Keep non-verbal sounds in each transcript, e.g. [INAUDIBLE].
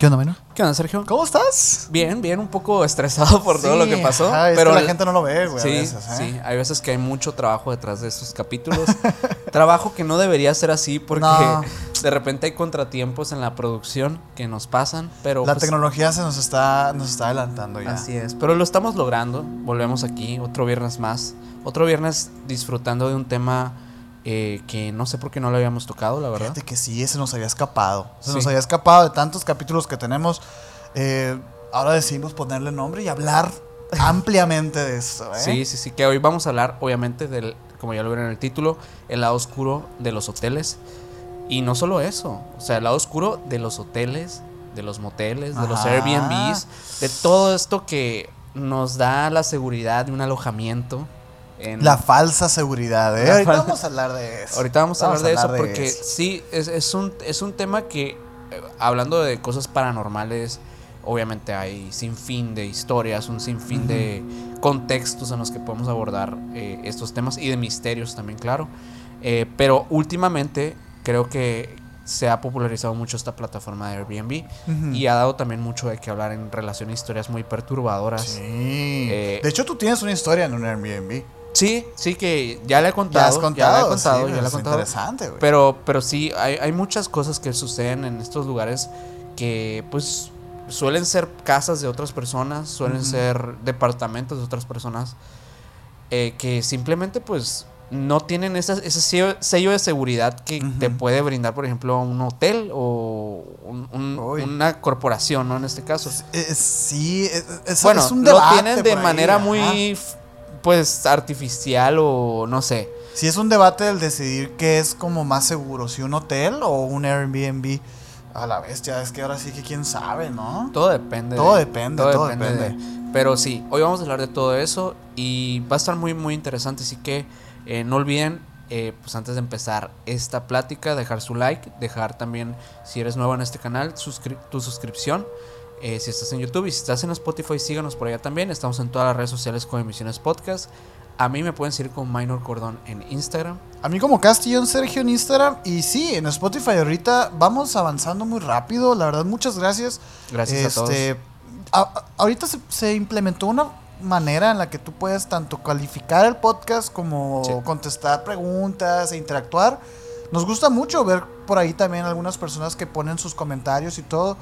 ¿Qué onda, Meno? ¿Qué onda, Sergio? ¿Cómo estás? Bien, bien, un poco estresado por todo lo que pasó. Ay, es pero que la gente no lo ve, güey. sí, a veces, ¿eh? sí, hay veces que hay mucho trabajo detrás de estos capítulos. [LAUGHS] trabajo que no debería ser así porque No. [LAUGHS] de repente hay contratiempos en la producción que nos pasan, pero La pues, tecnología se nos está, nos está adelantando ya. así es. Pero lo estamos logrando. Volvemos aquí otro viernes más, otro viernes disfrutando de un tema eh, que no sé por qué no lo habíamos tocado, la verdad. Fíjate que sí, se nos había escapado. Se Sí. nos había escapado de tantos capítulos que tenemos. Eh, ahora decidimos ponerle nombre y hablar [LAUGHS] ampliamente de eso, ¿eh? Sí, sí, sí, que hoy vamos a hablar, obviamente, del, como ya lo vieron en el título, el lado oscuro de los hoteles. Y no solo eso, o sea, el lado oscuro de los hoteles, de los moteles, de los. Airbnbs, de todo esto que nos da la seguridad de un alojamiento. En, La falsa seguridad, ¿eh? Ahorita fal- vamos a hablar de eso. Ahorita vamos a hablar de eso hablar de porque eso. sí, es, es un, es un tema que, eh, hablando de cosas paranormales, obviamente hay sin fin de historias, un sinfín de contextos en los que podemos abordar eh, estos temas y de misterios también, claro. Eh, pero últimamente creo que se ha popularizado mucho esta plataforma de Airbnb y ha dado también mucho de qué hablar en relación a historias muy perturbadoras. Sí. Eh, de hecho, tú tienes una historia en un Airbnb. Sí, sí que ya le he contado. Ya has contado. ya le he contado, sí, ya le he contado. interesante, güey. Pero, pero sí, hay, hay muchas cosas que suceden en estos lugares que pues suelen ser casas de otras personas, suelen ser departamentos de otras personas eh, que simplemente pues no tienen esa- ese sello, sello de seguridad que te puede brindar, por ejemplo, un hotel o un- una corporación, ¿no? En este caso. Sí, es, bueno, es un lo debate tienen de ahí, manera ajá. Pues, artificial o no sé. Sí, es un debate el decidir qué es como más seguro, si un hotel o un Airbnb. A la bestia, es que ahora sí que quién sabe, ¿no? Todo depende. Todo de- depende, todo depende. de- pero sí, hoy vamos a hablar de todo eso y va a estar muy, muy interesante. Así que eh, no olviden, eh, pues antes de empezar esta plática, dejar su like, dejar también, si eres nuevo en este canal, suscri- tu suscripción. Eh, si estás en YouTube y si estás en Spotify, síganos por allá también. Estamos en todas las redes sociales con Emisiones Podcast. A mí me pueden seguir con Minor Cordón en Instagram. A mí como Castillón Sergio en Instagram y sí, en Spotify ahorita vamos avanzando muy rápido, la verdad muchas gracias. Gracias a todos. Este, a- ahorita se, se implementó una manera en la que tú puedes tanto calificar el podcast como Sí. contestar preguntas e interactuar. Nos gusta mucho ver por ahí también algunas personas que ponen sus comentarios y todo.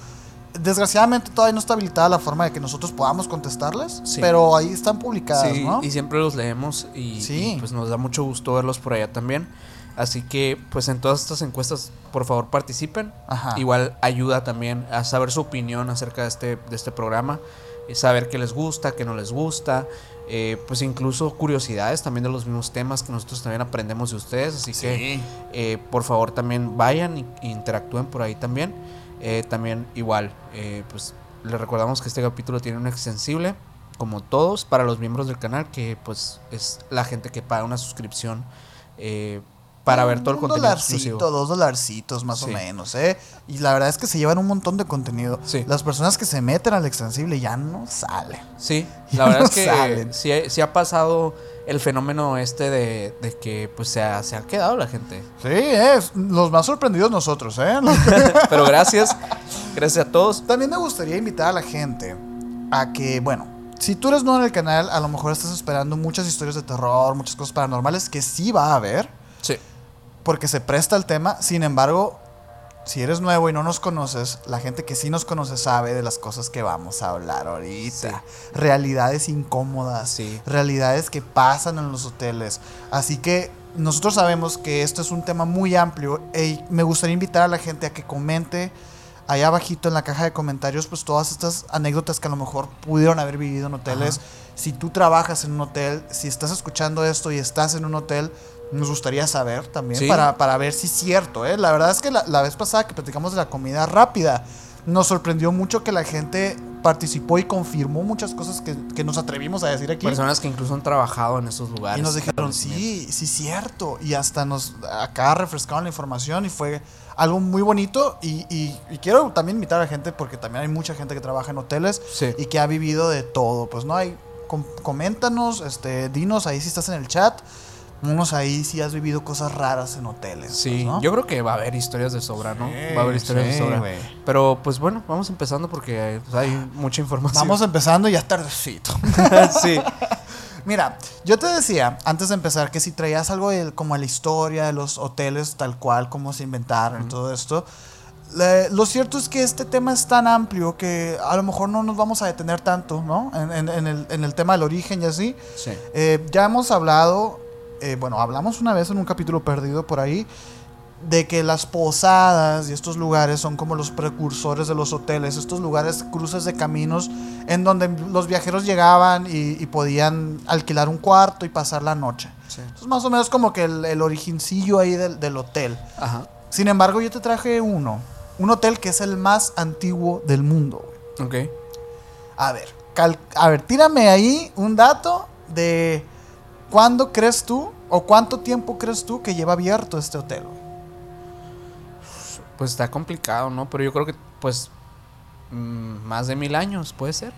Desgraciadamente todavía no está habilitada la forma de que nosotros podamos contestarles, Sí. pero ahí están publicadas, Sí, ¿no? y siempre los leemos y, Sí. y, pues nos da mucho gusto verlos por allá también. Así que pues en todas estas encuestas por favor participen. Ajá. Igual ayuda también a saber su opinión acerca de este, de este programa, y saber qué les gusta, qué no les gusta, eh, pues incluso curiosidades también de los mismos temas que nosotros también aprendemos de ustedes. Así que eh, por favor también vayan e interactúen por ahí también. Eh, también igual, eh, pues les recordamos que este capítulo tiene un extensible, como todos, para los miembros del canal, que pues es la gente que paga una suscripción eh, para ver todo el contenido exclusivo. dos dolarcitos más o menos, ¿eh? Y la verdad es que se llevan un montón de contenido. Sí. Las personas que se meten al extensible ya no salen. Sí, [LAUGHS] Ya la verdad no es que salen. sí, sí ha pasado el fenómeno este de, de que pues se ha, se ha quedado la gente. Sí, es los más sorprendidos nosotros, ¿eh? [LAUGHS] [LAUGHS] Pero gracias, gracias a todos. También me gustaría invitar a la gente a que, bueno, si tú eres nuevo en el canal, a lo mejor estás esperando muchas historias de terror, muchas cosas paranormales, que sí va a haber, Sí, porque se presta el tema. Sin embargo, si eres nuevo y no nos conoces, la gente que sí nos conoce sabe de las cosas que vamos a hablar ahorita. Realidades incómodas, Sí. realidades que pasan en los hoteles. Así que nosotros sabemos que esto es un tema muy amplio y me gustaría invitar a la gente a que comente allá abajito en la caja de comentarios pues todas estas anécdotas que a lo mejor pudieron haber vivido en hoteles. Ajá. Si tú trabajas en un hotel, si estás escuchando esto y estás en un hotel, nos gustaría saber también Sí. para, para ver si es cierto. ¿eh? La verdad es que la, la vez pasada que platicamos de la comida rápida, nos sorprendió mucho que la gente participó y confirmó muchas cosas que, que nos atrevimos a decir aquí. personas que incluso han trabajado en esos lugares. Y nos dijeron, sí, sí, cierto. Y hasta nos acá refrescaron la información y fue algo muy bonito. Y, y- y quiero también invitar a la gente, porque también hay mucha gente que trabaja en hoteles Sí. y que ha vivido de todo. Pues no hay, com- coméntanos, este, dinos ahí si estás en el chat. Unos ahí sí has vivido cosas raras en hoteles. Sí, pues, ¿no? yo creo que va a haber historias de sobra, ¿no? Sí, va a haber historias sí, de sobra. güey. Pero pues bueno, vamos empezando porque eh, pues, hay mucha información. Vamos empezando ya es tardecito. [LAUGHS] sí. Mira, yo te decía antes de empezar que si traías algo de, como la historia de los hoteles tal cual, cómo se inventaron y todo esto, le- lo cierto es que este tema es tan amplio que a lo mejor no nos vamos a detener tanto, ¿no? En, en- en el, en el tema del origen y así. Sí. Eh, ya hemos hablado, eh, bueno, hablamos una vez en un capítulo perdido por ahí, de que las posadas y estos lugares son como los precursores de los hoteles, estos lugares, cruces de caminos, en donde los viajeros llegaban y, y podían alquilar un cuarto y pasar la noche. Sí. Entonces, más o menos como que el, el origincillo ahí del, del hotel. Ajá. Sin embargo, yo te traje uno, un hotel que es el más antiguo del mundo. güey. Ok. A ver, cal- a ver, tírame ahí un dato de cuándo crees tú o cuánto tiempo crees tú que lleva abierto este hotel. Pues está complicado, ¿no? Pero yo creo que, pues, mm, más de mil años, ¿puede ser?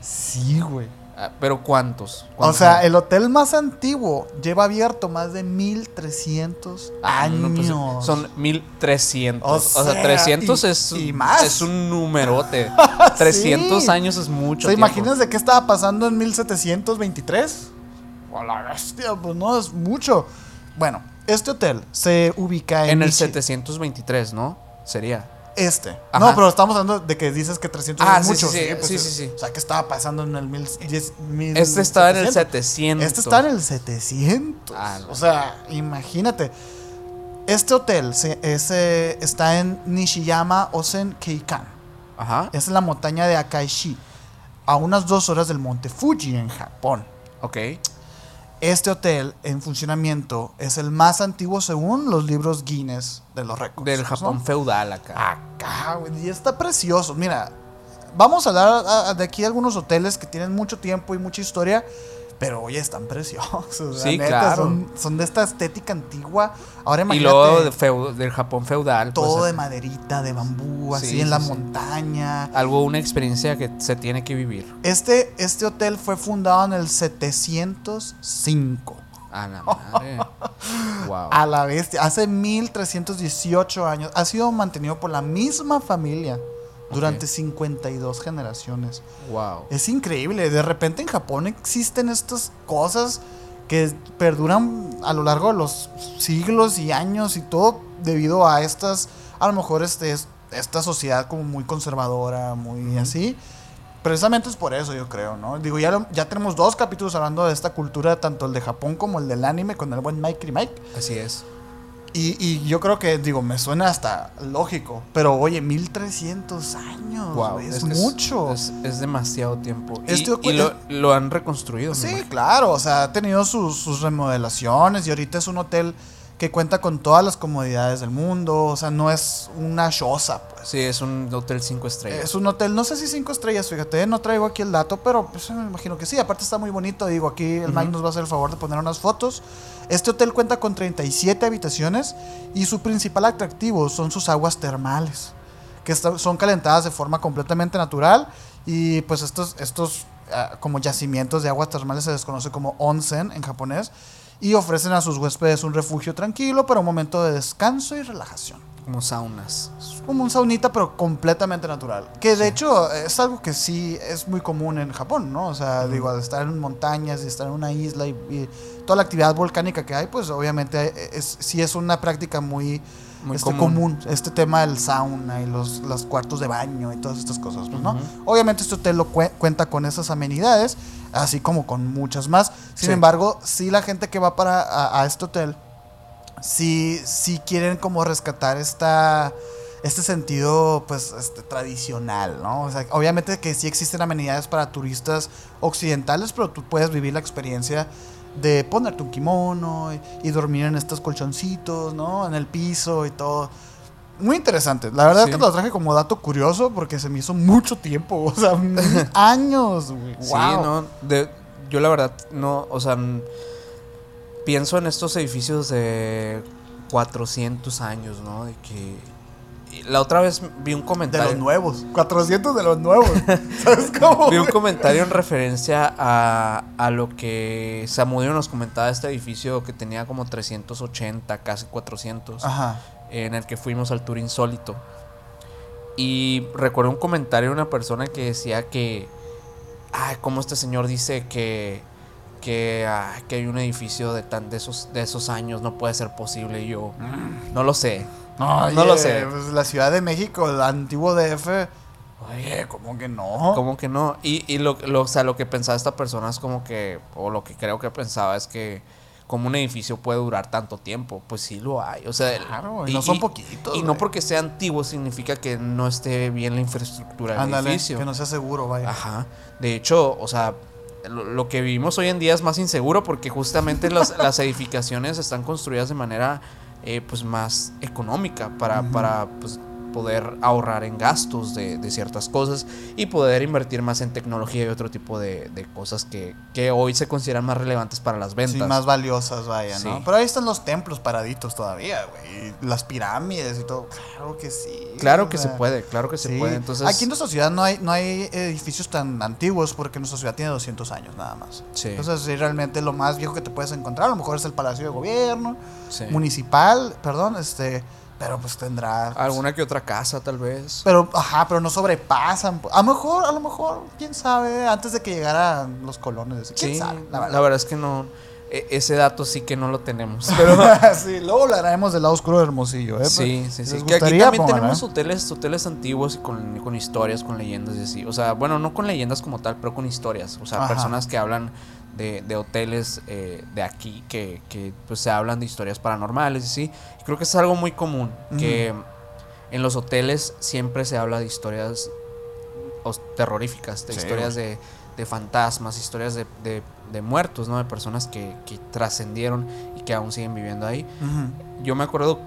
Sí, güey. Ah, Pero ¿cuántos? O ¿Cuántos sea, el hotel más antiguo lleva abierto más de 1300 Ah, no, años. pues, son 1300. O O sea, sea, 300 y- es, y más. es un numerote. 300 [LAUGHS] Sí. años es mucho. sea, tiempo. imagínense qué estaba pasando en 1723. A la bestia, pues no es mucho. Bueno, este hotel se ubica en, En el Nishi- 723, ¿no? Sería. Este. Ajá. No, pero estamos hablando de que dices que 300 Ah, es sí, mucho. sí, sí, pues, sí, es- sí, sí. O sea, ¿qué estaba pasando en el mil, diez- mil Este estaba en el 700? 700. Este está en el 700. Ah, no. O sea, imagínate. Este hotel se, ese, está en Nishiyama Osen Keikan. Ajá. Es en la montaña de Akaishi. A unas dos horas del monte Fuji en Japón. Ok. Este hotel en funcionamiento es el más antiguo según los libros Guinness de los récords. Del ¿no? Japón feudal acá. Acá, güey, y está precioso. Mira, vamos a hablar de aquí algunos hoteles que tienen mucho tiempo y mucha historia, pero oye, están preciosos. Sí, neta, claro. Son, son de esta estética antigua. Ahora y imagínate luego de feu- del Japón feudal. pues, todo eh, de maderita, de bambú, así Sí, en la sí. montaña. Algo, una experiencia que se tiene que vivir. Este, este hotel fue fundado en el 705. A la [LAUGHS] madre. wow. A la bestia. Hace 1318 años. Ha sido mantenido por la misma familia durante Ok. 52 generaciones. Wow. Es increíble. De repente en Japón existen estas cosas que perduran a lo largo de los siglos y años y todo debido a estas, a lo mejor este, es- esta sociedad como muy conservadora, muy así. Precisamente es por eso, yo creo, ¿no? Digo, ya, lo- ya tenemos dos capítulos hablando de esta cultura, tanto el de Japón como el del anime, con el buen Mike y Mike. Así es. Y, y yo creo que, digo, me suena hasta lógico. Pero oye, 1300 años. Wow. es, mucho. Es, es demasiado tiempo. Y, Este- y lo, lo han reconstruido. Sí, claro, o sea, ha tenido sus, sus remodelaciones y ahorita es un hotel que cuenta con todas las comodidades del mundo, o sea, no es una choza, pues. Sí, es un hotel 5 estrellas. Es un hotel, no sé si cinco estrellas, fíjate, no traigo aquí el dato, pero pues, me imagino que sí, aparte está muy bonito, digo, aquí el Mike nos va a hacer el favor de poner unas fotos. Este hotel cuenta con 37 habitaciones y su principal atractivo son sus aguas termales, que son calentadas de forma completamente natural y pues estos, estos ah, como yacimientos de aguas termales se desconoce como onsen en japonés y ofrecen a sus huéspedes un refugio tranquilo para un momento de descanso y relajación Como saunas. como un saunita, pero completamente natural. Que de hecho es algo que sí es muy común en Japón, ¿no? O sea, digo, al estar en montañas y estar en una isla y, y toda la actividad volcánica que hay, pues obviamente es, sí es una práctica muy, Muy este, común. común. Este tema del sauna y los, los cuartos de baño y todas estas cosas, pues, ¿no? Obviamente este hotel lo cue- cuenta con esas amenidades, así como con muchas más. Sin Sí. embargo, sí la gente que va para a, a este hotel sí, sí quieren como rescatar esta, este sentido pues este, tradicional, ¿no? O sea, obviamente que sí existen amenidades para turistas occidentales, pero tú puedes vivir la experiencia de ponerte un kimono y, y dormir en estos colchoncitos, ¿no? En el piso y todo. Muy interesante. La verdad Sí. es que lo traje como dato curioso porque se me hizo mucho tiempo, [LAUGHS] o sea, años, güey. Sí, Wow. no. De, yo la verdad no, o sea, pienso en estos edificios de 400 años, ¿no? De que la otra vez vi un De comentario. los nuevos. 400 de los nuevos. [LAUGHS] ¿Sabes cómo? Vi un comentario en referencia a, a lo que Samudio nos comentaba de este edificio que tenía como 380, casi 400, Ajá. en el que fuimos al tour insólito. Y recuerdo un comentario de una persona que decía que, ay, como este señor dice que, que, ah, que hay un edificio de, tan, de, esos, de esos años, no puede ser posible. Y yo, no lo sé. No, No lo sé. Pues la Ciudad de México, el antiguo DF. Oye, ¿cómo que no? Como que no. Y, y lo, lo- o sea, lo que pensaba esta persona es como que, o lo que creo que pensaba es que como un edificio puede durar tanto tiempo, pues sí lo hay. O sea, Claro, y no son poquitos, Y no porque sea antiguo significa que no esté bien la infraestructura del edificio. que no sea seguro, vaya. Ajá. De hecho, o sea, lo, lo que vivimos hoy en día es más inseguro porque justamente las, [LAUGHS] las edificaciones están construidas de manera eh, pues más económica para, Ujú. para pues, poder ahorrar en gastos de, de ciertas cosas y poder invertir más en tecnología y otro tipo de, de cosas que, que hoy se consideran más relevantes para las ventas. Sí, más valiosas, vaya, ¿no? Sí. Pero ahí están los templos paraditos todavía, güey. Las pirámides y todo. Claro que sí. Claro que se sea, puede, claro que se sí. puede. Entonces, Aquí en nuestra ciudad no hay, no hay edificios tan antiguos porque nuestra ciudad tiene 200 años nada más. Sí. Entonces, sí, realmente lo más viejo que te puedes encontrar, a lo mejor es el Palacio de Gobierno, municipal, perdón, este, pero pues tendrá... pues, alguna que otra casa tal vez. Pero, ajá, pero no sobrepasan. A lo mejor, a lo mejor, quién sabe, antes de que llegaran los colones. ¿Quién Sí, sabe? la, verdad. verdad. es que no, e- ese dato sí que no lo tenemos. Pero [LAUGHS] [LAUGHS] sí, luego hablaremos del lado oscuro de Hermosillo, ¿eh? Sí, Pero, sí, ¿les sí. Que aquí también pongan, tenemos ¿eh? hoteles, hoteles antiguos y con, con historias, con leyendas y así. O sea, bueno, no con leyendas como tal, pero con historias. O sea, Ajá. personas que hablan de, de hoteles eh, de aquí que, que pues se hablan de historias paranormales y sí. Creo que es algo muy común. Que en los hoteles siempre se habla de historias terroríficas, de Sí, historias de, de fantasmas, historias de, de- de muertos, ¿no? De personas que, que trascendieron y que aún siguen viviendo ahí yo me acuerdo,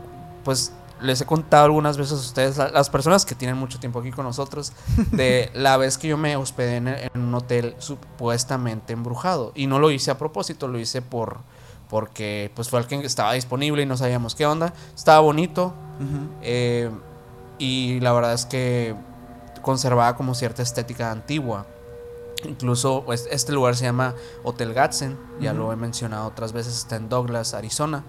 pues les he contado algunas veces a ustedes, a las personas que tienen mucho tiempo aquí con nosotros, de [LAUGHS] la vez que yo me hospedé en, en un hotel supuestamente embrujado. Y no lo hice a propósito, lo hice por porque pues fue el que estaba disponible y no sabíamos qué onda. Estaba bonito eh, y la verdad es que conservaba como cierta estética antigua. Incluso pues, este lugar se llama Hotel Gadsden, ya lo he mencionado otras veces, está en Douglas, Arizona.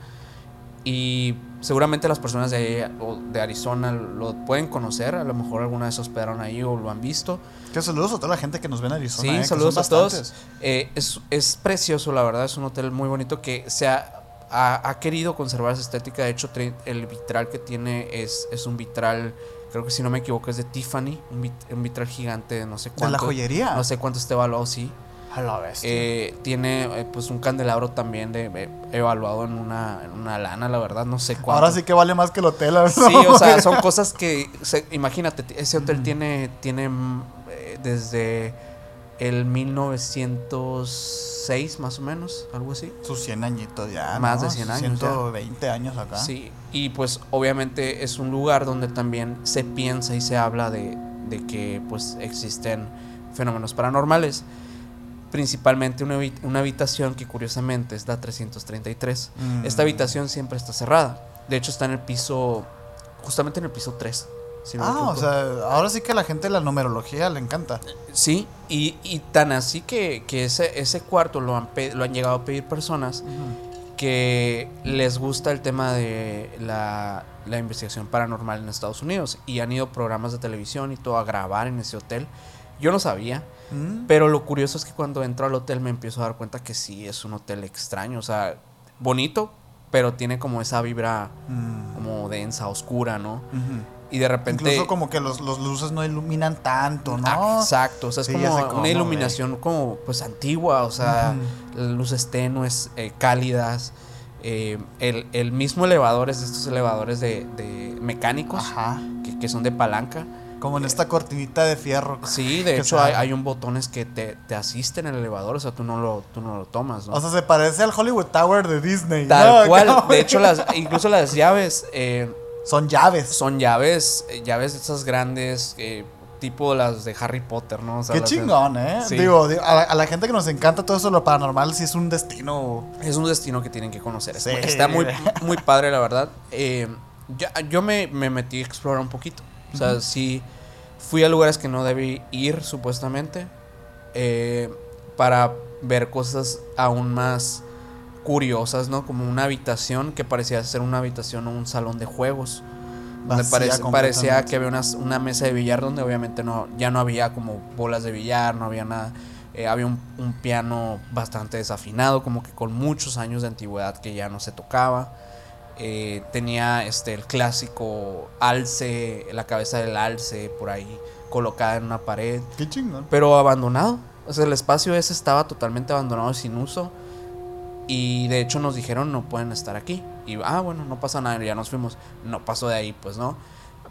Y seguramente las personas de, de Arizona lo pueden conocer, a lo mejor alguna vez hospedaron ahí o lo han visto. Que saludos a toda la gente que nos ve en Arizona. Sí, eh, saludos a todos. Eh, es, es precioso, la verdad, es un hotel muy bonito que se ha, ha- ha querido conservar esa estética. De hecho, el vitral que tiene es, es un vitral, creo que si no me equivoco, es de Tiffany, un, vit- un vitral gigante de no sé De cuánto. la joyería. No sé cuánto esté evaluado, sí. A la bestia. Eh, tiene eh, pues un candelabro también de, eh, evaluado en una, en una lana, la verdad, no sé cuánto. Ahora sí que vale más que el hotel. ¿no? Sí, o sea, [LAUGHS] son cosas que, se- imagínate, ese hotel tiene, tiene mm, eh, desde el 1906 más o menos, algo así. Sus 100 añitos ya. Más ¿no? de 100 Sus años ya. 120 años acá. Sí, y pues obviamente es un lugar donde también se piensa y se habla de, de que pues existen fenómenos paranormales. Principalmente una, una habitación que curiosamente es la 333. Mm. Esta habitación siempre está cerrada. De hecho está en el piso, justamente en el piso 3. si no Ah, o sea, ahora sí que a la gente la numerología le encanta. Sí, y, y tan así que, que ese, ese cuarto lo han, lo han llegado a pedir personas que les gusta el tema de la, la investigación paranormal en Estados Unidos y han ido programas de televisión y todo a grabar en ese hotel. Yo no sabía, Mm. pero lo curioso es que cuando entro al hotel me empiezo a dar cuenta que sí, es un hotel extraño, o sea, bonito, pero tiene como esa vibra Mm. como densa, oscura, ¿no? Y de repente... Incluso como que los, los luces no iluminan tanto, ¿no? Exacto, o sea, es Sí, como cómo, una iluminación como pues antigua, o sea, luces tenues, eh, cálidas. eh, el, el mismo elevador es de estos elevadores de, de mecánicos Ajá. que, que son de palanca. Como en esta cortinita de fierro. Sí, de hecho hay, hay un botones que te, te asisten en el elevador, o sea, tú no lo, tú no lo tomas, ¿no? O sea, se parece al Hollywood Tower de Disney. Tal ¿no? [LAUGHS] cual, de hecho las, incluso las llaves eh, Son llaves. son llaves, eh, llaves de esas grandes, eh, tipo las de Harry Potter, ¿no? O sea, Qué chingón, ¿eh? Sí. Digo, digo, a la, a la gente que nos encanta todo eso, lo paranormal, sí es un destino. Es un destino que tienen que conocer. Sí. Está muy, muy padre, la verdad. Eh, Ya, yo me, me metí a explorar un poquito. O sea, sí fui a lugares que no debí ir, supuestamente, eh, para ver cosas aún más curiosas, ¿no? Como una habitación que parecía ser una habitación o un salón de juegos. Donde parecía que había una, una mesa de billar donde obviamente no, ya no había como bolas de billar, no había nada. Eh, había un, un piano bastante desafinado, como que con muchos años de antigüedad que ya no se tocaba. Eh, tenía este el clásico alce, la cabeza del alce por ahí colocada en una pared, Qué chingón. pero abandonado. O sea, el espacio ese estaba totalmente abandonado sin uso. Y de hecho nos dijeron no pueden estar aquí. Y ah, bueno, no pasa nada, ya nos fuimos. No pasó de ahí, pues no.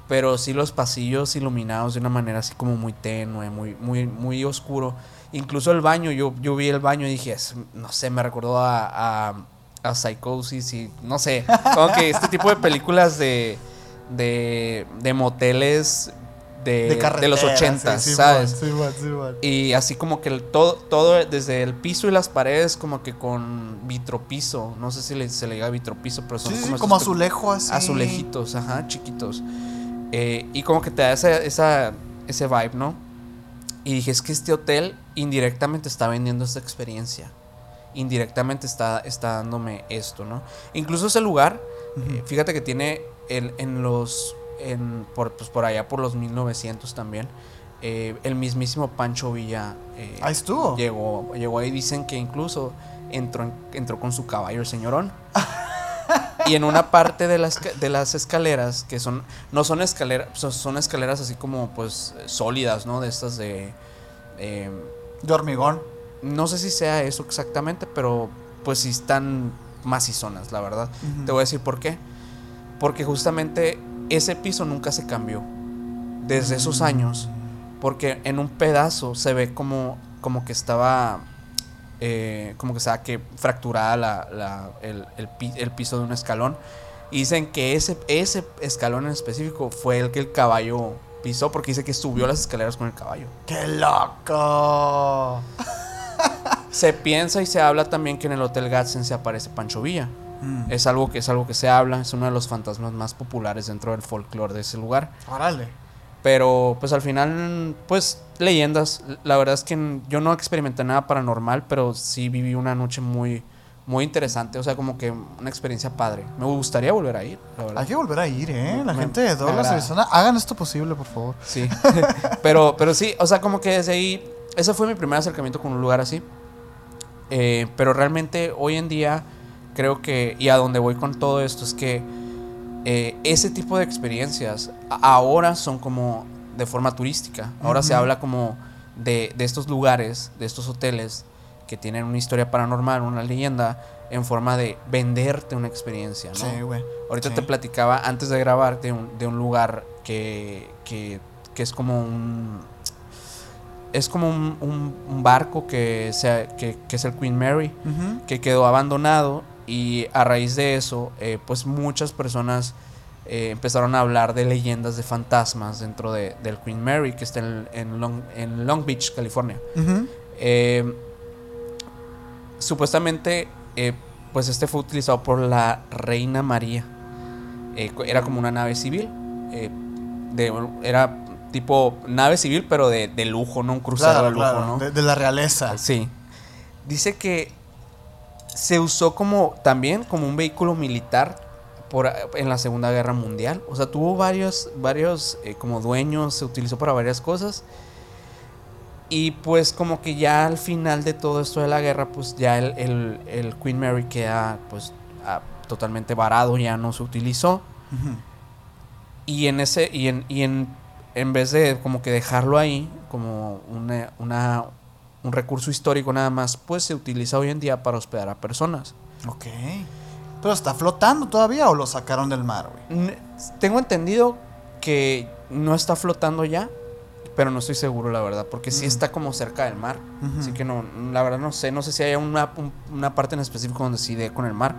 Pero sí los pasillos iluminados de una manera así como muy tenue, muy, muy, muy oscuro. Incluso el baño, yo, yo vi el baño y dije, no sé, me recordó a, a, a Psychosis y no sé. Como que este tipo de películas de, de, de moteles de, De, de los 80, sí, ¿sabes? Sí, man, sí, man. Y así como que el, todo, todo desde el piso y las paredes como que con vitropiso. No sé si le- se le diga vitropiso, pero son como, como, azulejo así. azulejitos, ajá, chiquitos. Eh, y como que te da esa, esa, ese vibe, ¿no? Y dije, es que este hotel indirectamente está vendiendo esta experiencia. Indirectamente está, está dándome esto, ¿no? Incluso ese lugar, eh, fíjate que tiene el, en los. En, por, pues por allá por los 1900 también. eh, el mismísimo Pancho Villa eh, Ahí estuvo. llegó, llegó ahí. Dicen que incluso entró, en- entró con su caballo, el señorón. y en una parte de las, de las escaleras, que son, no son escaleras, son, son escaleras así como pues sólidas, ¿no? De estas de... eh, De hormigón. No sé si sea eso exactamente, pero pues sí están macizonas, la verdad. Te voy a decir por qué. Porque justamente ese piso nunca se cambió. Desde esos años. Porque en un pedazo se ve como, como que estaba. eh, como que estaba que fracturada la, la- el, el pi- el piso de un escalón. Y dicen que ese, ese escalón en específico fue el que el caballo pisó. Porque dice que subió las escaleras con el caballo. ¡Qué loco! Se piensa y se habla también que en el Hotel Gadsden se aparece Pancho Villa. Mm. Es algo que es algo que se habla, es uno de los fantasmas más populares dentro del folclore de ese lugar. Órale. Pero pues al final, pues leyendas. La verdad es que yo no experimenté nada paranormal, pero sí viví una noche muy, muy interesante. O sea, como que una experiencia padre. Me gustaría volver a ir, la verdad. Hay que volver a ir, ¿eh? La Me- gente de Douglas. Arizona, hagan esto posible, por favor. Sí. [LAUGHS] pero, pero sí, o sea, como que desde ahí. Ese fue mi primer acercamiento con un lugar así. Eh, pero realmente hoy en día creo que, y a donde voy con todo esto, es que eh, ese tipo de experiencias ahora son como de forma turística. Ahora se habla como de, de estos lugares, de estos hoteles que tienen una historia paranormal, una leyenda, en forma de venderte una experiencia, ¿no? Sí, güey. Ahorita Sí. te platicaba antes de grabar de un, de un lugar que, que, que es como un. Es como un, un- un barco que, sea, que, que es el Queen Mary, que quedó abandonado y a raíz de eso, eh, pues muchas personas eh, empezaron a hablar de leyendas de fantasmas dentro de, del Queen Mary, que está en, en Long, en Long Beach, California. Eh, supuestamente, pues este fue utilizado por la Reina María. Era como una nave civil. de, era tipo nave civil, pero de, de lujo, ¿no? Un crucero Claro, de lujo, claro, ¿no? de, de la realeza. Sí. Dice que se usó como también como un vehículo militar por, en la Segunda Guerra Mundial. O sea, tuvo varios, varios eh, como dueños, se utilizó para varias cosas. Y pues como que ya al final de todo esto de la guerra, pues ya el, el- el Queen Mary queda pues totalmente varado, ya no se utilizó. Y en ese, y en, y en, en vez de como que dejarlo ahí, como una, una- un recurso histórico nada más, pues se utiliza hoy en día para hospedar a personas. Ok. Pero está flotando todavía o lo sacaron del mar, güey. Tengo entendido que no está flotando ya, pero no estoy seguro, la verdad, porque sí está como cerca del mar. Así que no, la verdad no sé, no sé si hay una, un- una parte en específico donde sí dé con el mar.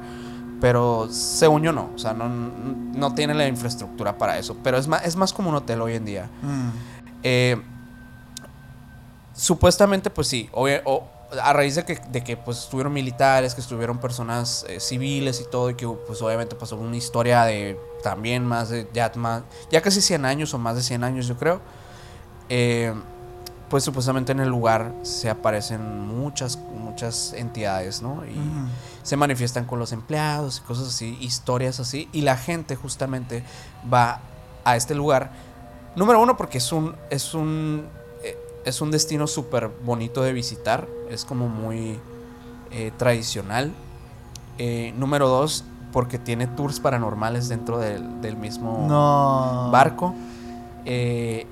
Pero según yo no, o sea, no, no tiene la infraestructura para eso. Pero es más, es más como un hotel hoy en día. Mm. Eh, supuestamente, pues sí, obvia- o- a raíz de que, de que pues estuvieron militares, que estuvieron personas eh, civiles y todo, y que pues obviamente pasó una historia de también más de ya, más, ya casi 100 años o más de 100 años yo creo, eh, pues supuestamente en el lugar se aparecen muchas, muchas entidades, ¿no? Y se manifiestan con los empleados y cosas así, historias así, y la gente justamente va a este lugar. Número uno, porque es un, es un, eh, es un destino súper bonito de visitar, es como muy eh, tradicional. Eh, número dos, porque tiene tours paranormales dentro del, del mismo No. barco. Eh,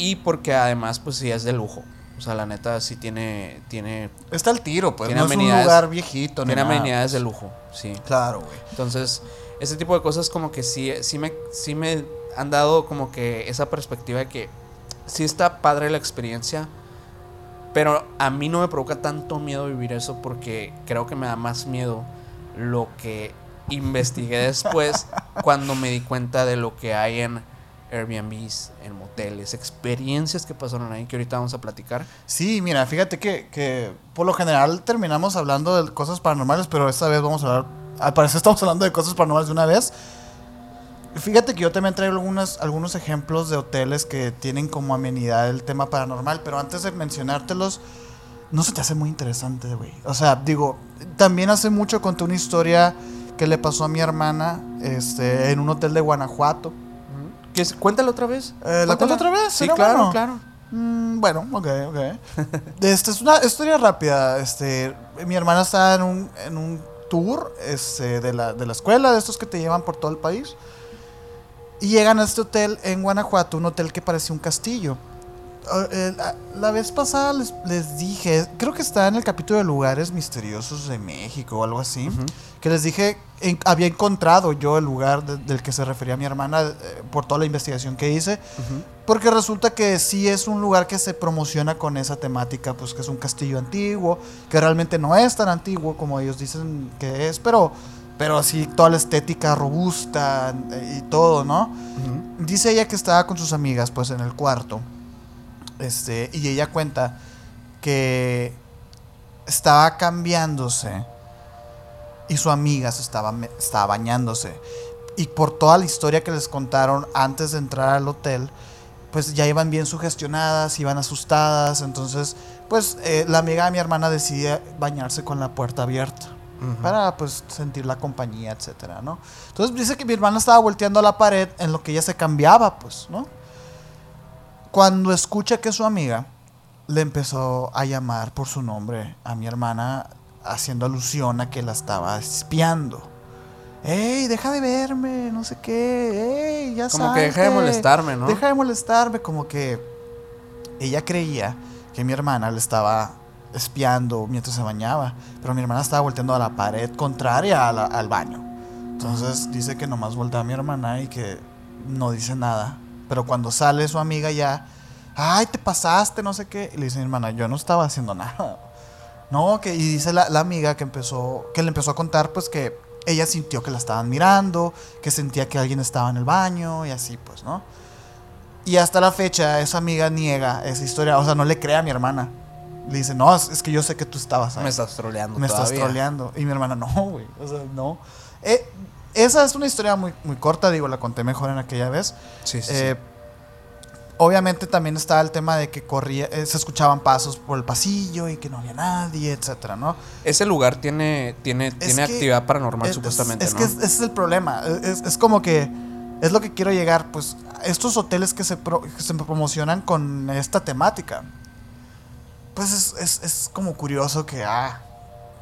y porque además, pues sí es de lujo. O sea, la neta sí tiene, tiene, Está el tiro, pues. Tiene no es un lugar viejito. tiene nada, amenidades de pues. lujo, sí. Claro, güey. Entonces, ese tipo de cosas como que sí, sí, me, sí me han dado como que esa perspectiva de que sí está padre la experiencia, pero a mí no me provoca tanto miedo vivir eso porque creo que me da más miedo lo que investigué después [LAUGHS] cuando me di cuenta de lo que hay en Airbnbs, en moteles, experiencias que pasaron ahí que ahorita vamos a platicar. Sí, mira, fíjate que, que por lo general terminamos hablando de cosas paranormales, pero esta vez vamos a hablar. Al parecer estamos hablando de cosas paranormales de una vez. Fíjate que yo también traigo algunas, algunos ejemplos de hoteles que tienen como amenidad el tema paranormal, pero antes de mencionártelos, no se te hace muy interesante, güey. O sea, digo, también hace mucho conté una historia que le pasó a mi hermana este, en un hotel de Guanajuato. ¿Qué es? Cuéntalo otra vez. Eh, ¿La cuento otra vez? Sí, ¿Sería claro, bueno? claro. Mm, bueno, ok, ok. Esta es una historia rápida. Este, mi hermana está en un, en un tour este, de, la, de la escuela, de estos que te llevan por todo el país. Y llegan a este hotel en Guanajuato, un hotel que parecía un castillo. Eh, la, vez pasada les, les dije, creo que está en el capítulo de lugares misteriosos de México o algo así, que les dije, en- había encontrado yo el lugar de- del que se refería mi hermana eh, por toda la investigación que hice. Porque resulta que sí es un lugar que se promociona con esa temática, pues que es un castillo antiguo, que realmente no es tan antiguo como ellos dicen que es, pero, pero así toda la estética robusta eh, y todo, ¿no? Dice ella que estaba con sus amigas, pues en el cuarto, este, y ella cuenta que estaba cambiándose y su amiga se estaba, bañándose. Y por toda la historia que les contaron antes de entrar al hotel, pues ya iban bien sugestionadas, iban asustadas. Entonces, pues eh, la amiga de mi hermana decide bañarse con la puerta abierta para pues sentir la compañía, etcétera, ¿no? Entonces dice que mi hermana estaba volteando a la pared en lo que ella se cambiaba, pues, ¿no? Cuando escucha que su amiga le empezó a llamar por su nombre a mi hermana, haciendo alusión a que la estaba espiando. ¡Ey, deja de verme! No sé qué. ¡Ey, ya Como que deja de molestarme, ¿no? Deja de molestarme, como que ella creía que mi hermana le estaba espiando mientras se bañaba, pero mi hermana estaba volteando a la pared contraria a la- al baño. Entonces dice que nomás voltea a mi hermana y que no dice nada. Pero cuando sale su amiga ya, ay, te pasaste, no sé qué. Y le dice hermana, yo no estaba haciendo nada. No, que, y dice la, la amiga que empezó, que le empezó a contar, pues que ella sintió que la estaban mirando, que sentía que alguien estaba en el baño y así, pues, ¿no? Y hasta la fecha, esa amiga niega esa historia, o sea, no le cree a mi hermana. Le dice, no, es, es que yo sé que tú estabas ahí. Me estás troleando Me estás todavía. troleando. Y mi hermana, no, güey. O sea, no. Eh, esa es una historia muy, muy corta, digo, la conté mejor en aquella vez. Sí, sí, Eh, sí. Obviamente también estaba el tema de que corría, eh, se escuchaban pasos por el pasillo y que no había nadie, etcétera, ¿no? Ese lugar tiene, tiene, tiene que- actividad paranormal, Es- supuestamente, Es, ¿no? que es- ese es el problema. Es, es como que es lo que quiero llegar, pues estos hoteles que se, pro- que se promocionan con esta temática. Pues es, es- es como curioso que ah,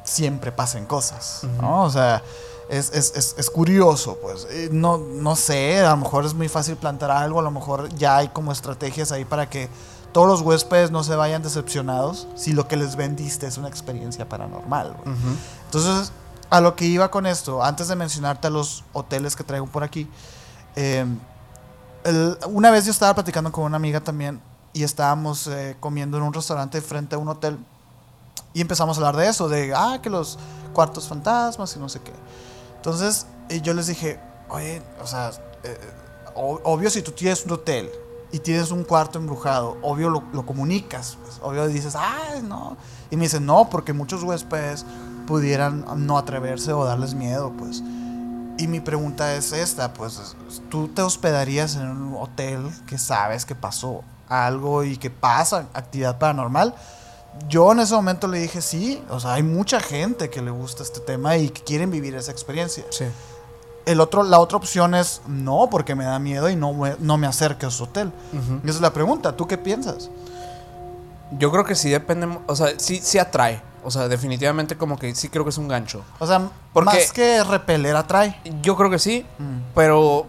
siempre pasen cosas, ¿no? O sea, es, es- es- es curioso, pues. Eh, No, no sé, a lo mejor es muy fácil plantar algo, a lo mejor ya hay como estrategias ahí para que todos los huéspedes no se vayan decepcionados si lo que les vendiste es una experiencia paranormal. Entonces, a lo que iba con esto, antes de mencionarte a los hoteles que traigo por aquí, eh, el- una vez yo estaba platicando con una amiga también y estábamos eh, comiendo en un restaurante frente a un hotel y empezamos a hablar de eso, de, ah, que los cuartos fantasmas y no sé qué. Entonces, eh, yo les dije, oye, o sea, eh, o- obvio si tú tienes un hotel y tienes un cuarto embrujado, obvio lo, lo comunicas, pues, obvio dices, ay, no. Y me dicen, no, porque muchos huéspedes pudieran no atreverse o darles miedo, pues. Y mi pregunta es esta, pues, ¿tú te hospedarías en un hotel que sabes que pasó algo y que pasa actividad paranormal? Yo en ese momento le dije sí, o sea, hay mucha gente que le gusta este tema y que quieren vivir esa experiencia. Sí. El otro, la otra opción es no, porque me da miedo y no, me- no me acerque a su hotel. Ujú. Esa es la pregunta, ¿tú qué piensas? Yo creo que sí depende, o sea, sí, sí atrae. O sea, definitivamente como que sí creo que es un gancho. O sea, Porque- más que repeler atrae. Yo creo que sí, Mm. pero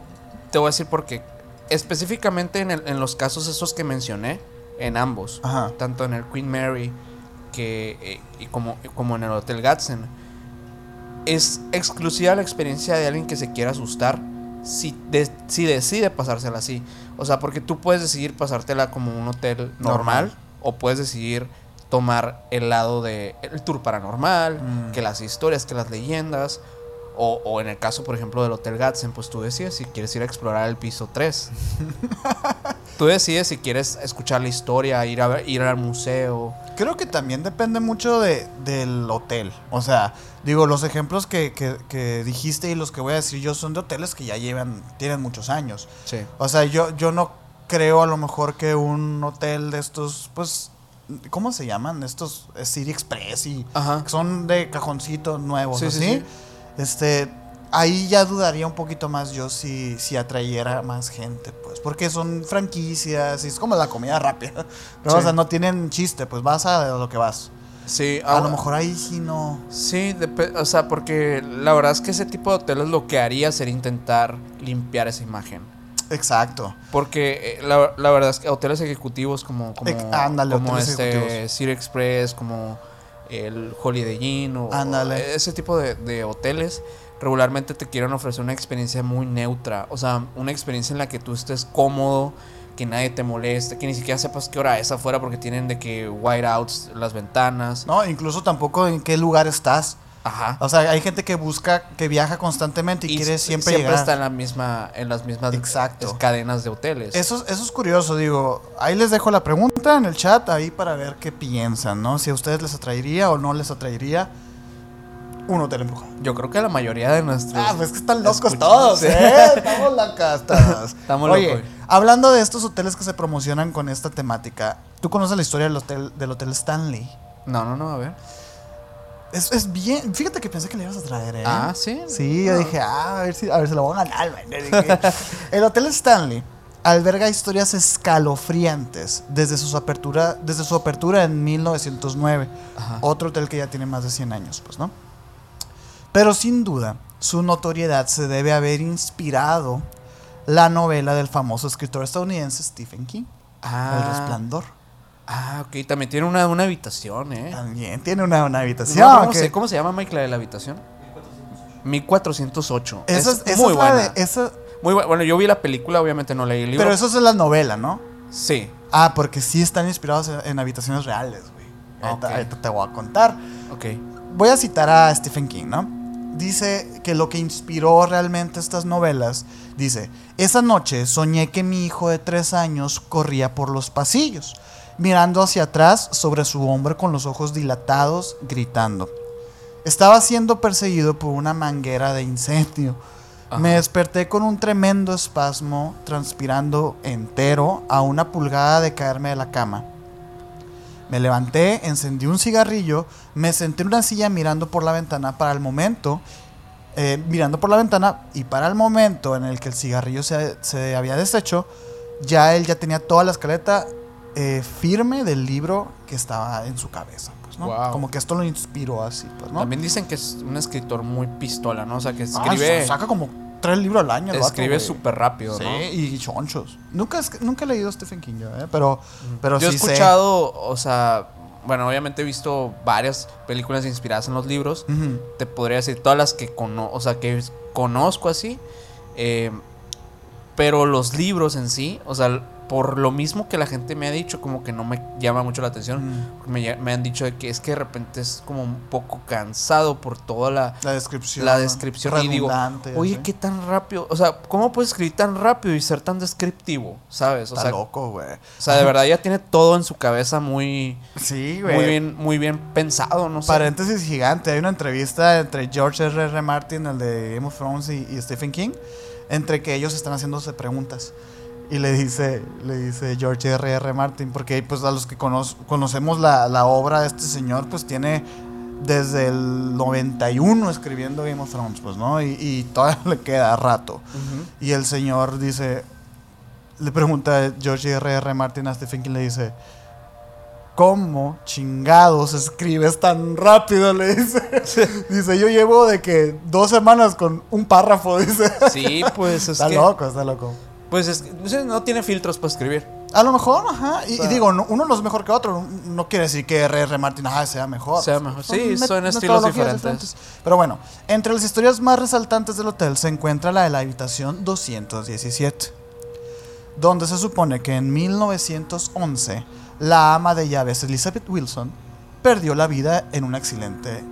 te voy a decir por qué. Específicamente en, el- en los casos esos que mencioné, en ambos, Ajá. tanto en el Queen Mary que, eh, y como, como en el Hotel Gadsden, es exclusiva la experiencia de alguien que se quiera asustar si, de- si decide pasársela así. O sea, porque tú puedes decidir pasártela como un hotel normal, Normal. o puedes decidir tomar el lado de el tour paranormal, Mm. que las historias, que las leyendas. O, o en el caso, por ejemplo, del Hotel Gadsden, pues tú decides si quieres ir a explorar el piso 3. [LAUGHS] tú decides si quieres escuchar la historia, ir, a ver- ir al museo. Creo que también depende mucho de, del hotel. O sea, digo, los ejemplos que, que- que dijiste y los que voy a decir yo son de hoteles que ya llevan, tienen muchos años. Sí. O sea, yo, yo no creo a lo mejor que un hotel de estos, pues, ¿cómo se llaman? Estos eh, City Express y Ajá. son de cajoncitos nuevos, Sí, sí, sí. Este, ahí ya dudaría un poquito más yo si, si atrayera más gente, pues, porque son franquicias y es como la comida rápida. [LAUGHS] O sea, no tienen chiste, pues vas a lo que vas. Sí, A lo mejor ahí sí no. Sí, o sea, porque la verdad es que ese tipo de hoteles lo que haría sería intentar limpiar esa imagen. Exacto. Porque eh, la, la verdad es que hoteles ejecutivos como, como, ándale, como hoteles este. City Express, como el Holiday Inn o, o ese tipo de, de hoteles regularmente te quieren ofrecer una experiencia muy neutra. O sea, una experiencia en la que tú estés cómodo, que nadie te moleste, que ni siquiera sepas qué hora es afuera porque tienen de que whiteouts las ventanas. No, incluso tampoco en qué lugar estás. Ajá. O sea, hay gente que busca, que viaja constantemente y, quiere s- siempre, llegar. está en la misma en las mismas Exacto. cadenas de hoteles. Eso, eso es curioso, digo. Ahí les dejo la pregunta en el chat, ahí para ver qué piensan, ¿no? Si a ustedes les atraería o no les atraería un hotel embrujado. Yo creo que la mayoría de nuestros Ah, pues que están locos escuchas- todos. [LAUGHS] ¿eh? Estamos locas. [LAUGHS] Estamos Oye, locos. hablando de estos hoteles que se promocionan con esta temática, ¿tú conoces la historia del hotel, del hotel Stanley? No, no, no, a ver. Es, es bien. Fíjate que pensé que le ibas a traer, ¿eh? Ah, sí. Sí, yo dije, ah, a ver si, a ver si lo voy a ganar, [LAUGHS] El Hotel Stanley alberga historias escalofriantes desde, sus apertura, desde su apertura en 1909. Ajá. Otro hotel que ya tiene más de 100 años, pues, ¿no? Pero sin duda, su notoriedad se debe haber inspirado la novela del famoso escritor estadounidense Stephen King, Ah, El Resplandor. Ah, ok. También tiene una, una habitación, ¿eh? También tiene una, una habitación. No, ¿cómo, que- se, cómo se llama, Mike, la de la habitación? 1408. esa es, es, esa muy es buena. de- esa- Muy bu- bueno, yo vi la película, obviamente no leí el libro. pero eso es la novela, ¿no? Sí. Ah, porque sí están inspirados en, en habitaciones reales, güey. Ahorita te voy a contar. Ok. Voy a citar a Stephen King, ¿no? Dice que lo que inspiró realmente estas novelas, dice, esa noche soñé que mi hijo de tres años corría por los pasillos, mirando hacia atrás sobre su hombro con los ojos dilatados, gritando. Estaba siendo perseguido por una manguera de incendio. Ajá. Me desperté con un tremendo espasmo, transpirando entero a una pulgada de caerme de la cama. Me levanté, encendí un cigarrillo, me senté en una silla mirando por la ventana para el momento, eh, mirando por la ventana y para el momento en el que el cigarrillo se, se había deshecho, ya él ya tenía toda la escaleta eh, firme del libro que estaba en su cabeza. Pues, ¿no? Como que esto lo inspiró así, pues, ¿no? También dicen que es un escritor muy pistola, ¿no? O sea, que Ah, escribe, saca como tres libros al año. escribe súper rápido, Sí, ¿no? y chonchos. Nunca, nunca he leído Stephen King, yo, ¿eh? pero, pero Yo he sé. escuchado, o sea, bueno, obviamente he visto varias películas inspiradas en los libros. Te podría decir todas las que cono o sea, que conozco así. eh, pero los libros en sí, o sea, por lo mismo que la gente me ha dicho, como que no me llama mucho la atención. Mm. Me, han dicho de que es que de repente es como un poco cansado por toda la, La descripción. la descripción. Y digo, oye, qué tan rápido. O sea, ¿cómo puedes escribir tan rápido y ser tan descriptivo? ¿Sabes? O Está sea, loco, güey. o sea, de verdad ya tiene todo en su cabeza muy, Sí, güey. muy bien, muy bien pensado, no sé. Paréntesis gigante, hay una entrevista entre George R. R. Martin, el de Game of Thrones, y, y Stephen King, entre que ellos están haciéndose preguntas. Y le dice, le dice George R. R. Martin, porque pues a los que cono- conocemos la, la obra de este señor, pues tiene desde el 91 escribiendo Game of Thrones, pues, ¿no? Y, y todavía [LAUGHS] le queda rato. Y el señor dice, le pregunta George R. R. Martin a Stephen King, le dice, ¿cómo chingados escribes tan rápido? [LAUGHS] Le dice, dice, yo llevo de que dos semanas con un párrafo, [LAUGHS] dice. Sí, pues es está que. loco, está loco. Pues es no tiene filtros para escribir. A lo mejor, ajá. Y, sea- digo, no- uno no es mejor que otro. No quiere decir que R.R. Martin ajá, sea mejor. Sea mejor. Sí, son estilos metodologías diferentes. Pero bueno, entre las historias más resaltantes del hotel se encuentra la de la habitación 217, donde se supone que en 1911 la ama de llaves Elizabeth Wilson perdió la vida en un accidente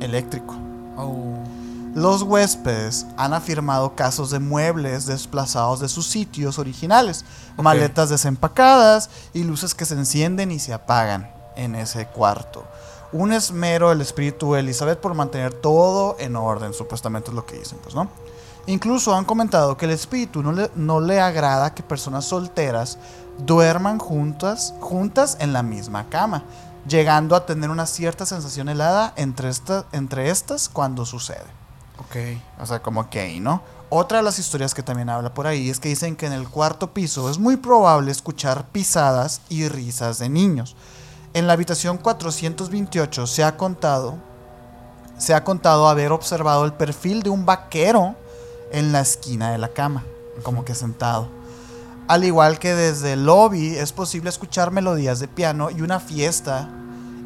eléctrico. Los huéspedes han afirmado casos de muebles desplazados de sus sitios originales, maletas desempacadas y luces que se encienden y se apagan en ese cuarto. Un esmero del espíritu de Elizabeth por mantener todo en orden, supuestamente es lo que dicen, pues, ¿no? Incluso han comentado que el espíritu no le, no le agrada que personas solteras duerman juntas, juntas en la misma cama, llegando a tener una cierta sensación helada entre, esta- entre estas cuando sucede. Ok. O sea, como que ahí, ¿no? Otra de las historias que también habla por ahí es que dicen que en el cuarto piso es muy probable escuchar pisadas y risas de niños. En la habitación 428 se ha contado se ha contado haber observado el perfil de un vaquero en la esquina de la cama, como que sentado. Al igual que desde el lobby es posible escuchar melodías de piano y una fiesta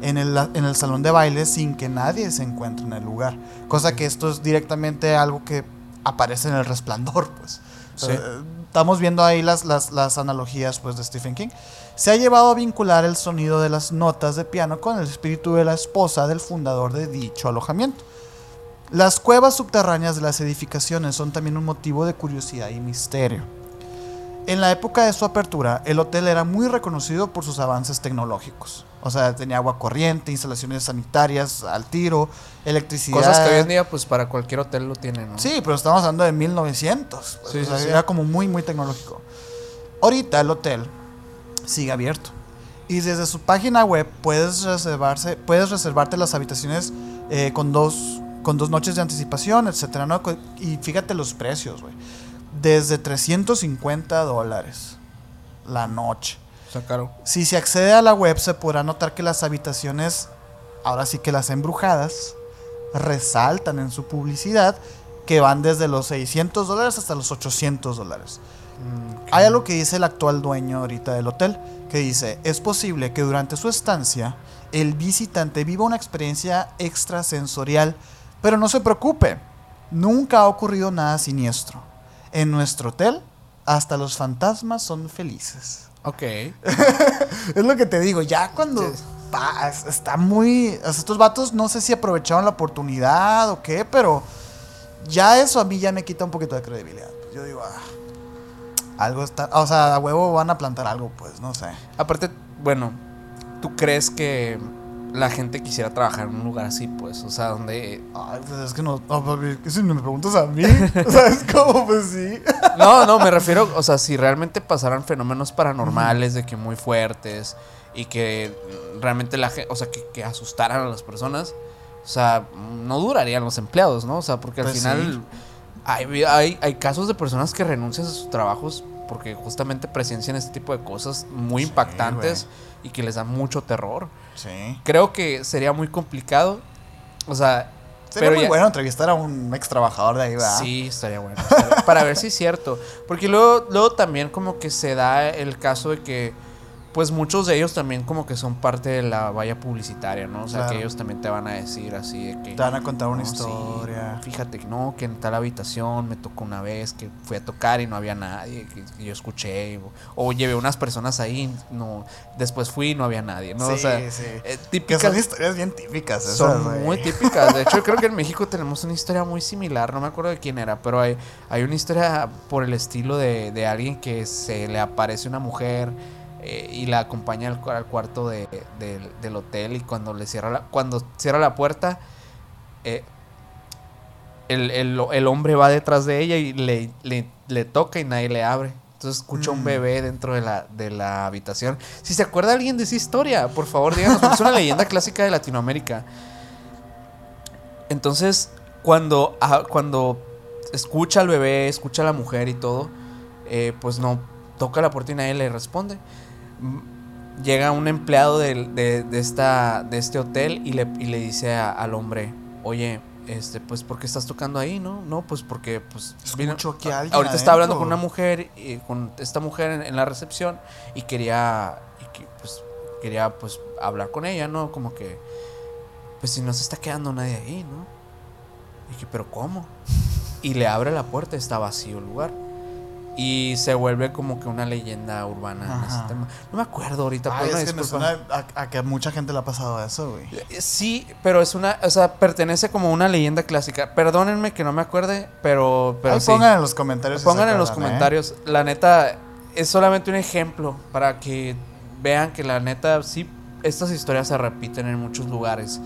en el, en el salón de baile sin que nadie se encuentre en el lugar. Cosa que esto es directamente algo que aparece en el resplandor, pues. Sí. Eh, estamos viendo ahí las, las, las analogías pues, de Stephen King. Se ha llevado a vincular el sonido de las notas de piano con el espíritu de la esposa del fundador de dicho alojamiento. Las cuevas subterráneas de las edificaciones son también un motivo de curiosidad y misterio. En la época de su apertura, el hotel era muy reconocido por sus avances tecnológicos. O sea, tenía agua corriente, instalaciones sanitarias al tiro, electricidad. Cosas que hoy en día, pues para cualquier hotel lo tiene, ¿no? Sí, pero estamos hablando de 1900. pues, Sí, o sea, sí, sí. Era como muy, muy tecnológico. Ahorita el hotel sigue abierto. Y desde su página web puedes, reservarse, puedes reservarte las habitaciones eh, con, dos, con dos noches de anticipación, etcétera, ¿no? Y fíjate los precios, güey. Desde 350 dólares la noche. Si se accede a la web se podrá notar que las habitaciones, ahora sí que las embrujadas, resaltan en su publicidad que van desde los 600 dólares hasta los 800 dólares. Mm, Hay algo que dice el actual dueño ahorita del hotel, que dice, es posible que durante su estancia el visitante viva una experiencia extrasensorial, pero no se preocupe, nunca ha ocurrido nada siniestro. En nuestro hotel, hasta los fantasmas son felices. Ok. [LAUGHS] Es lo que te digo, ya cuando Sí. pa, es- está muy... estos vatos no sé si aprovecharon la oportunidad o qué, pero ya eso a mí ya me quita un poquito de credibilidad. Yo digo, ah, algo está... O sea, a huevo van a plantar algo, pues, no sé. Aparte, bueno, ¿tú crees que la gente quisiera trabajar en un lugar así, pues? O sea, donde... Ay, pues es que no... no, papi, si me preguntas a mí, o sea, es como, pues sí. [LAUGHS] No, no, me refiero, o sea, si realmente pasaran fenómenos paranormales de que muy fuertes y que realmente la gente, o sea, que, que asustaran a las personas, o sea, no durarían los empleados, ¿no? O sea, porque al Pues final sí. hay, hay, hay casos de personas que renuncian a sus trabajos porque justamente presencian este tipo de cosas muy Sí, impactantes y que les dan mucho terror. Sí. Creo que sería muy complicado, o sea, Sería Pero muy ya- bueno entrevistar a un ex trabajador de ahí, ¿verdad? Sí, estaría bueno. para ver si es cierto. Porque luego, luego también como que se da el caso de que pues muchos de ellos también como que son parte de la valla publicitaria, ¿no? O sea, Claro. que ellos también te van a decir así de que... Te van a contar una "No, sí, historia. fíjate que no, que en tal habitación me tocó una vez que fui a tocar y no había nadie, que, que yo escuché, o, o llevé unas personas ahí, no, después fui y no había nadie, ¿no? Sí, o sea, sí. eh, Que típicas, son historias bien típicas esas, son güey. muy típicas. De hecho, creo que en México tenemos una historia muy similar. No me acuerdo de quién era, pero hay, hay una historia por el estilo de, de alguien que se le aparece una mujer eh, y la acompaña al, cu- al cuarto de- del- del hotel y cuando le cierra la, cuando cierra la puerta, eh, el, el- el hombre va detrás de ella y le, le, le toca y nadie le abre. Entonces escucha un Mm. bebé dentro de la, de la habitación. Si se acuerda alguien de esa historia, por favor díganos, porque es una leyenda clásica de Latinoamérica. Entonces, cuando, ah, cuando escucha al bebé, escucha a la mujer y todo, eh, pues no toca la puerta y nadie le responde. Llega un empleado de, de esta, de este hotel y le, y le dice a- al hombre, oye, este, pues, ¿por qué estás tocando ahí, no? No, pues porque, pues, vino- que ahorita está hablando con adentro. una mujer, y con esta mujer en, en la recepción y quería, y que, pues, quería, pues, hablar con ella, ¿no? Como que, pues, si no se está quedando nadie ahí, ¿no? Y que, pero ¿cómo? Y le abre la puerta, está vacío el lugar. Y se vuelve como que una leyenda urbana en ese tema. No me acuerdo ahorita, Ay, pero es una que me disculpa. suena a, a que mucha gente le ha pasado eso, güey. Eh, Sí, pero es una, o sea, pertenece como una leyenda clásica. Perdónenme que no me acuerde, pero, pero sí. pongan en los comentarios. si Pongan en los ¿eh? comentarios. La neta, es solamente un ejemplo para que vean que la neta, sí, estas historias se repiten en muchos lugares.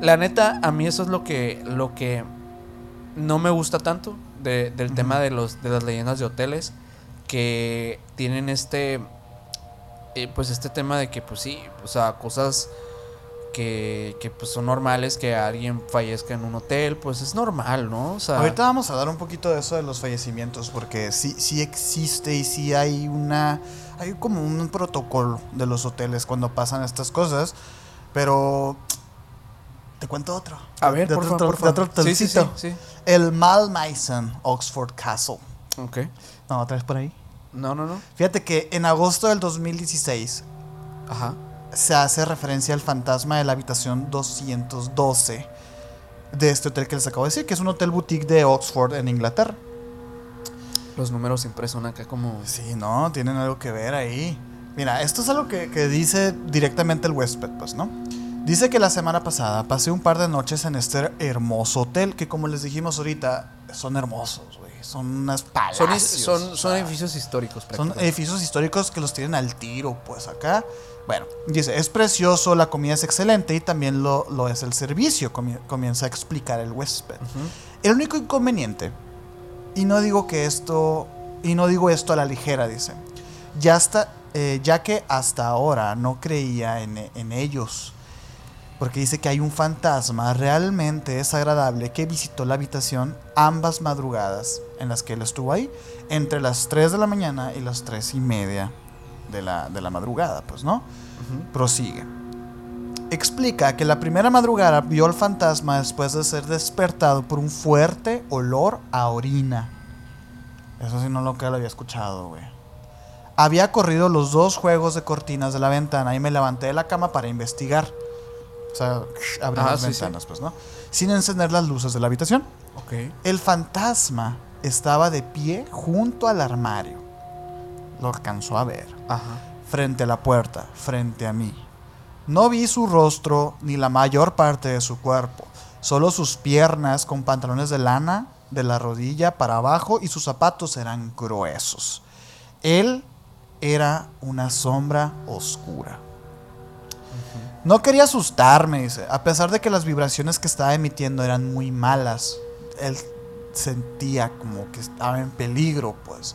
La neta, a mí eso es lo que, lo que no me gusta tanto de- del tema de, los, de las leyendas de hoteles, que tienen este, eh, pues este tema de que, pues sí, o sea, cosas que, que pues son normales, que alguien fallezca en un hotel, pues es normal, ¿no? O sea, Ahorita vamos a hablar un poquito de eso de los fallecimientos, porque sí, sí existe y sí hay una. Hay como un protocolo de los hoteles cuando pasan estas cosas. Pero. Te cuento otro. a ver, de por otro, favor, de por otro favor. Sí, sí, sí, hotelcito. sí. El Malmaison Oxford Castle. Ok. No, otra vez por ahí. No, no, no. Fíjate que en agosto del 2016 Ajá. se hace referencia al fantasma de la habitación 212 de este hotel que les acabo de decir, que es un hotel boutique de Oxford en Inglaterra. Los números siempre son acá como. Sí, no, tienen algo que ver ahí. Mira, esto es algo que, que dice directamente el huésped, pues, ¿no? Dice que la semana pasada pasé un par de noches en este hermoso hotel, que como les dijimos ahorita, son hermosos, güey. Son unas palacios. son, son edificios históricos, Son edificios históricos que los tienen al tiro, pues acá. Bueno, dice, es precioso, la comida es excelente y también lo, lo es el servicio, comie- comienza a explicar el huésped. El único inconveniente, y no digo que esto, y no digo esto a la ligera, dice, ya, hasta, eh, ya que hasta ahora no creía en, en ellos, porque dice que hay un fantasma realmente desagradable que visitó la habitación ambas madrugadas en las que él estuvo ahí, entre las 3 de la mañana y las 3 y media de la, de la madrugada, pues, ¿no? Prosigue. Explica que la primera madrugada vio al fantasma después de ser despertado por un fuerte olor a orina. Eso sí no lo que lo había escuchado, güey. Había corrido los dos juegos de cortinas de la ventana y me levanté de la cama para investigar. O sea, abrí Ah, las sí, sí. ventanas, pues, ¿no? Sin encender las luces de la habitación. Ok. El fantasma estaba de pie junto al armario. Lo alcanzó a ver Ajá. frente a la puerta, frente a mí. No vi su rostro ni la mayor parte de su cuerpo, solo sus piernas con pantalones de lana de la rodilla para abajo y sus zapatos eran gruesos. Él era una sombra oscura. No quería asustarme, dice, a pesar de que las vibraciones que estaba emitiendo eran muy malas. Él sentía como que estaba en peligro, pues.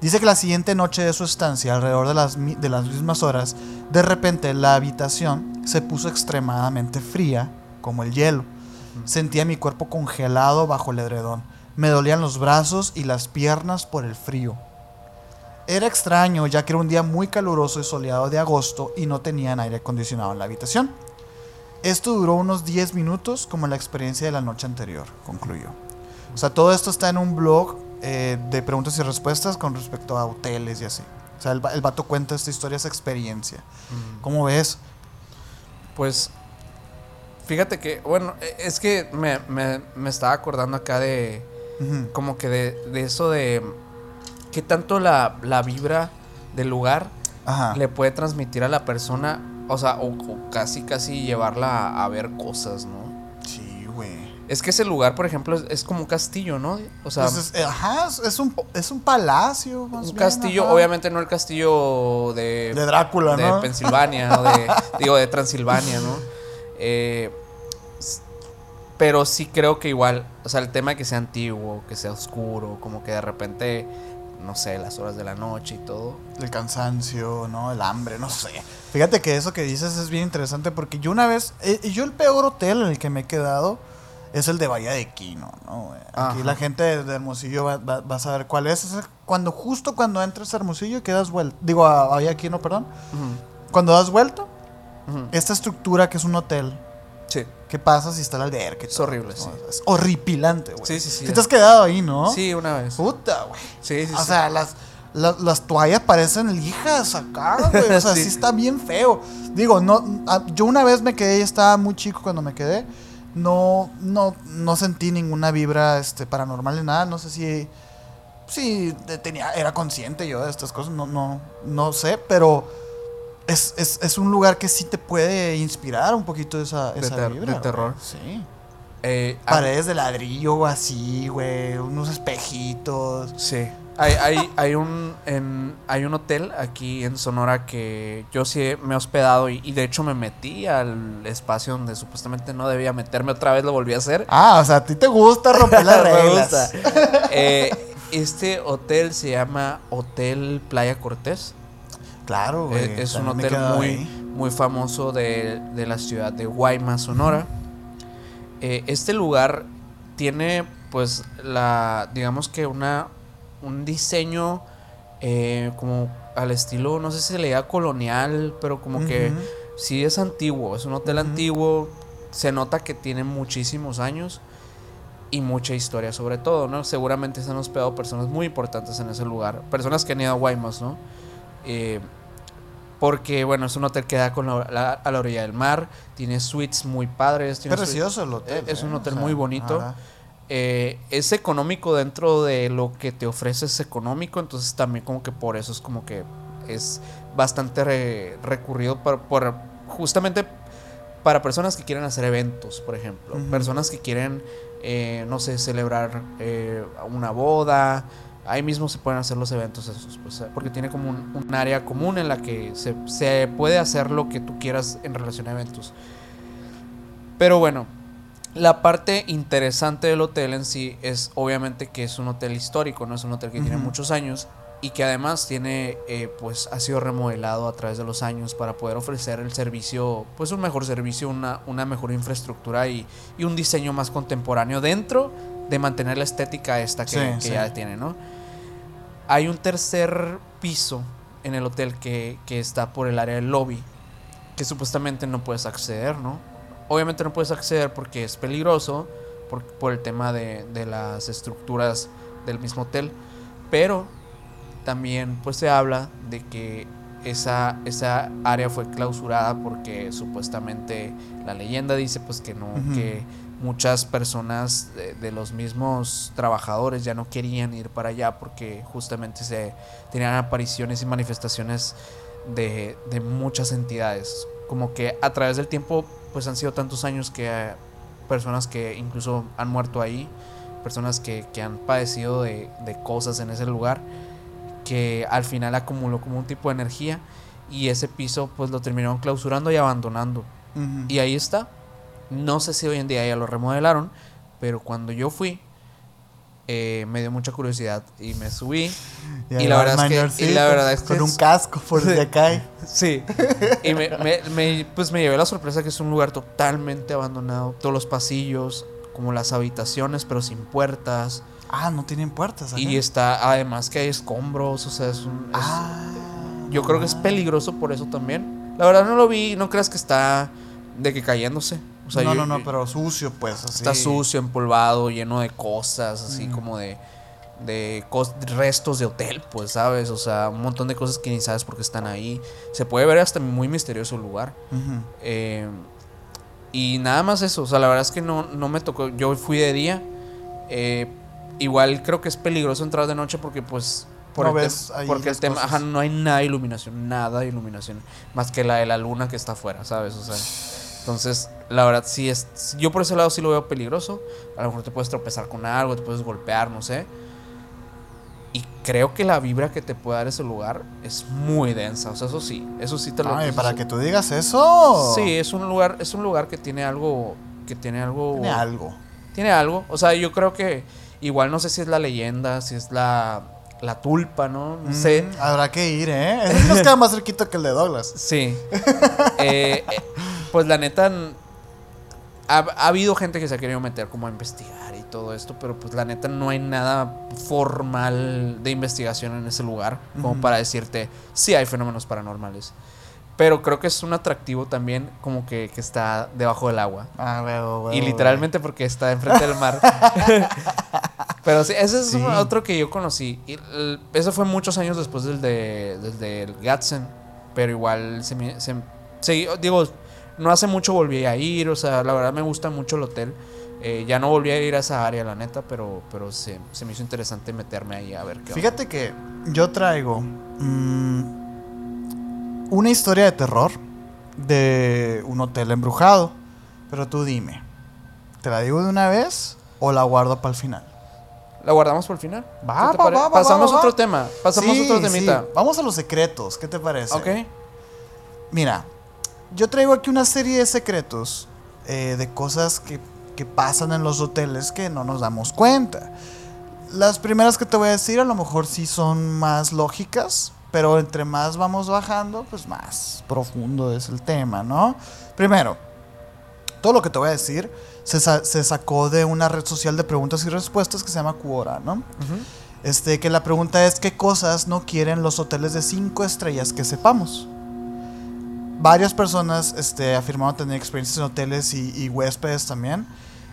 Dice que la siguiente noche de su estancia, alrededor de las, de las mismas horas, de repente la habitación se puso extremadamente fría, como el hielo. Sentía mi cuerpo congelado bajo el edredón. Me dolían los brazos y las piernas por el frío. Era extraño, ya que era un día muy caluroso y soleado de agosto y no tenían aire acondicionado en la habitación. Esto duró unos 10 minutos, como la experiencia de la noche anterior, concluyó. O sea, todo esto está en un blog eh, de preguntas y respuestas con respecto a hoteles y así. O sea, el, el vato cuenta esta historia, esa experiencia. ¿Cómo ves? Pues, fíjate que, bueno, e- es que me, me, me estaba acordando acá de, como que de, de eso de qué tanto la, la vibra del lugar Ajá. le puede transmitir a la persona, o sea, o, o casi, casi llevarla a, a ver cosas, ¿no? Sí, güey. Es que ese lugar, por ejemplo, es, es como un castillo, ¿no? O sea, Pues es- eh, ajá, es- un, es un palacio. más un bien, castillo, ajá. obviamente no el castillo de, De Drácula, de ¿no? Pensilvania, o de, [LAUGHS] digo, de Transilvania, ¿no? Eh, pero sí creo que igual, o sea, el tema de que sea antiguo, que sea oscuro, como que de repente, no sé, las horas de la noche y todo. El cansancio, ¿no? El hambre, no sé. Fíjate que eso que dices es bien interesante porque yo una vez, eh, yo el peor hotel en el que me he quedado es el de Bahía de Quino, ¿no? Aquí Ajá. la gente de, Hermosillo va, va- va a saber cuál es. Es cuando justo cuando entras a Hermosillo quedas vuelta. Digo, a Bahía de Quino, perdón. Cuando das vuelta, esta estructura que es un hotel, Sí. ¿qué pasa si está el alberca? Es horrible. Es horripilante, güey. Sí, sí, sí. ¿Sí te has quedado ahí, ¿no? Sí, una vez. Puta, güey. Sí, sí, O sí. sea, las, la- las toallas parecen lijas acá, güey. O sea, [LAUGHS] sí. Sí. está bien feo. Digo, no, yo una vez me quedé estaba muy chico cuando me quedé. No, no, no sentí ninguna vibra este, paranormal ni nada. No sé si, si de- tenía, era consciente yo de estas cosas. No, no, no sé, pero es, es, es un lugar que sí te puede inspirar un poquito esa, De esa ter- vibra. de güey. terror. Sí. Eh, Paredes de ladrillo así, güey. Unos espejitos. Sí. Hay, hay, hay, un, en, hay un hotel aquí en Sonora que yo sí me he hospedado y, y de hecho me metí al espacio donde supuestamente no debía meterme. Otra vez lo volví a hacer. Ah, o sea, a ti te gusta romper las [LAUGHS] reglas. Eh, este hotel se llama Hotel Playa Cortés. Claro, güey. Eh, es un hotel muy, ahí. muy famoso de, de la ciudad de Guaymas, Sonora. Eh, este lugar tiene, pues, la, digamos que una, un diseño eh, como al estilo, no sé si se le diga colonial, pero como que sí es antiguo, es un hotel antiguo, se nota que tiene muchísimos años y mucha historia sobre todo, ¿no? Seguramente se han hospedado personas muy importantes en ese lugar, personas que han ido a Guaymas, ¿no? Eh, porque, bueno, es un hotel que da con la- la- a la orilla del mar, tiene suites muy padres. tiene Precioso el hotel. Es un ¿eh? hotel O sea, muy bonito. ajá. eh, es económico dentro de lo que te ofrece es económico, entonces también como que por eso es como que es bastante re- recurrido por, por- justamente para personas que quieren hacer eventos, por ejemplo, personas que quieren, eh, no sé, celebrar eh, una boda, ahí mismo se pueden hacer los eventos esos, pues, porque tiene como un, un área común en la que se, se puede hacer lo que tú quieras en relación a eventos. Pero bueno, la parte interesante del hotel en sí es obviamente que es un hotel histórico, no es un hotel que tiene muchos años y que además tiene, eh, pues ha sido remodelado a través de los años para poder ofrecer el servicio, pues un mejor servicio, una, una mejor infraestructura y, y un diseño más contemporáneo dentro de mantener la estética esta que, Sí, que sí. ya tiene, ¿no? Hay un tercer piso en el hotel que, que está por el área del lobby, que supuestamente no puedes acceder, ¿no? Obviamente no puedes acceder porque es peligroso, por, por el tema de, de las estructuras del mismo hotel, pero también pues se habla de que esa, esa área fue clausurada porque supuestamente la leyenda dice pues que no, que muchas personas de, de los mismos trabajadores ya no querían ir para allá porque justamente se tenían apariciones y manifestaciones de, de muchas entidades. Como que a través del tiempo, pues han sido tantos años que eh, personas que incluso han muerto ahí, personas que, que han padecido de, de cosas en ese lugar, que al final acumuló como un tipo de energía y ese piso pues lo terminaron clausurando y abandonando. Y ahí está. No sé si hoy en día ya lo remodelaron, pero cuando yo fui, eh, me dio mucha curiosidad y me subí. y la verdad es que- y la mayorcito, verdad es que Con un casco por si [LAUGHS] acá. Sí. Y me, me- me- pues me llevé la sorpresa que es un lugar totalmente abandonado. Todos los pasillos, como las habitaciones, pero sin puertas. Ah, no tienen puertas. acá. Y está, además que hay escombros, o sea, es un... es- Ah. yo creo que es peligroso por eso también. La verdad no lo vi, no creas que está de que cayéndose. O sea, no, yo- no, no, pero sucio, pues. Así. Está sucio, empolvado, lleno de cosas, así Mm. como de, de restos de hotel, pues, ¿sabes? O sea, un montón de cosas que ni sabes por qué están ahí. Se puede ver hasta muy misterioso el lugar. Eh, y nada más eso, o sea, la verdad es que no, no me tocó, yo fui de día. eh, igual creo que es peligroso entrar de noche porque pues... Por No el ves ahí porque el tema, ajá, no hay nada de iluminación, nada de iluminación, más que la de la luna que está afuera, ¿sabes? O sea, entonces, la verdad sí es, yo por ese lado sí lo veo peligroso, a lo mejor te puedes tropezar con algo, te puedes golpear, no sé. Y creo que la vibra que te puede dar ese lugar es muy densa, o sea, eso sí, eso sí te lo Ay, para que tú digas eso. Sí, es un lugar, es un lugar que tiene algo, que tiene algo, Tiene algo. tiene algo. O sea, yo creo que igual no sé si es la leyenda, si es la, la tulpa, ¿no? No sé. Mm, habrá que ir, ¿eh? [LAUGHS] Nos queda más cerquito que el de Douglas. Sí. [LAUGHS] Eh, eh, pues la neta, ha, ha habido gente que se ha querido meter como a investigar y todo esto, pero pues la neta no hay nada formal de investigación en ese lugar como para decirte si hay fenómenos paranormales. Pero creo que es un atractivo también como que, que está debajo del agua. Ah, huevo, huevo, Y literalmente porque está enfrente del mar. [LAUGHS] [LAUGHS] Pero sí, ese es Sí. otro que yo conocí. Y el- eso fue muchos años después del de del del Gadsden. Pero igual se me, se- se- digo, no hace mucho volví a ir. O sea, la verdad me gusta mucho el hotel. Eh, ya no volví a ir a esa área, la neta, pero, pero se, se me hizo interesante meterme ahí a ver qué onda. Fíjate que yo traigo mm, una historia de terror de un hotel embrujado. Pero tú dime, ¿te la digo de una vez o la guardo para el final? ¿La guardamos por el final? Va, ¿Qué te va, va, Pasamos va, va. otro tema. Pasamos Sí, otro temita. sí. Vamos a los secretos, ¿qué te parece? Ok. Mira, yo traigo aquí una serie de secretos eh, de cosas que, que pasan en los hoteles que no nos damos cuenta. Las primeras que te voy a decir a lo mejor sí son más lógicas, pero entre más vamos bajando, pues más profundo es el tema, ¿no? Primero, todo lo que te voy a decir se, sa- se sacó de una red social de preguntas y respuestas que se llama Quora, ¿no? Este, que la pregunta es qué cosas no quieren los hoteles de 5 estrellas que sepamos. Varias personas este, afirmaron tener experiencias en hoteles y, y huéspedes también.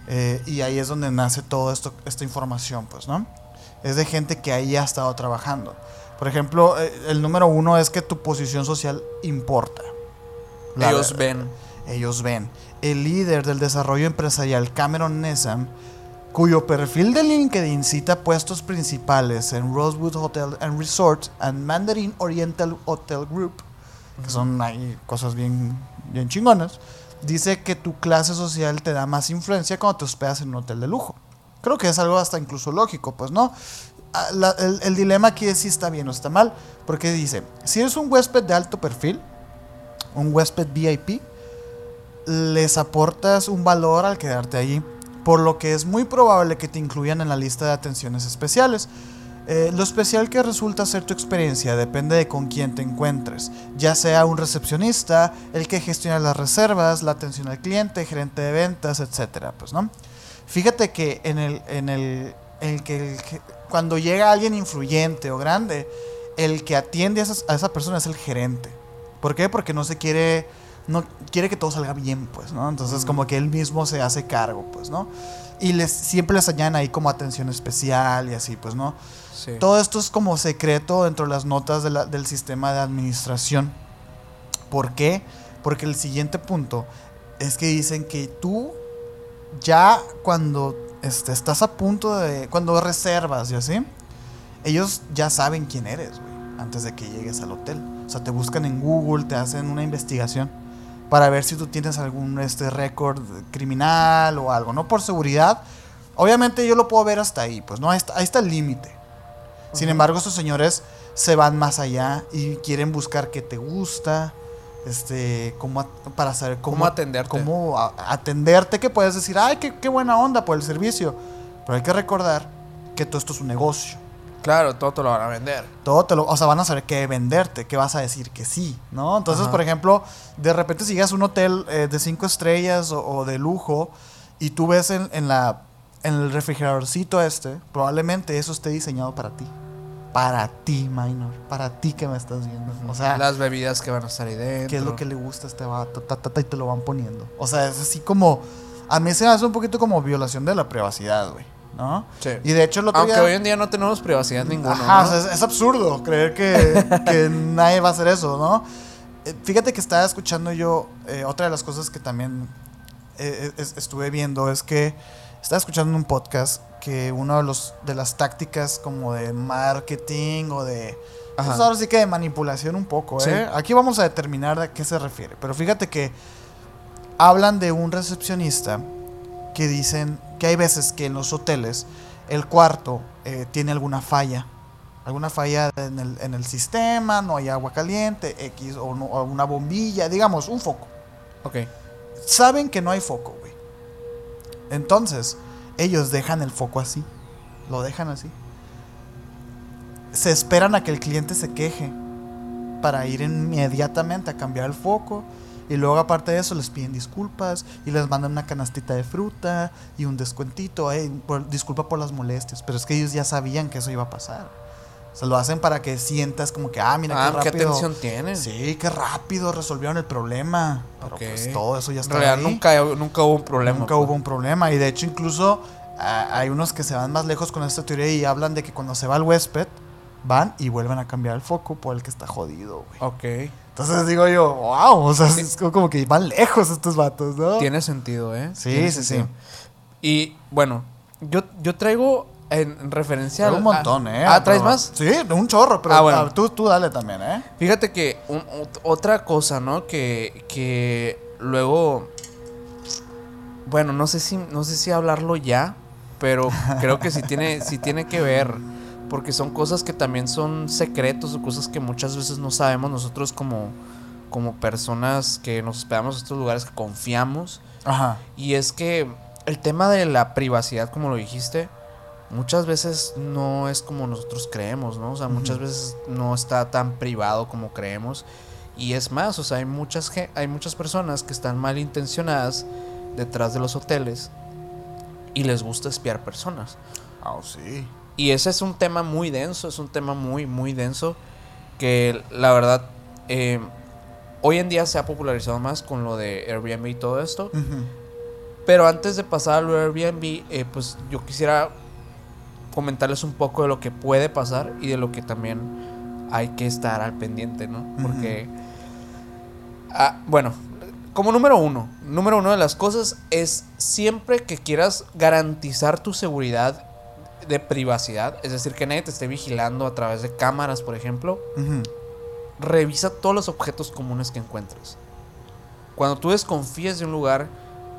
eh, y ahí es donde nace toda esta información, pues, ¿no? Es de gente que ahí ha estado trabajando. Por ejemplo, eh, el número uno es que tu posición social importa. La Ellos verdad. ven. Ellos ven. El líder del desarrollo empresarial, Cameron Nessam, cuyo perfil de LinkedIn cita puestos principales en Rosewood Hotel and Resort and Mandarin Oriental Hotel Group, que son ahí cosas bien, bien chingonas, dice que tu clase social te da más influencia cuando te hospedas en un hotel de lujo. Creo que es algo hasta incluso lógico, pues no. Ah, la- el, el dilema aquí es si está bien o está mal, porque dice, si eres un huésped de alto perfil, un huésped VIP, les aportas un valor al quedarte allí, por lo que es muy probable que te incluyan en la lista de atenciones especiales. Eh, lo especial que resulta ser tu experiencia depende de con quién te encuentres, ya sea un recepcionista, el que gestiona las reservas, la atención al cliente, gerente de ventas, etcétera, pues, ¿no? Fíjate que en el, en el, el que el cuando llega alguien influyente o grande, el que atiende a, esas- a esa persona es el gerente. ¿Por qué? Porque no se quiere, no quiere que todo salga bien, pues, ¿no? Entonces como que él mismo se hace cargo, pues, ¿no? Y les, siempre les añaden ahí como atención especial y así, pues, ¿no? Todo esto es como secreto dentro de las notas del sistema de administración. ¿Por qué? Porque el siguiente punto es que dicen que tú ya cuando este, estás a punto de... Cuando reservas y así, ellos ya saben quién eres, güey, antes de que llegues al hotel. O sea, te buscan en Google, te hacen una investigación para ver si tú tienes algún este récord criminal o algo, ¿no? Por seguridad. Obviamente yo lo puedo ver hasta ahí, pues no, ahí está el límite. Sin embargo, estos señores se van más allá y quieren buscar qué te gusta, este, cómo para saber cómo, ¿Cómo atenderte? cómo a- atenderte, que puedes decir, ay, qué, qué buena onda por el servicio. Pero hay que recordar que todo esto es un negocio. Claro, todo te lo van a vender. Todo te lo, o sea, van a saber qué venderte, qué vas a decir que sí, ¿no? Entonces, Ajá. por ejemplo, de repente si llegas a un hotel eh, de cinco estrellas o, o de lujo y tú ves en, en la, en el refrigeradorcito este, probablemente eso esté diseñado para ti. Para ti, minor. Para ti que me estás viendo. O sea, Las bebidas que van a estar ahí dentro. qué es lo que le gusta a este vato, ta, ta, ta, y te lo van poniendo. O sea, es así como, a mí se me hace un poquito como violación de la privacidad, güey. ¿no? Sí. Y de hecho el otro Aunque día- hoy en día no tenemos privacidad ninguna. Ajá, ¿no? o sea, es, es absurdo creer que, [LAUGHS] que nadie va a hacer eso, ¿no? Eh, Fíjate que estaba escuchando yo, eh, otra de las cosas que también eh, es- estuve viendo es que estaba escuchando en un podcast que una de, los, de las tácticas como de marketing o de... Pues ahora sí que de manipulación un poco, Sí. ¿eh? Aquí vamos a determinar a qué se refiere. Pero fíjate que hablan de un recepcionista que dicen que hay veces que en los hoteles el cuarto eh, tiene alguna falla. Alguna falla en el, en el sistema, no hay agua caliente, X, o, no- o una bombilla, digamos, un foco. Ok. Saben que no hay foco, güey. Entonces, ellos dejan el foco así. Lo dejan así. Se esperan a que el cliente se queje para ir inmediatamente a cambiar el foco. Y luego, aparte de eso, les piden disculpas y les mandan una canastita de fruta y un descuentito. "Ey, por- disculpa por las molestias. Pero es que ellos ya sabían que eso iba a pasar. Se lo hacen para que sientas como que, ah, mira Ah, qué qué rápido. atención tienen. Sí, qué rápido resolvieron el problema. Pero pues todo eso ya En está realidad ahí. nunca, nunca hubo un problema. Nunca pues. hubo un problema. Y de hecho, incluso hay unos que se van más lejos con esta teoría y hablan de que cuando se va el huésped, van y vuelven a cambiar el foco por el que está jodido, güey. Ok. Entonces digo yo, wow, o sea, es como que van lejos estos vatos, ¿no? Tiene sentido, ¿eh? Sí, sí, sentido. sí. Y bueno, yo, yo traigo en, en referencia un montón, a- ¿eh? Ah, ¿traes más? Sí, un chorro, pero Ah, bueno. ah, tú, tú dale también, ¿eh? Fíjate que un- otra cosa, ¿no? Que, que luego, bueno, no sé si no sé si hablarlo ya, pero [LAUGHS] creo que sí tiene sí tiene que ver porque son cosas que también son secretos o cosas que muchas veces no sabemos nosotros como como personas que nos hospedamos en estos lugares que confiamos Ajá. y es que el tema de la privacidad, como lo dijiste, muchas veces no es como nosotros creemos, ¿no? O sea, muchas veces no está tan privado como creemos. Y es más, o sea, hay muchas, hay muchas personas que están malintencionadas detrás de los hoteles y les gusta espiar personas. Ah, sí. Y ese es un tema muy denso, es un tema muy, muy denso que la verdad eh, hoy en día se ha popularizado más con lo de Airbnb y todo esto. Pero antes de pasar al Airbnb, eh, pues yo quisiera comentarles un poco de lo que puede pasar y de lo que también hay que estar al pendiente, ¿no? Porque, ah, bueno, como número uno, número uno de las cosas es siempre que quieras garantizar tu seguridad de privacidad, es decir, que nadie te esté vigilando a través de cámaras, por ejemplo, revisa todos los objetos comunes que encuentres. Cuando tú desconfíes de un lugar,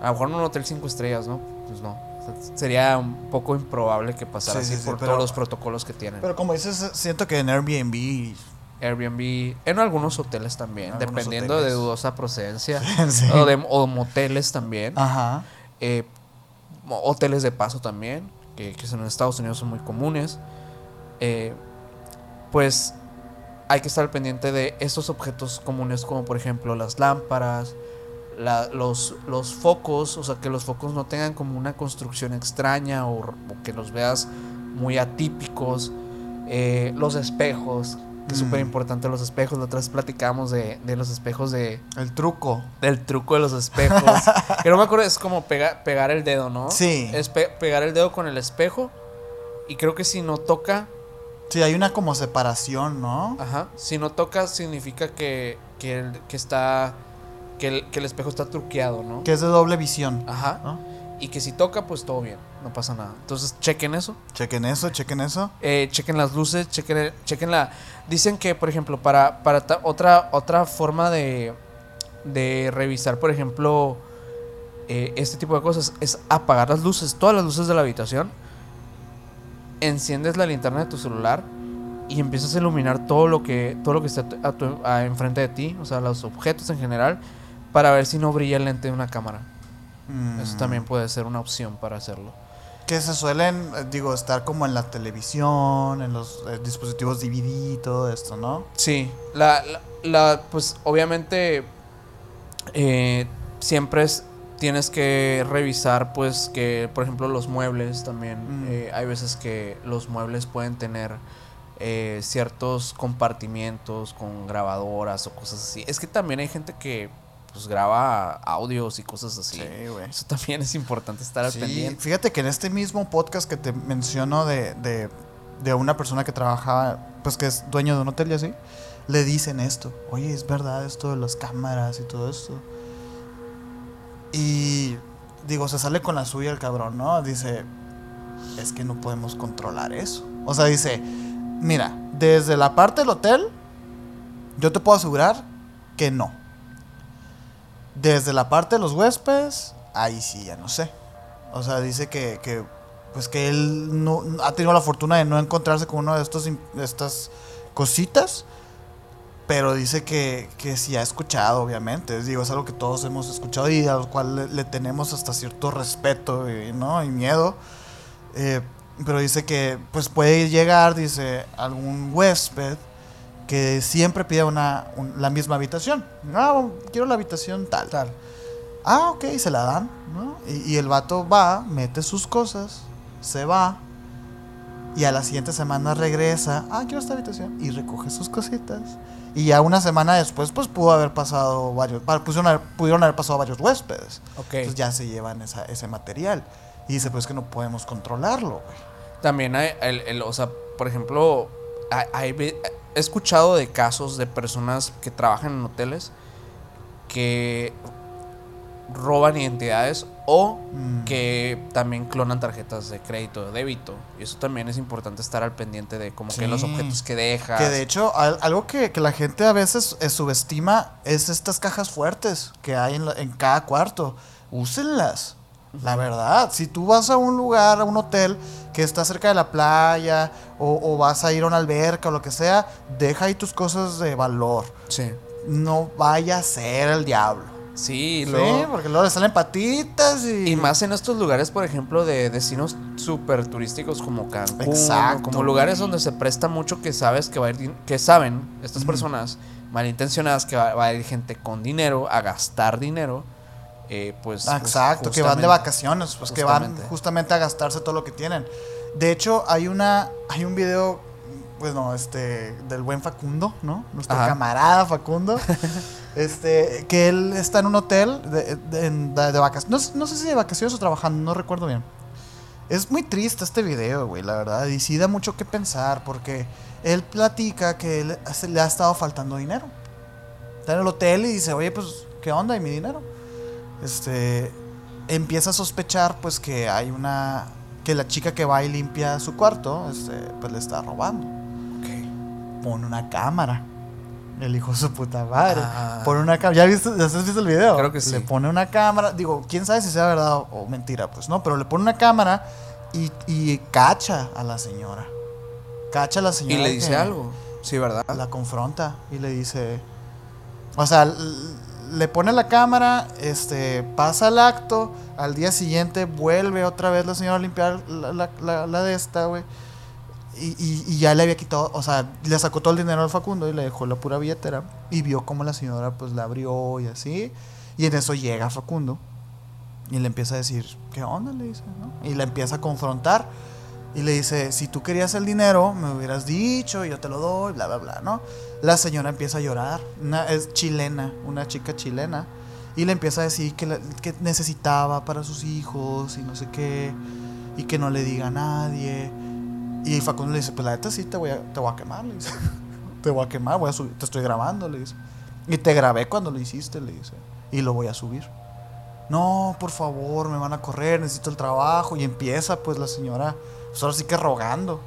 a lo mejor en un hotel 5 estrellas, ¿no? Pues no. Sería un poco improbable que pasara Sí, así sí, sí, por pero- todos los protocolos que tienen. Pero como dices, siento que en Airbnb. Airbnb, en algunos hoteles también, algunos dependiendo de dudosa procedencia. [LAUGHS] O, de, o moteles también. Ajá. Eh, hoteles de paso también, que, que en Estados Unidos son muy comunes. Eh, pues hay que estar al pendiente de estos objetos comunes como por ejemplo las lámparas, la- los, los focos, o sea que los focos no tengan como una construcción extraña o, que los veas muy atípicos, eh, los espejos, que es Mm. súper importante los espejos, la otra vez platicamos de, de los espejos de, El truco. del truco de los espejos. [LAUGHS] que no me acuerdo, es como pega- pegar el dedo, ¿no? Sí. Es pe- pegar el dedo con el espejo. Y creo que si no toca, Sí, hay una como separación, ¿no? ajá, si no toca significa que, que está, que el, que el espejo está truqueado, ¿no? Que es de doble visión. Ajá. ¿no? Y que si toca, pues todo bien, no pasa nada. Entonces, chequen eso. Chequen eso, chequen eso. Eh, chequen las luces, chequen, chequen la... Dicen que, por ejemplo, para, para otra, otra forma de, de revisar, por ejemplo, eh, este tipo de cosas es apagar las luces, todas las luces de la habitación. Enciendes la linterna de tu celular y empiezas a iluminar todo lo que, todo lo que está a tu- a tu- a- enfrente de ti, o sea, los objetos en general, para ver si no brilla el lente de una cámara. Eso Mm. también puede ser una opción para hacerlo. Que se suelen, eh, digo, estar como en la televisión, en los eh, dispositivos DVD y todo esto, ¿no? Sí, la, la, la- pues obviamente eh, siempre es, tienes que revisar pues que por ejemplo los muebles también, Mm. eh, hay veces que los muebles pueden tener eh, ciertos compartimientos con grabadoras o cosas así. Es que también hay gente que pues graba audios y cosas así. Sí, güey. Eso también es importante estar al Sí, pendiente. fíjate que en este mismo podcast que te menciono de, de, de una persona que trabajaba, pues que es dueño de un hotel y así, le dicen esto. Oye, es verdad esto de las cámaras y todo esto. Y digo, se sale con la suya el cabrón, ¿no? Dice, es que no podemos controlar eso. O sea, dice, mira, desde la parte del hotel, yo te puedo asegurar que no. Desde la parte de los huéspedes, ahí sí, ya no sé. O sea, dice que, que, pues que él no, ha tenido la fortuna de no encontrarse con una de, estos, de estas cositas. Pero dice que, que sí ha escuchado, obviamente. Digo, es algo que todos hemos escuchado y al cual le, le tenemos hasta cierto respeto y, ¿no? y miedo. Eh, pero dice que pues puede llegar, dice, algún huésped que siempre pide una, un- la misma habitación. No, quiero la habitación tal. Tal. Ah, ok, se la dan, ¿no? Y, y el vato va, mete sus cosas, se va. Y a la siguiente semana regresa. Ah, quiero esta habitación. Y recoge sus cositas. Y ya una semana después, pues pudo haber pasado varios. Pudieron haber, pudieron haber pasado varios huéspedes. Ok. Entonces ya se llevan esa- ese material. Y dice, pues que no podemos controlarlo, güey. También hay, el, el- o sea, por ejemplo, hay- hay he escuchado de casos de personas que trabajan en hoteles que roban identidades o Mm. que también clonan tarjetas de crédito, de débito. Y eso también es importante estar al pendiente de como que los objetos que dejas. Que de hecho, al- algo que, que la gente a veces eh, subestima es estas cajas fuertes que hay en, la- en cada cuarto. Úsenlas. La verdad, si tú vas a un lugar, a un hotel que está cerca de la playa o, o vas a ir a una alberca o lo que sea, deja ahí tus cosas de valor. Sí. No vaya a ser el diablo. Sí, y Sí, porque luego le salen patitas y... Y más en estos lugares, por ejemplo, de destinos súper turísticos como Cancún, Exacto, como lugares donde se presta mucho que sabes que va a ir, que saben estas personas malintencionadas que va, va a ir gente con dinero a gastar dinero, eh, pues, pues, Exacto, que van de vacaciones, pues que van Justamente. a gastarse todo lo que tienen. De hecho, hay una, hay un video, pues no, este, del buen Facundo, ¿no? Nuestro Ajá. camarada Facundo, [LAUGHS] este, que él está en un hotel de, de, en- de- de vacaciones, no, sé- no sé si de vacaciones o trabajando, no recuerdo bien. Es muy triste este video, güey, la verdad, y sí da mucho que pensar, porque él platica que él le ha estado faltando dinero. Está en el hotel y dice, oye, pues, ¿qué onda? ¿Y mi dinero? Este empieza a sospechar pues que hay una que la chica que va y limpia su cuarto este, pues le está robando. Pone una cámara. El hijo de su puta madre. Ah. pone una cámara ya viste ya has visto el video Creo que sí. le pone una cámara digo quién sabe si sea verdad o, o mentira pues no pero le pone una cámara y, y cacha a la señora. Cacha a la Y señora le dice algo, sí, ¿verdad? la confronta y le dice, o sea, le pone la cámara, este, pasa el acto, al día siguiente vuelve otra vez la señora a limpiar la, la- la- la de esta, güey. Y, y- ya le había quitado, o sea, le sacó todo el dinero al Facundo y le dejó la pura billetera. Y vio cómo la señora pues la abrió y así. Y en eso llega Facundo y le empieza a decir, ¿qué onda? Le dice, ¿no? Y la empieza a confrontar. Y le dice, si tú querías el dinero, me hubieras dicho, yo te lo doy, bla, bla, bla, ¿no? La señora empieza a llorar, una, es chilena, una chica chilena, y le empieza a decir que, que necesitaba para sus hijos y no sé qué, y que no le diga a nadie. Y Facundo le dice, pues la neta sí te voy a, te voy a quemar, le dice. [LAUGHS] te voy a quemar, voy a subir, te estoy grabando, le dice. Y te grabé cuando lo hiciste, le dice. Y lo voy a subir. No, por favor, me van a correr, necesito el trabajo. Y empieza pues la señora, pues ahora sí que rogando.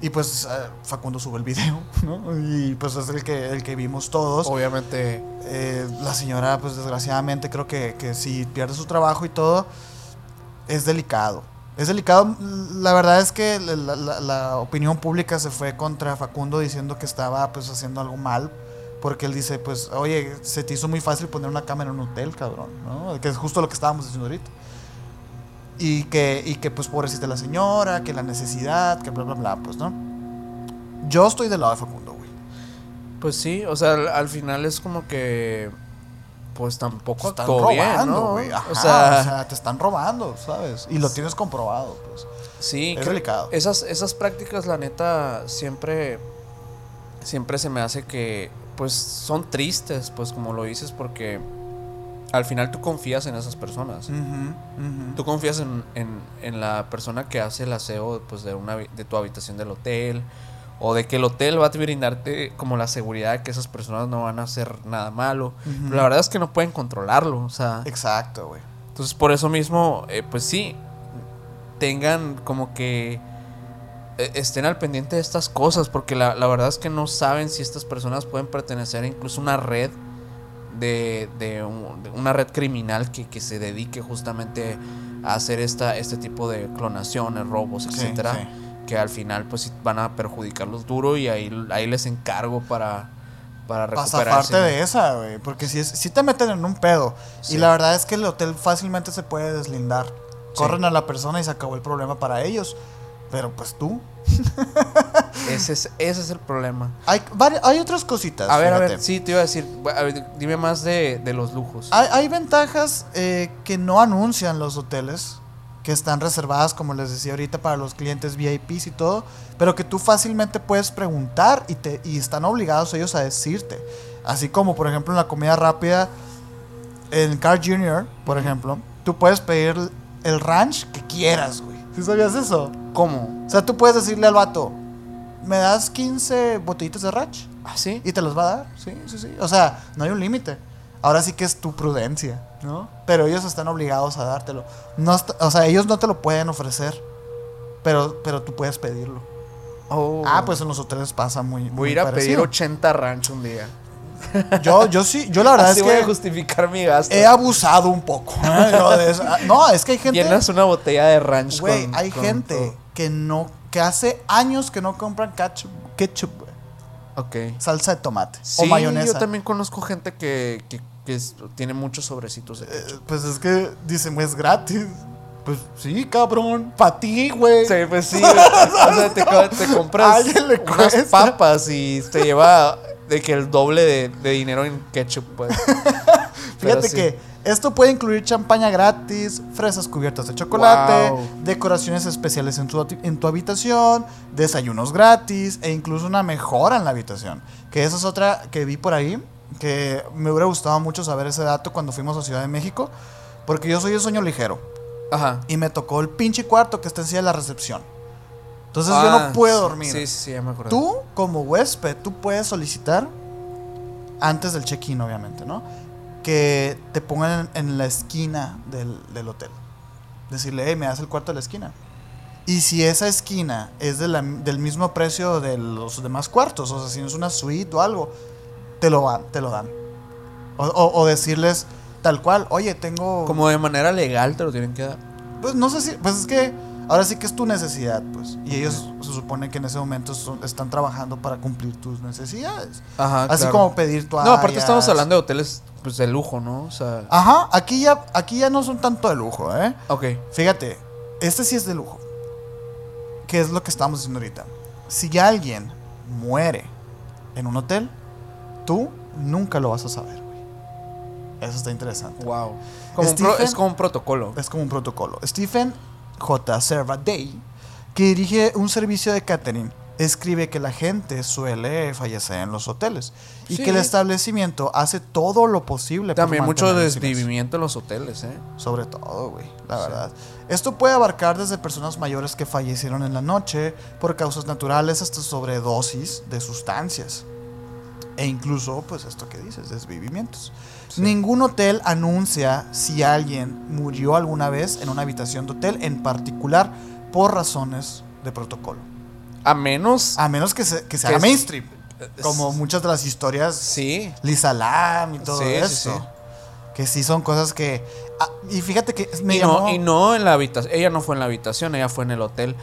Y pues eh, Facundo sube el video, [LAUGHS] ¿no? Y pues es el que, el que vimos todos. Obviamente, Eh, la señora, pues desgraciadamente creo que, que si pierde su trabajo y todo, es delicado. Es delicado. La verdad es que la, la- la opinión pública se fue contra Facundo diciendo que estaba pues haciendo algo mal. Porque él dice, pues, oye, se te hizo muy fácil poner una cámara en un hotel, cabrón, ¿no? Que es justo lo que estábamos diciendo ahorita. Y que, y que pues pobrecita la señora, que la necesidad, que bla, bla, bla, pues, ¿no? Yo estoy del lado de Facundo, güey. pues sí, o sea, al, al final es como que, pues tampoco Te están robando, ¿no? güey. Ajá, o sea, te están robando, ¿sabes? Y lo tienes comprobado, pues. Sí, Es delicado. Esas, esas prácticas, la neta, siempre, siempre se me hace que pues son tristes, pues como lo dices, porque al final tú confías en esas personas. Ujú. Tú confías en, en- en la persona que hace el aseo pues, de, una, de tu habitación del hotel. O de que el hotel va a brindarte como la seguridad de que esas personas no van a hacer nada malo. Pero la verdad es que no pueden controlarlo. O sea, Exacto, güey. entonces por eso mismo, eh, pues sí, tengan como que eh, estén al pendiente de estas cosas. Porque la, la verdad es que no saben si estas personas pueden pertenecer a incluso una red de, de un- de una red criminal que, que se dedique justamente a hacer esta, este tipo de clonaciones, robos, etcétera. sí. Que al final pues van a perjudicarlos duro y ahí, ahí les encargo para, para Para recuperarse. zafarte de esa, güey. Porque si, es, si te meten en un pedo. Sí. Y la verdad es que el hotel fácilmente se puede deslindar. Corren a la persona y se acabó el problema para ellos. Pero pues tú. [LAUGHS] Ese es, ese es el problema. Hay, otras cositas. A ver, a ver, sí, te iba a decir, a ver, dime más de, de los lujos. Hay, hay ventajas eh, que no anuncian los hoteles, que están reservadas, como les decía ahorita, para los clientes VIPs y todo, pero que tú fácilmente puedes preguntar y, te, y están obligados ellos a decirte. Así como, por ejemplo, en la comida rápida, en Car Junior, por ejemplo, tú puedes pedir el ranch que quieras, güey. ¿Sí sabías eso? ¿Cómo? O sea, tú puedes decirle al vato, ¿me das 15 botellitas de ranch? ¿Ah, sí? Y te los va a dar, sí, sí, sí. O sea, no hay un límite. Ahora sí que es tu prudencia, ¿no? Pero ellos están obligados a dártelo. No o sea, ellos no te lo pueden ofrecer, pero, pero tú puedes pedirlo. Oh. Ah, pues en los hoteles pasa muy. Voy a ir a pedir parecido. 80 ranch un día. Yo, yo sí, yo la verdad Así es voy a justificar mi gasto. he abusado un poco. ¿eh? No, es que hay gente. Llenas una botella de ranch Güey, hay con gente que no, que hace años que no compran ketchup, ketchup güey. Ok. salsa de tomate Sí, o mayonesa. yo también conozco gente que, que, que es- tiene muchos sobrecitos de Eh, Pues es que dicen, güey, es gratis. Pues sí, cabrón. Para ti, güey. Sí, pues sí. [LAUGHS] o sea, te, te compras unas papas y te lleva de que el doble de, de dinero en ketchup, pues. [LAUGHS] Fíjate sí. que esto puede incluir champaña gratis, fresas cubiertas de chocolate, Wow. decoraciones especiales en tu, en tu habitación, desayunos gratis e incluso una mejora en la habitación. Que esa es otra que vi por ahí, que me hubiera gustado mucho saber ese dato cuando fuimos a Ciudad de México, porque yo soy de sueño ligero Ajá. y me tocó el pinche cuarto que está encima de la recepción. Entonces yo Ah, no puedo sí, dormir. Sí, sí, sí, ya me acuerdo. Tú, como huésped, tú puedes solicitar, antes del check-in, obviamente, ¿no? Que te pongan en, en la esquina del, del hotel. Decirle, hey, me das el cuarto de la esquina. Y si esa esquina es de la- del mismo precio de los demás cuartos, o sea, si no es una suite o algo, te lo, van, te lo dan. O, o- o decirles tal cual, oye, tengo... Como de manera legal te lo tienen que dar. Pues no sé si, pues es que ahora sí que es tu necesidad, pues. Y ellos se supone que en ese momento son- están trabajando para cumplir tus necesidades. Ajá. Así claro. como pedir tu No, aparte estamos hablando de hoteles pues de lujo, ¿no? O sea. Ajá, aquí ya, aquí ya no son tanto de lujo, ¿eh? Ok. Fíjate, este sí es de lujo. ¿Qué es lo que estamos diciendo ahorita? Si ya alguien muere en un hotel, tú nunca lo vas a saber, güey. Eso está interesante. Wow. Como pro- es como un protocolo. Es como un protocolo. Stephen J. Servaday, que dirige un servicio de catering, escribe que la gente suele fallecer en los hoteles y Sí. que el establecimiento hace todo lo posible por También mucho el silencio. desvivimiento en los hoteles, ¿eh? Sobre todo, güey, la Sí. verdad. Esto puede abarcar desde personas mayores que fallecieron en la noche por causas naturales hasta sobredosis de sustancias. E incluso, pues esto que dices, desvivimientos. Sí. Ningún hotel anuncia si alguien murió alguna vez en una habitación de hotel, en particular por razones de protocolo. A menos. A menos que se, que se Que haga es- mainstream. es- Como muchas de las historias Sí. Lisa Lam y todo Sí, eso. sí. Que sí son cosas que. ah, y fíjate que me Y llamó. no, y no en la habitación. Ella no fue en la habitación, ella fue en el hotel.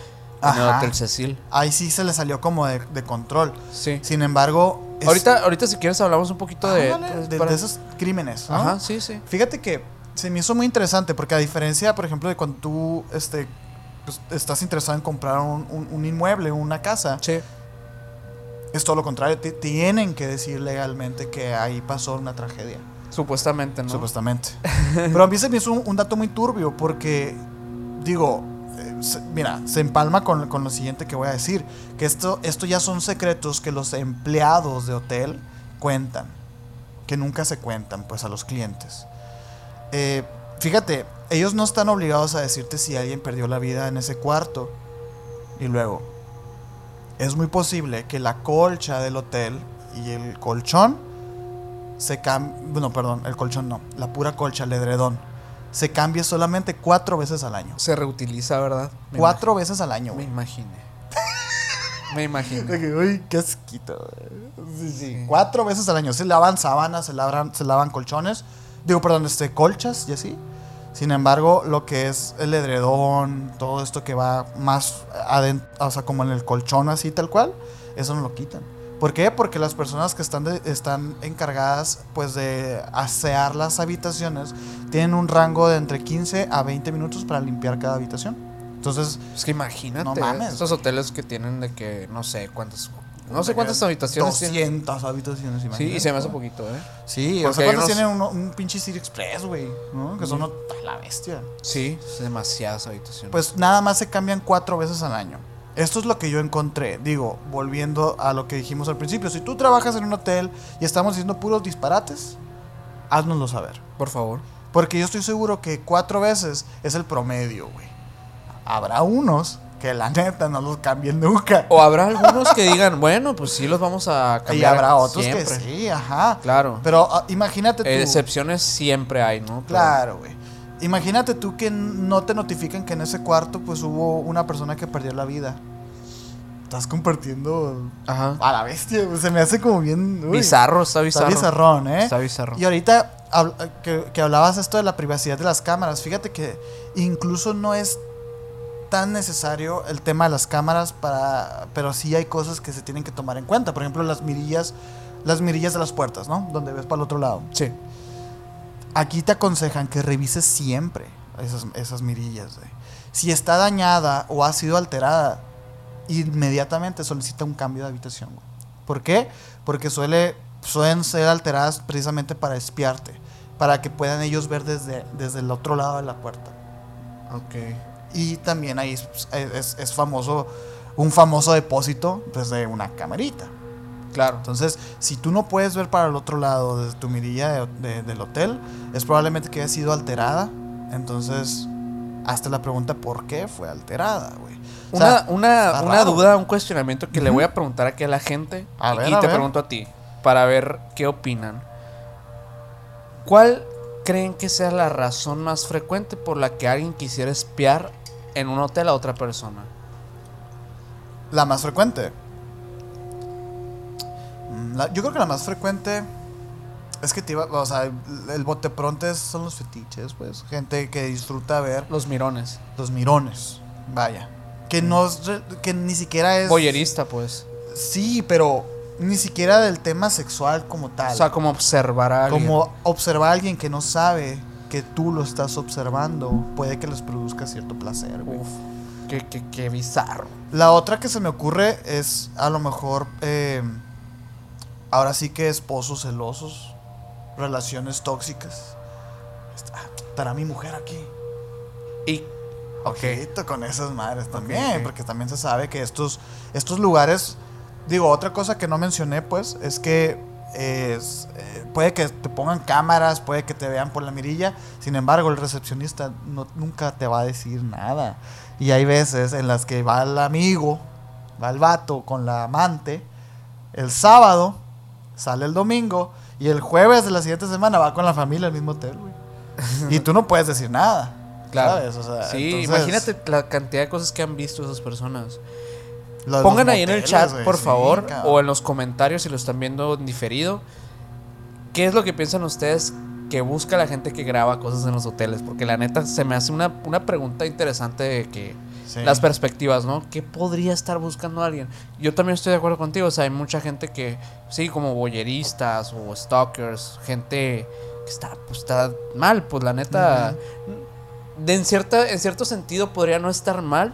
En el. Hotel Cecil. Ahí sí se le salió como de, de control. Sí. Sin embargo. Es- Ahorita, ahorita si quieres hablamos un poquito de, de, para- de esos crímenes. ¿no? Ajá, sí, sí. Fíjate que se me hizo muy interesante porque a diferencia, por ejemplo, de cuando tú este, pues, estás interesado en comprar un, un- un inmueble, una casa, Sí. es todo lo contrario. Te tienen que decir legalmente que ahí pasó una tragedia. Supuestamente, ¿no? Supuestamente. Pero a mí se me hizo un, un dato muy turbio porque, digo, mira, se empalma con, con lo siguiente que voy a decir, que esto, esto ya son secretos que los empleados de hotel cuentan, que nunca se cuentan pues a los clientes. Eh, fíjate, ellos no están obligados a decirte si alguien perdió la vida en ese cuarto. Y luego, es muy posible que la colcha del hotel y el colchón se cambien, bueno, perdón, el colchón no, la pura colcha, el edredón, se cambie solamente cuatro veces al año. Se reutiliza, ¿verdad? Me Cuatro veces al año, Me imaginé. me imaginé. De que, Uy, qué asquito. Sí, sí. Cuatro veces al año. Se lavan sábanas, se lavan, se lavan colchones. Digo, perdón, este, colchas y así. Sin embargo, lo que es el edredón, todo esto que va más adentro, o sea, como en el colchón así tal cual, eso no lo quitan. ¿Por qué? Porque las personas que están, de- están encargadas pues de asear las habitaciones tienen un rango de entre 15 a 20 minutos para limpiar cada habitación. Entonces, Es que imagínate. No mames. Estos hoteles que tienen de que, no sé cuántas. No sé cuántas habitaciones tienen. 200 habitaciones, Sí, imagínate. y se me hace poquito, ¿eh? Sí, Porque o sea, hay ¿cuántos unos- tienen uno- un pinche City Express, güey? ¿no? Que son a la bestia. Sí, es demasiadas habitaciones. Pues nada más se cambian cuatro veces al año. Esto es lo que yo encontré. Digo, volviendo a lo que dijimos al principio. Si tú trabajas en un hotel y estamos diciendo puros disparates, háznoslo saber. por favor. Porque yo estoy seguro que cuatro veces es el promedio, güey. Habrá unos que la neta no los cambien nunca. O habrá algunos que digan, bueno, pues sí los vamos a cambiar. Y habrá otros siempre. que sí, ajá. Claro. Pero ah, imagínate tú. Eh, excepciones siempre hay, ¿no? Claro, güey. Imagínate tú que no te notifican que en ese cuarto pues hubo una persona que perdió la vida. Estás compartiendo Ajá. a la bestia, güey. se me hace como bien... uy, Bizarro, está Está bizarro. bizarrón, ¿eh? Está bizarro. Y ahorita que, que hablabas esto de la privacidad de las cámaras, fíjate que incluso no es tan necesario el tema de las cámaras para pero sí hay cosas que se tienen que tomar en cuenta, por ejemplo, las mirillas las mirillas de las puertas, ¿no? Donde ves para el otro lado. Sí. Aquí te aconsejan que revises siempre esas, esas mirillas. güey. Si está dañada o ha sido alterada, inmediatamente solicita un cambio de habitación. güey. ¿Por qué? Porque suele, suelen ser alteradas precisamente para espiarte, para que puedan ellos ver desde, desde el otro lado de la puerta. Ok. Y también ahí es, es- es famoso, un famoso depósito desde una camarita. Claro. Entonces, si tú no puedes ver para el otro lado desde tu mirilla de- de- del hotel, es probablemente que haya sido alterada. Entonces, hazte la pregunta por qué fue alterada, güey. O Una, sea, una, duda, un cuestionamiento que le voy a preguntar aquí a la gente. A y ver, y a te ver. pregunto a ti. Para ver qué opinan. ¿Cuál creen que sea la razón más frecuente por la que alguien quisiera espiar en un hotel a otra persona? La más frecuente. Mm, la- yo creo que la más frecuente es que te iba, o sea, el, bote pronto es- son los fetiches, pues. Gente que disfruta ver Los mirones. los mirones. Vaya. Que no es que ni siquiera es. Boyerista, pues. Sí, pero ni siquiera del tema sexual como tal. O sea, como observar a alguien. como observar a alguien que no sabe que tú lo estás observando, puede que les produzca cierto placer, güey. Uf, qué, qué, qué bizarro. La otra que se me ocurre es a lo mejor, eh, ahora sí que esposos celosos, relaciones tóxicas. Estará mi mujer aquí. Y. Ok. Ojito con esas madres también, porque también se sabe que estos, estos lugares, digo, otra cosa que no mencioné, pues, es que es, eh, puede que te pongan cámaras, puede que te vean por la mirilla, sin embargo, el recepcionista no, nunca te va a decir nada. Y hay veces en las que va el amigo, va el vato con la amante, el sábado, sale el domingo, y el jueves de la siguiente semana va con la familia al mismo hotel, güey. Y tú no puedes decir nada. Claro. ¿sabes? O sea, sí, entonces- imagínate la cantidad de cosas que han visto esas personas. Pongan ahí en el chat, por sí, favor, cabrón. o en los comentarios si lo están viendo en diferido. ¿Qué es lo que piensan ustedes que busca la gente que graba cosas en los hoteles? Porque la neta se me hace una, una pregunta interesante de que Sí. las perspectivas, ¿no? ¿Qué podría estar buscando alguien? Yo también estoy de acuerdo contigo, o sea, hay mucha gente que, sí, como boyeristas o stalkers, gente que está, pues, está mal, pues la neta, de en, cierta, en cierto sentido podría no estar mal,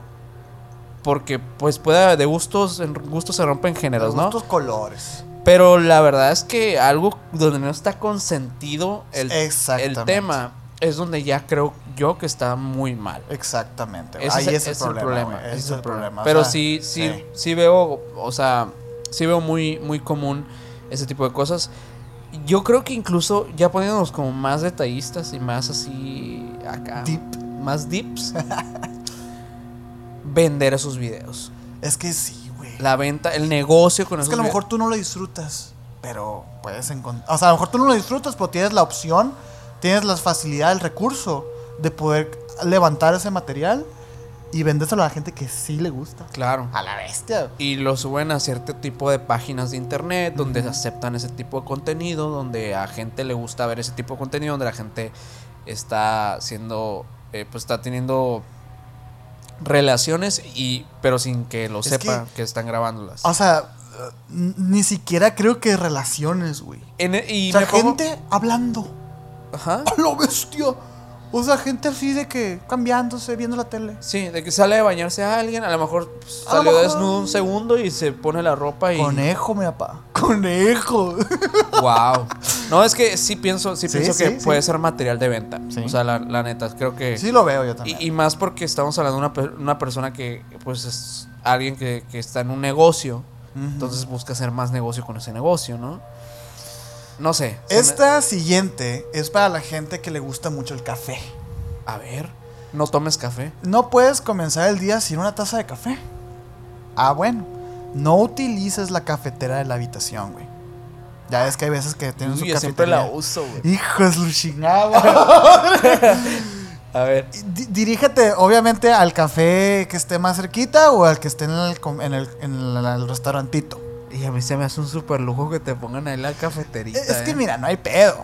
porque pues puede, de gustos, en gustos se rompen géneros, ¿no? Estos colores. Pero la verdad es que algo donde no está consentido el, el tema es donde ya creo yo que está muy mal. Exactamente. Ese Ahí es, es, el es problema. ese es el problema. Pero sea, sí, sí, sí, veo, o sea, sí veo muy, muy común ese tipo de cosas. Yo creo que incluso ya poniéndonos como más detallistas y más así acá, Deep. más dips, [LAUGHS] vender esos videos. Es que sí, güey. La venta, el negocio con Es esos que a lo videos. mejor tú no lo disfrutas, pero puedes encontrar. O sea, a lo mejor tú no lo disfrutas, pero tienes la opción, tienes la facilidad, el recurso de poder levantar ese material y vendérselo a la gente que sí le gusta. Claro. A la bestia. Y lo suben a cierto tipo de páginas de internet donde aceptan ese tipo de contenido, donde a gente le gusta ver ese tipo de contenido, donde la gente está siendo, eh, pues está teniendo relaciones y pero sin que lo Es sepa que- que, están grabándolas. O sea, ni siquiera creo que relaciones, güey. En e- y O sea, me pongo- gente hablando. Ajá. ¡A la bestia! O sea, gente así de que cambiándose, viendo la tele. Sí, de que sale de bañarse a alguien, a lo mejor pues, A lo salió mejor- desnudo un segundo y se pone la ropa y Conejo, mi papá. [LAUGHS] Conejo. wow. No, es que sí pienso, sí, Sí, pienso sí, que sí. puede ser material de venta. O sea, la, la neta, creo que Sí lo veo yo también. Y, y más porque estamos hablando de una, per- una persona que, pues, es alguien que, que está en un negocio. Entonces busca hacer más negocio con ese negocio, ¿no? No sé. me- Esta siguiente es para la gente que le gusta mucho el café. A ver, no tomes café. No puedes comenzar el día sin una taza de café. Ah, bueno. No utilices la cafetera de la habitación, güey. Ya ves que hay veces que tienen su Uy, yo siempre la uso, güey. Hijos de chingada. [LAUGHS] A ver. Dirígete, obviamente, al café que esté más cerquita o al que esté en el, com- en el, en el- el restaurantito. Y a mí se me hace un super lujo que te pongan ahí la cafeterita. Es que ¿eh? mira, no hay pedo.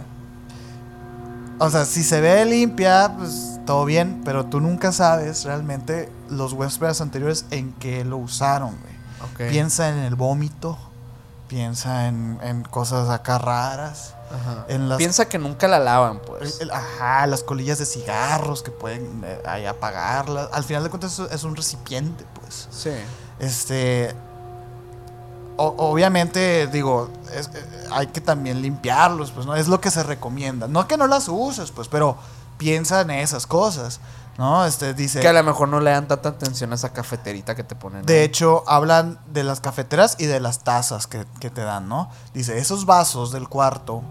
O sea, si se ve limpia, pues todo bien, pero tú nunca sabes realmente los huéspedes anteriores en qué lo usaron, güey. Ok. Piensa en el vómito, piensa en, en cosas acá raras, Ajá. en las, Piensa que nunca la lavan, pues. el- ajá, las colillas de cigarros que pueden eh, ahí apagarlas. Al final de cuentas es un recipiente, pues. Sí. Este. O- obviamente, digo, es- hay que también limpiarlos, pues, ¿no? Es lo que se recomienda. No que no las uses, pues, pero piensa en esas cosas, ¿no? Este dice. Que a lo mejor no le dan tanta atención a esa cafeterita que te ponen. De ahí. hecho, hablan de las cafeteras y de las tazas que, que te dan, ¿no? Dice, esos vasos del cuarto,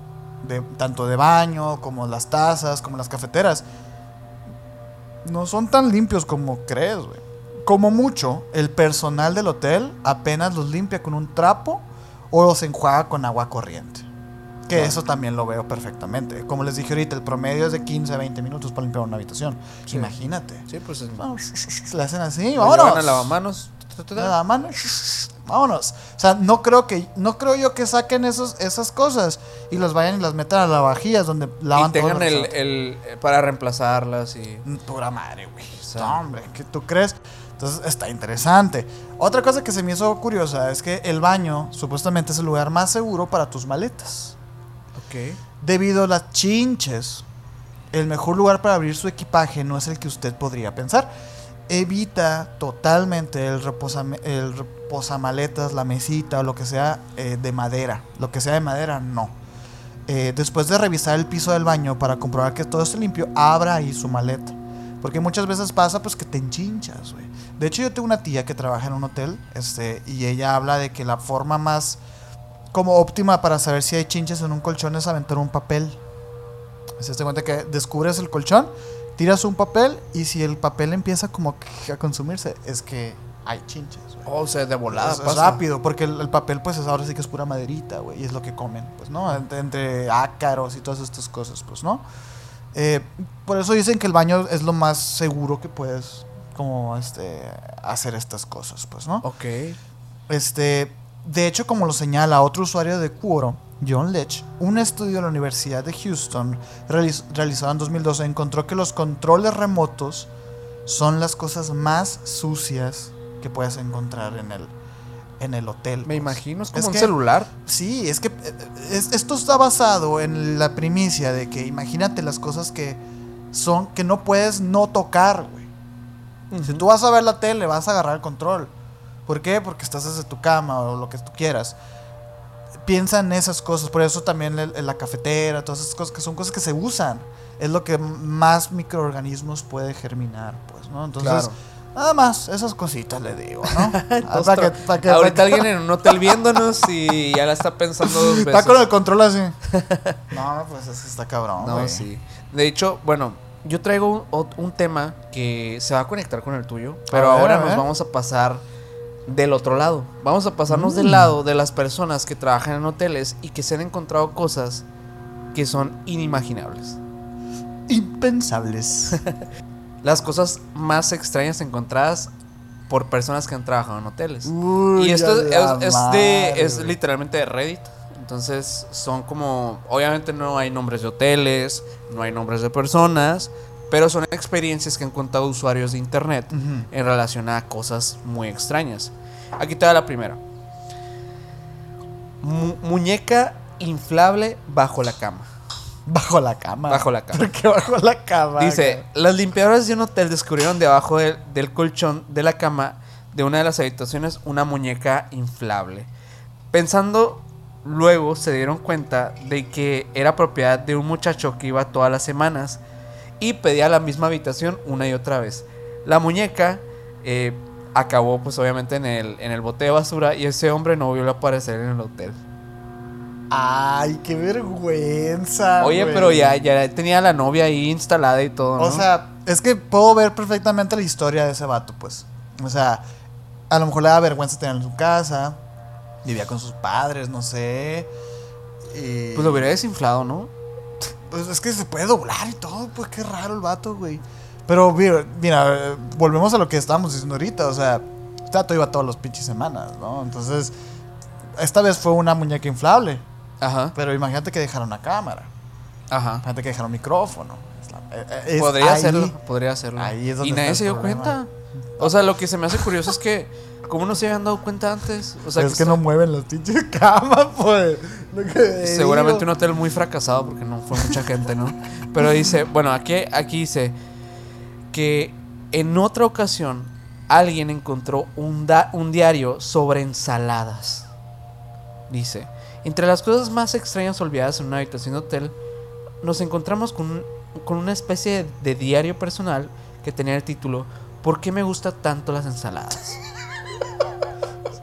de, tanto de baño como las tazas, como las cafeteras, no son tan limpios como crees, güey. Como mucho, el personal del hotel apenas los limpia con un trapo o los enjuaga con agua corriente. Que eso también lo veo perfectamente. Como les dije ahorita, el promedio es de 15 a 20 minutos para limpiar una habitación. Sí. Imagínate. Sí, pues. es- le hacen así, vámonos. llevan a lavamanos. Nada, mano. Vámonos. O sea, no creo que no creo yo que saquen esos, esas cosas y los vayan y las metan a lavavajillas donde lavan y tengan todo el, el- para reemplazarlas y. Pura madre, güey. sea. No, hombre, ¿qué tú crees? Entonces está interesante. Otra cosa que se me hizo curiosa es que el baño supuestamente es el lugar más seguro para tus maletas. ok Debido a las chinches, el mejor lugar para abrir su equipaje no es el que usted podría pensar. Evita totalmente el, reposame- el reposamaletas, la mesita o lo que sea eh, de madera. Lo que sea de madera, no. Eh, después de revisar el piso del baño para comprobar que todo esté limpio, abra ahí su maleta. Porque muchas veces pasa pues que te enchinchas, güey. De hecho, yo tengo una tía que trabaja en un hotel este, y ella habla de que la forma más como óptima para saber si hay chinches en un colchón es aventar un papel. Se te cuenta que descubres el colchón, tiras un papel y si el papel empieza como a consumirse, es que hay chinches. Oh, o sea, de volada es, es pasa. rápido, porque el, el papel pues es, ahora sí que es pura maderita, güey, y es lo que comen, pues, ¿no? Entre, entre ácaros y todas estas cosas, pues, ¿no? Eh, por eso dicen que el baño es lo más seguro que puedes como este hacer estas cosas, pues, ¿no? Ok. Este, de hecho, como lo señala otro usuario de Quoro, John Lech, un estudio de la Universidad de Houston realiz- realizado en 2012 encontró que los controles remotos son las cosas más sucias que puedes encontrar en el, en el hotel. Me pues. imagino, es como Es un que- celular. Sí, es que eh, es- esto está basado en la primicia de que imagínate las cosas que son que no puedes no tocar, güey. Si tú vas a ver la tele, vas a agarrar el control. ¿Por qué? Porque estás desde tu cama o lo que tú quieras. Piensa en esas cosas. Por eso también la cafetera, todas esas cosas que son cosas que se usan. Es lo que más microorganismos puede germinar, pues, ¿no? Entonces, Claro. Nada más, esas cositas le digo, ¿no? [LAUGHS] Ah, Todos para que- para que- Ahorita para [LAUGHS] que- alguien en un hotel viéndonos y ya la está pensando dos veces. Está con el control así. [LAUGHS] No, pues eso está cabrón. No, güey. sí. De hecho, bueno, yo traigo un, tema que se va a conectar con el tuyo, pero ver, ahora nos vamos a pasar del otro lado. Vamos a pasarnos Mm. del lado de las personas que trabajan en hoteles y que se han encontrado cosas que son inimaginables. Impensables. [LAUGHS] Las cosas más extrañas encontradas por personas que han trabajado en hoteles. Uy, y esto es, es- de, literalmente de Reddit. Entonces son como, obviamente no hay nombres de hoteles, no hay nombres de personas, pero son experiencias que han contado usuarios de internet en relación a cosas muy extrañas. Aquí te da la primera. Mu- muñeca inflable bajo la cama. Bajo la cama. Bajo la cama. [LAUGHS] ¿Por qué bajo la cama? Dice, las limpiadoras de un hotel descubrieron debajo del, del colchón de la cama de una de las habitaciones una muñeca inflable. Pensando luego se dieron cuenta de que era propiedad de un muchacho que iba todas las semanas y pedía la misma habitación una y otra vez. La muñeca eh, acabó pues obviamente en el, en el bote de basura y ese hombre no volvió a aparecer en el hotel. Ay, qué vergüenza. Oye, güey. pero ya, ya tenía la novia ahí instalada y todo. O ¿no? sea, es que puedo ver perfectamente la historia de ese vato, pues. O sea, a lo mejor le da vergüenza tenerlo en su casa. Vivía con sus padres, no sé. Y... pues lo hubiera desinflado, ¿no? Pues es que se puede doblar y todo, pues qué raro el vato, güey. Pero mira, mira, volvemos a lo que estábamos diciendo ahorita, o sea, este vato iba todas las pinches semanas, ¿no? Entonces, esta vez fue una muñeca inflable, Ajá, pero imagínate que dejaron una cámara, ajá. imagínate que dejaron micrófono. Es la- eh, eh, podría ahí- hacerlo, podría hacerlo. ahí es donde y nadie se dio problema. cuenta. O sea, lo que se me hace curioso es que, ¿cómo no se habían dado cuenta antes? O sea, es que no mueven las pinches [LAUGHS] camas, pues. que seguramente un hotel muy fracasado porque no fue mucha gente, ¿no? Pero dice, bueno, aquí, aquí dice que en otra ocasión alguien encontró un, da- un diario sobre ensaladas. Dice, entre las cosas más extrañas olvidadas en una habitación de hotel, nos encontramos con, un- con una especie de, de diario personal que tenía el título ¿Por qué me gustan tanto las ensaladas?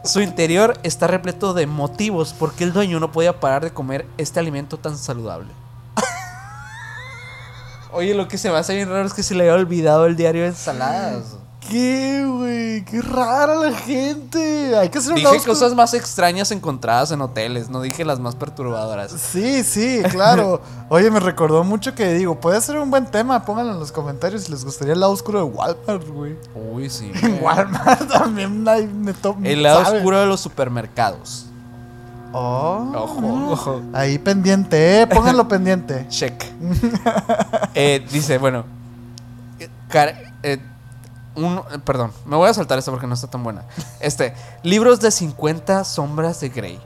Su interior está repleto de motivos por qué el dueño no podía parar de comer este alimento tan saludable. [LAUGHS] Oye, lo que se me hace bien raro es que se le había olvidado el diario de ensaladas. ¿Qué, güey? Qué rara la gente. Hay que hacer Dije cosas más extrañas encontradas en hoteles, no dije las más perturbadoras. Sí, sí, claro. [LAUGHS] Oye, me recordó mucho que digo, puede ser un buen tema. Pónganlo en los comentarios si les gustaría el lado oscuro de Walmart, güey. Uy, sí. [LAUGHS] En Walmart también hay me El lado sabe. oscuro de los supermercados. Oh, Ojo, ojo. Ahí pendiente, eh. Pónganlo pendiente. [LAUGHS] Check. Eh, dice, bueno. eh, car- eh, un- eh, perdón, me voy a saltar esto porque no está tan buena. Este, libros de 50 sombras de Grey.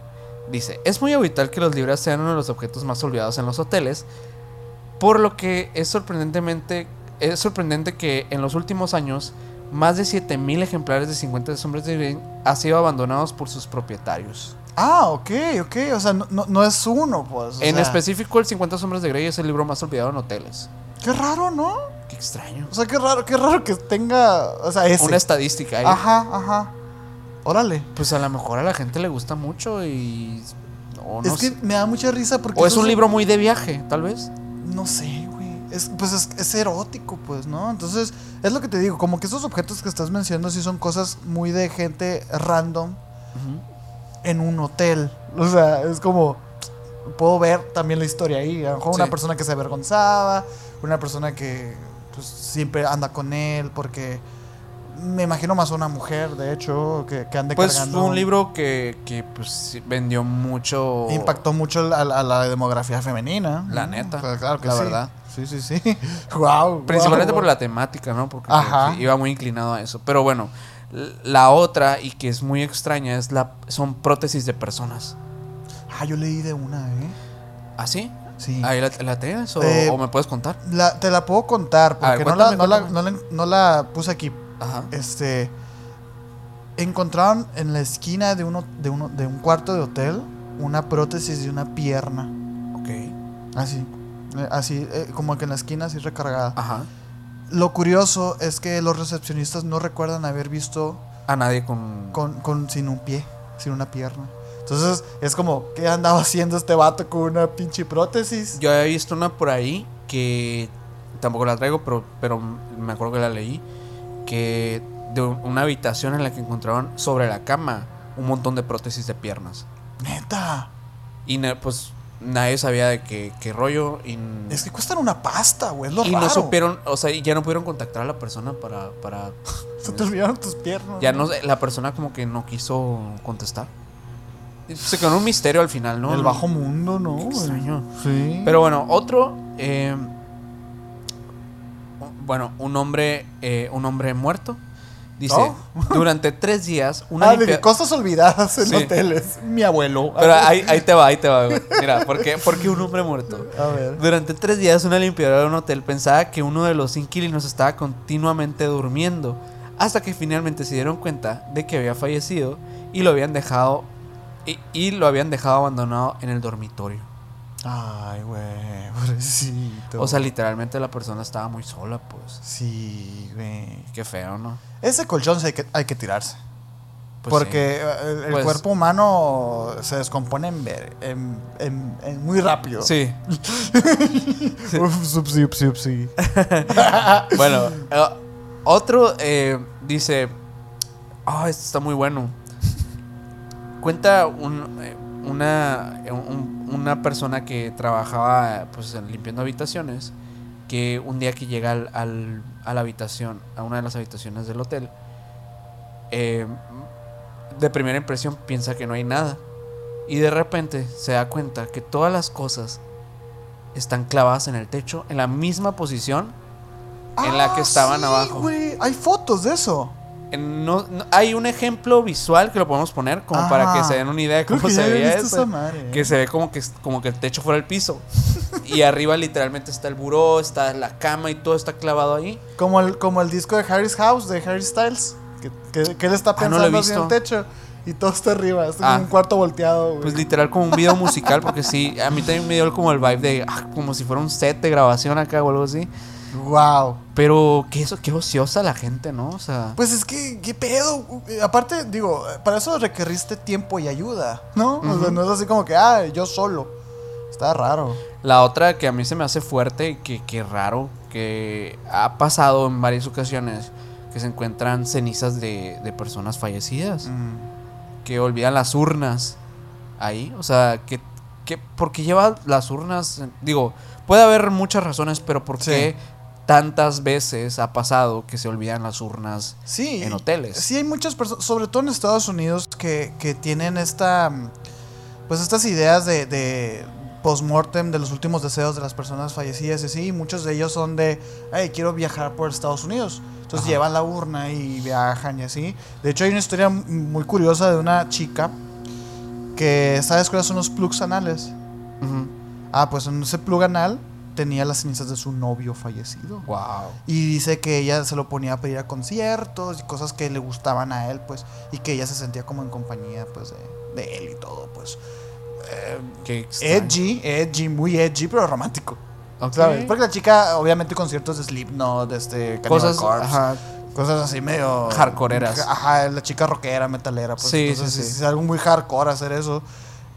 Dice, es muy habitual que los libros sean uno de los objetos más olvidados en los hoteles, por lo que es sorprendentemente es sorprendente que en los últimos años más de 7000 ejemplares de 50 sombras de Grey han sido abandonados por sus propietarios. Ah, ok, ok. O sea, no, no, no es uno, pues. en sea, específico, el 50 sombras de Grey es el libro más olvidado en hoteles. Qué raro, ¿no? Qué extraño. O sea, qué raro, qué raro que tenga. O sea, ese. Una estadística ahí. Ajá, ajá. Órale. Pues a lo mejor a la gente le gusta mucho y. No es que me da mucha risa porque. O es un libro muy de viaje, tal vez. No sé, güey. Es, pues es, es erótico, pues, ¿no? Entonces, es lo que te digo. Como que esos objetos que estás mencionando sí son cosas muy de gente random en un hotel. O sea, es como. Puedo ver también la historia ahí. A lo mejor una persona que se avergonzaba, una persona que pues, siempre anda con él porque. Me imagino más una mujer, de hecho, que, que ande Pues cargando. un libro que, que pues vendió mucho. Impactó mucho a, a la demografía femenina. La neta, pues, claro que la sí. verdad. Sí, sí, sí. [LAUGHS] wow. Principalmente por la temática, ¿no? Porque Ajá. iba muy inclinado a eso. Pero bueno, la otra y que es muy extraña es la son prótesis de personas. Ah, yo leí de una, ¿eh? ¿Ah, sí? Sí. ¿Ahí la, la o, Eh, o me puedes contar? La- te la puedo contar ver, porque no, la, cuéntame, no, la, cuéntame. no la- no la puse aquí. Ajá. Este. Encontraron en la esquina de, uno, de, uno, de un cuarto de hotel una prótesis de una pierna. Ok. Así. eh, Así, eh, como que en la esquina, así recargada. Ajá. lo curioso es que los recepcionistas no recuerdan haber visto A nadie con. con, con- sin un pie, sin una pierna. Entonces es como, ¿qué andaba haciendo este vato con una pinche prótesis? Yo había visto una por ahí que tampoco la traigo, pero, pero me acuerdo que la leí. Que de un- una habitación en la que encontraron sobre la cama un montón de prótesis de piernas. Neta. Y pues nadie sabía de qué, qué rollo. Y, Es que cuestan una pasta, güey. Es lo y raro. no supieron, o sea, ya no pudieron contactar a la persona para. para [LAUGHS] Se te olvidaron tus piernas. ya no la persona como que no quiso contestar. Se quedó en un misterio al final, ¿no? El bajo mundo, ¿no? güey? extraño. Sí. Pero bueno, otro. eh, bueno, un hombre, eh, un hombre muerto. Dice, Oh. [LAUGHS] durante tres días, una ah, limpia- cosas olvidadas en Sí. hoteles. Mi abuelo. Pero ahí, ahí te va, ahí te va. güey. Mira, ¿por qué, por qué un hombre muerto? A ver. Durante tres días, una limpiadora de un hotel pensaba que uno de los inquilinos estaba continuamente durmiendo, hasta que finalmente se dieron cuenta de que había fallecido y lo habían dejado y, y lo habían dejado abandonado en el dormitorio. Ay, güey. [LAUGHS] Pobrecito. O sea, literalmente la persona estaba muy sola, pues. Sí, güey. Qué feo, ¿no? Ese colchón sí hay que, hay que tirarse. Pues porque eh, el, el Pues- cuerpo humano se descompone en, en- en- en muy rápido. Sí. [LAUGHS] Uf, supsi, upsi, upsi. [LAUGHS] Bueno, eh, otro eh, dice, ah, este está muy bueno. Cuenta un, eh, una, un- una persona que trabajaba pues limpiando habitaciones, que un día que llega al, al- a la habitación, a una de las habitaciones del hotel, eh, de primera impresión piensa que no hay nada. Y de repente se da cuenta que todas las cosas están clavadas en el techo, en la misma posición en la que Ah, estaban sí, abajo. güey. Hay fotos de eso. No- no- hay un ejemplo visual que lo podemos poner como para que se den una idea de Creo cómo que se veía eso. madre. Que se ve como que, como que el techo fuera el piso. y arriba literalmente está el buró, está la cama y todo está clavado ahí. Como el, como el disco de Harry's House de Harry Styles. Que, que- que él está Ah, no pensando en el techo. Y todo está arriba. Está Ah. como un cuarto volteado, güey. Pues literal como un video musical, porque sí, a mí también me dio como el vibe de ah, como si fuera un set de grabación acá o algo así. Wow. Pero qué, eso, qué ociosa la gente, ¿no? O sea, Pues es que, ¿qué pedo? Eh, Aparte, digo, eh, para eso requeriste tiempo y ayuda, ¿no? O sea, no es así como que, ah, yo solo. Está raro. La otra que a mí se me hace fuerte y que, que raro, que ha pasado en varias ocasiones, que se encuentran cenizas de, de personas fallecidas, Mm. que olvidan las urnas ahí, o sea, que, que ¿por qué lleva las urnas? Digo, puede haber muchas razones, pero ¿por Sí. Tantas veces ha pasado que se olvidan las urnas Sí. en hoteles? Sí, hay muchas personas, sobre todo en Estados Unidos, que, que tienen esta. Pues estas ideas de, de post-mortem de los últimos deseos de las personas fallecidas y así. Muchos de ellos son de, hey, quiero viajar por Estados Unidos. Entonces Ajá. llevan la urna y viajan y así. De hecho, hay una historia muy curiosa de una chica que, ¿sabes cuáles son los plugs anales? Ah, pues en ese plug anal tenía las cenizas de su novio fallecido. Wow. Y dice que ella se lo ponía a pedir a conciertos y cosas que le gustaban a él, pues, y que ella se sentía como en compañía, pues, de, de él y todo, pues. Eh, Qué edgy, edgy, muy edgy, pero romántico. Ok. ¿Sabes? Porque la chica, obviamente, conciertos de Slipknot, de este, Cosas, Corpse, ajá, cosas así medio. Hardcoreeras. Ajá, la chica rockera, metalera, pues. Sí, entonces, sí, sí. Es, algo muy hardcore hacer eso.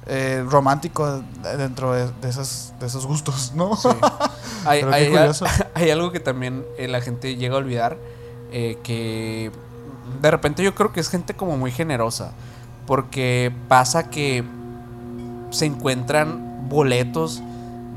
Eh, romántico dentro de, de esas, de esos gustos, ¿no? Sí. [LAUGHS] Hay, [LAUGHS] hay- algo que también eh, la gente llega a olvidar, eh, que de repente yo creo que es gente como muy generosa, porque pasa que se encuentran boletos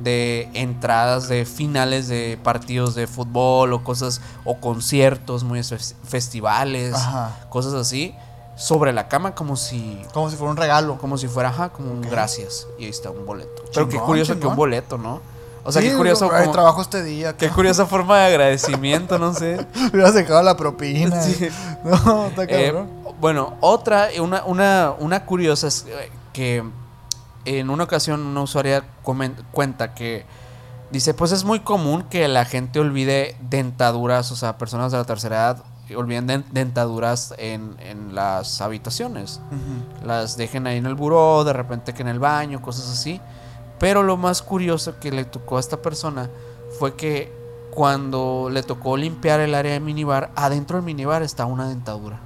de entradas de finales de partidos de fútbol o cosas o conciertos, muy fes- festivales, Ajá. cosas así sobre la cama como si Como si fuera un regalo. como si fuera ajá, como un gracias y ahí está un boleto. Pero qué Chingón, curioso que un boleto, ¿no? O sea, Sí, qué curioso como- trabajo este día. Qué curiosa forma de agradecimiento, no sé. [LAUGHS] hubieras dejado la propina. Sí. [LAUGHS] No, está Eh, cabrón. bueno, otra, una, una, una curiosa es eh, que en una ocasión una usuaria cuenta que dice, pues es muy común que la gente olvide dentaduras, o sea, personas de la tercera edad olviden den- dentaduras en, en las habitaciones. Las dejen ahí en el buró, de repente que en el baño, cosas así. Pero lo más curioso que le tocó a esta persona fue que cuando le tocó limpiar el área de minibar, adentro del minibar está una dentadura.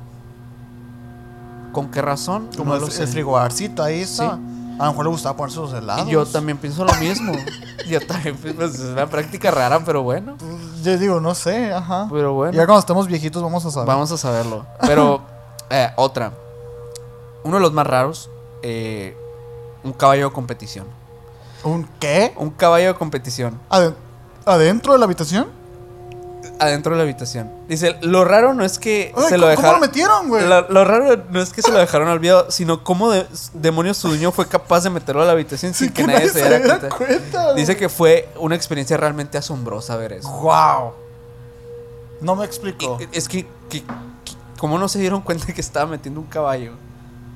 ¿Con qué razón? Como No el, frigobarcito ahí está. A lo mejor le gustaba ponerse los helados. Yo también pienso lo mismo. [LAUGHS] yo también, pues es una práctica rara, pero bueno. Yo digo, no sé, ajá. Pero bueno. Ya cuando estemos viejitos vamos a saber. Vamos a saberlo. Pero, eh, otra. Uno de los más raros, eh, un caballo de competición. ¿Un qué? Un caballo de competición Aden- ¿Adentro de la habitación? Adentro de la habitación. Dice, lo raro no es que Ay, se ¿cómo, lo cómo dejaron... lo metieron, güey? Lo, lo raro no es que se lo dejaron olvidado, sino cómo de- demonios su dueño fue capaz de meterlo a la habitación sin Sin que, nadie se diera cuenta. cuenta, Dice que fue una experiencia realmente asombrosa ver eso. Wow. No me explico. Y- Es que, que, que- ¿cómo no se dieron cuenta que estaba metiendo un caballo?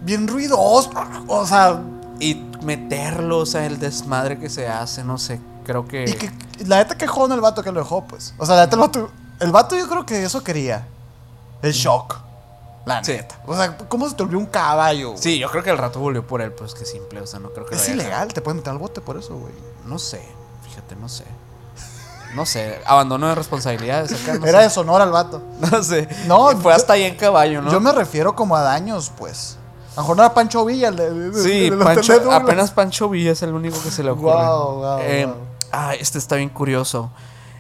Bien ruidoso. O sea, Y meterlo, o sea, el desmadre que se hace, no sé, creo que... y que la neta que jodón el vato que lo dejó, pues. O sea, la neta el vato. El vato yo creo que eso quería. El shock. La Sí. neta. O sea, ¿cómo se te olvidó un caballo? güey? Sí, yo creo que el rato volvió por él, pues que simple, o sea, no creo que lo Es haya ilegal, te pueden meter al bote por eso, güey. No sé, fíjate, no sé. No sé, abandono de responsabilidades acá, no [LAUGHS] Era sé. de Sonora el vato. [LAUGHS] No sé. No, fue yo- hasta ahí en caballo, ¿no? Yo me refiero como a daños, pues. A lo mejor no era Pancho Villa, el Sí, Pancho, apenas Pancho Villa es el único que se le ocurre. Eh, guau. Ah, este está bien curioso.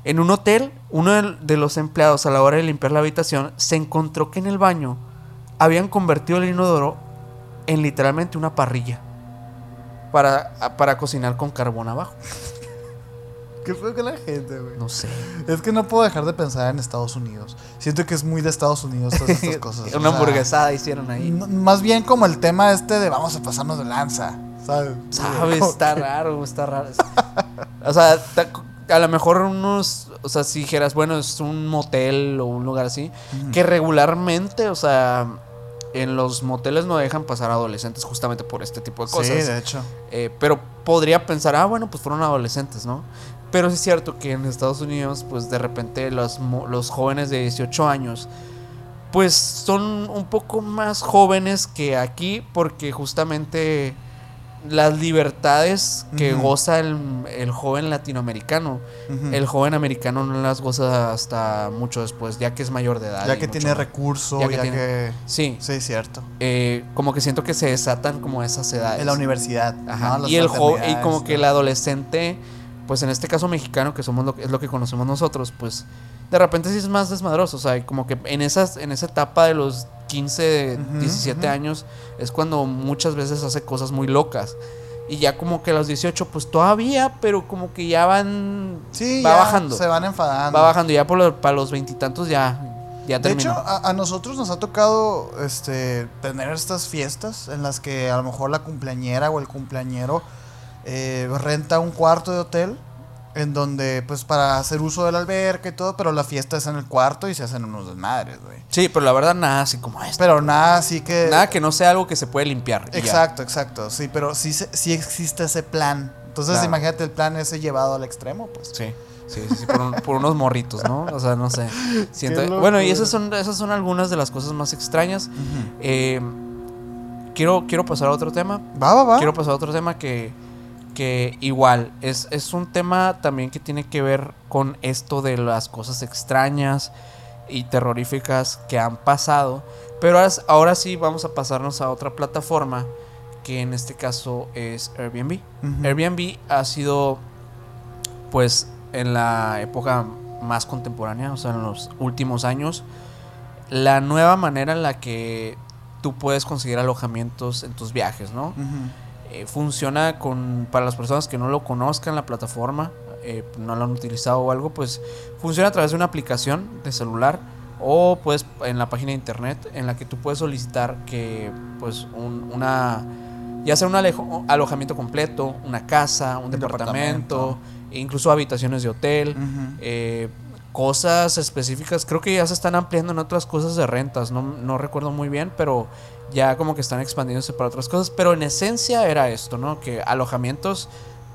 En un hotel, uno de los empleados a la hora de limpiar la habitación se encontró que en el baño habían convertido el inodoro en literalmente una parrilla para, para cocinar con carbón abajo. [LAUGHS] ¿Qué fue con la gente, güey? No sé. Es que no puedo dejar de pensar en Estados Unidos. Siento que es muy de Estados Unidos todas estas [LAUGHS] cosas. o Una sea, hamburguesada hicieron ahí. Más bien como el tema este de vamos a pasarnos de lanza, ¿sabes? Está raro, está raro. O sea, a lo mejor unos, o sea, si dijeras, bueno, es un motel o un lugar así, que regularmente, o sea, en los moteles no dejan pasar adolescentes justamente por este tipo de cosas. Sí, de hecho. Eh, pero podría pensar, ah, bueno, pues fueron adolescentes, ¿no? Pero sí es cierto que en Estados Unidos, pues de repente los, los jóvenes de 18 años, pues son un poco más jóvenes que aquí porque justamente las libertades que goza el, el joven latinoamericano, el joven americano no las goza hasta mucho después, ya que es mayor de edad. ya que tiene más. recurso, Ya ya que Sí, Sí, cierto. eh, como que siento que se desatan como esas edades. En la universidad. Ajá, y el y como que el adolescente, pues en este caso mexicano, que somos lo que es lo que conocemos nosotros, pues de repente sí es más desmadroso, o sea, como que en esas en esa etapa de los 15, Ujú, 17 ujú. años es cuando muchas veces hace cosas muy locas. Y ya como que a los 18 pues todavía, pero como que ya van Sí, va ya bajando. Se van enfadando. va bajando ya por lo- para los veintitantos ya ya De hecho, a nosotros nos ha tocado este, tener estas fiestas en las que a lo mejor la cumpleañera o el cumpleañero eh, renta un cuarto de hotel en donde, pues, para hacer uso de la alberca y todo, pero la fiesta es en el cuarto y se hacen unos desmadres, güey. sí, pero la verdad nada así como esto. Pero nada, así que... Nada que no sea algo que se puede limpiar. Exacto, exacto, sí, pero sí, sí existe ese plan. Entonces, Claro. imagínate el plan ese llevado al extremo, pues. Sí, sí, sí, sí, por, un- por unos morritos, ¿no? O sea, no sé. [LAUGHS] Siento, bueno, y esas son, esas son algunas de las cosas más extrañas. Eh, quiero, quiero pasar a otro tema. Va, va, va. Quiero pasar a otro tema que, que igual es, es un tema también que tiene que ver con esto de las cosas extrañas y terroríficas que han pasado. Pero ahora, ahora sí vamos a pasarnos a otra plataforma que en este caso es Airbnb. Airbnb ha sido, pues, en la época más contemporánea, o sea, en los últimos años, la nueva manera en la que tú puedes conseguir alojamientos en tus viajes, ¿no? Eh, funciona con, para las personas que no lo conozcan, la plataforma, eh, no lo han utilizado o algo, pues funciona a través de una aplicación de celular o pues en la página de internet en la que tú puedes solicitar que pues un- una ya sea un alejo- alojamiento completo, una casa, un, Un departamento, departamento. e incluso habitaciones de hotel, eh, cosas específicas. Creo que ya se están ampliando en otras cosas de rentas. No, no recuerdo muy bien, pero ya como que están expandiéndose para otras cosas. Pero en esencia era esto, ¿no? Que alojamientos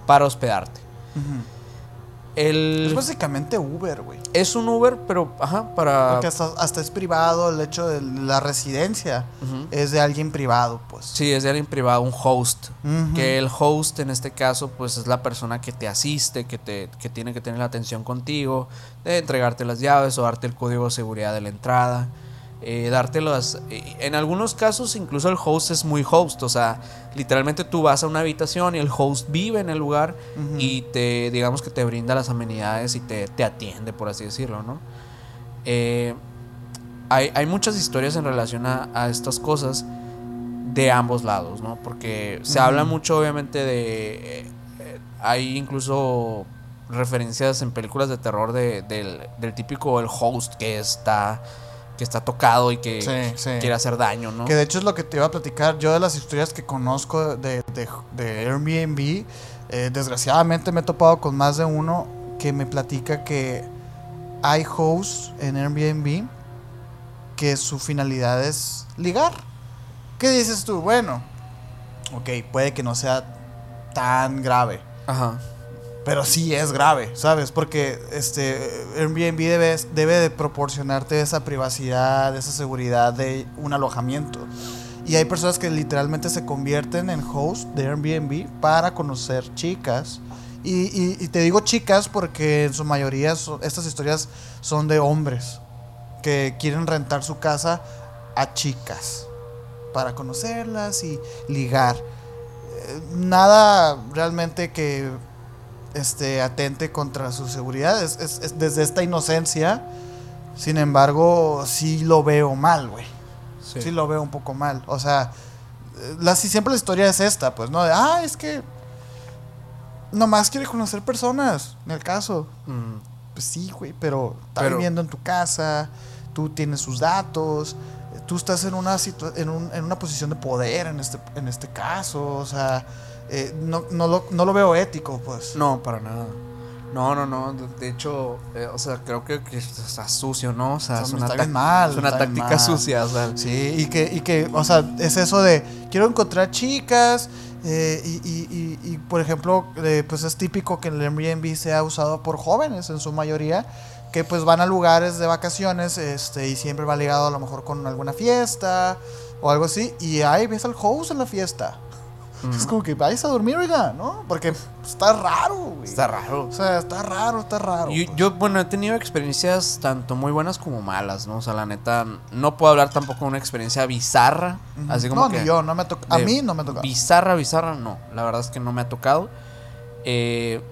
para hospedarte. El, Es básicamente Uber, güey. es un Uber, pero, ajá, para... Porque hasta, hasta es privado el hecho de la residencia. Es de alguien privado, pues. Sí, es de alguien privado, un host. Que el host en este caso, pues es la persona que te asiste, que, te, que tiene que tener la atención contigo, de entregarte las llaves o darte el código de seguridad de la entrada. Eh, darte las. eh, En algunos casos, incluso el host es muy host. O sea, literalmente tú vas a una habitación y el host vive en el lugar y te, digamos que te brinda las amenidades y te, te atiende, por así decirlo, ¿no? Eh, hay, hay muchas historias en relación a, a estas cosas de ambos lados, ¿no? Porque se habla mucho, obviamente, de. eh, hay incluso referencias en películas de terror de- del, del típico el host que está que está tocado y que Sí, sí. quiere hacer daño, ¿no? Que de hecho es lo que te iba a platicar. Yo de las historias que conozco de, de, de Airbnb, eh, desgraciadamente me he topado con más de uno que me platica que hay hosts en Airbnb que su finalidad es ligar. ¿Qué dices tú? Bueno, ok, puede que no sea tan grave. Ajá. Pero sí es grave, ¿sabes? Porque este Airbnb debe, debe de proporcionarte esa privacidad, esa seguridad de un alojamiento. Y hay personas que literalmente se convierten en host de Airbnb para conocer chicas. Y, y- y te digo chicas porque en su mayoría estas historias son de hombres que quieren rentar su casa a chicas para conocerlas y ligar. Eh, Nada realmente que este, atente contra su seguridad. Es, es- es desde esta inocencia. Sin embargo, sí lo veo mal, güey. Sí. Sí. lo veo un poco mal. O sea, la, si siempre la historia es esta, pues, ¿no? De, ah, es que nomás quiere conocer personas, en el caso. Mm, Pues sí, güey, pero está Pero- viviendo en tu casa, tú tienes sus datos, tú estás en una, en, un- en una posición de poder en este, en este caso, o sea, eh, no, no, lo, no lo veo ético, pues. No, para nada. No, no, no. De, hecho, eh, o sea, creo que, que está sucio, ¿no? O sea, es una, mal, es una táctica sucia. O sea, Sí, y que, y que, o sea, es eso de, quiero encontrar chicas, eh, y, y- y- y, por ejemplo, eh, pues es típico que el Airbnb sea usado por jóvenes en su mayoría, que pues van a lugares de vacaciones, este, y siempre va ligado a lo mejor con alguna fiesta o algo así, y ahí ves al host en la fiesta. Es como que vayas a dormir, oiga, ¿no? Porque está raro, güey. está raro. O sea, está raro, está raro. Yo, pues. yo, bueno, he tenido experiencias tanto muy buenas como malas, ¿no? O sea, la neta, no puedo hablar tampoco de una experiencia bizarra. Así como no, que. ni yo, no me. A mí no me ha tocado. Bizarra, bizarra, no. La verdad es que no me ha tocado. Eh,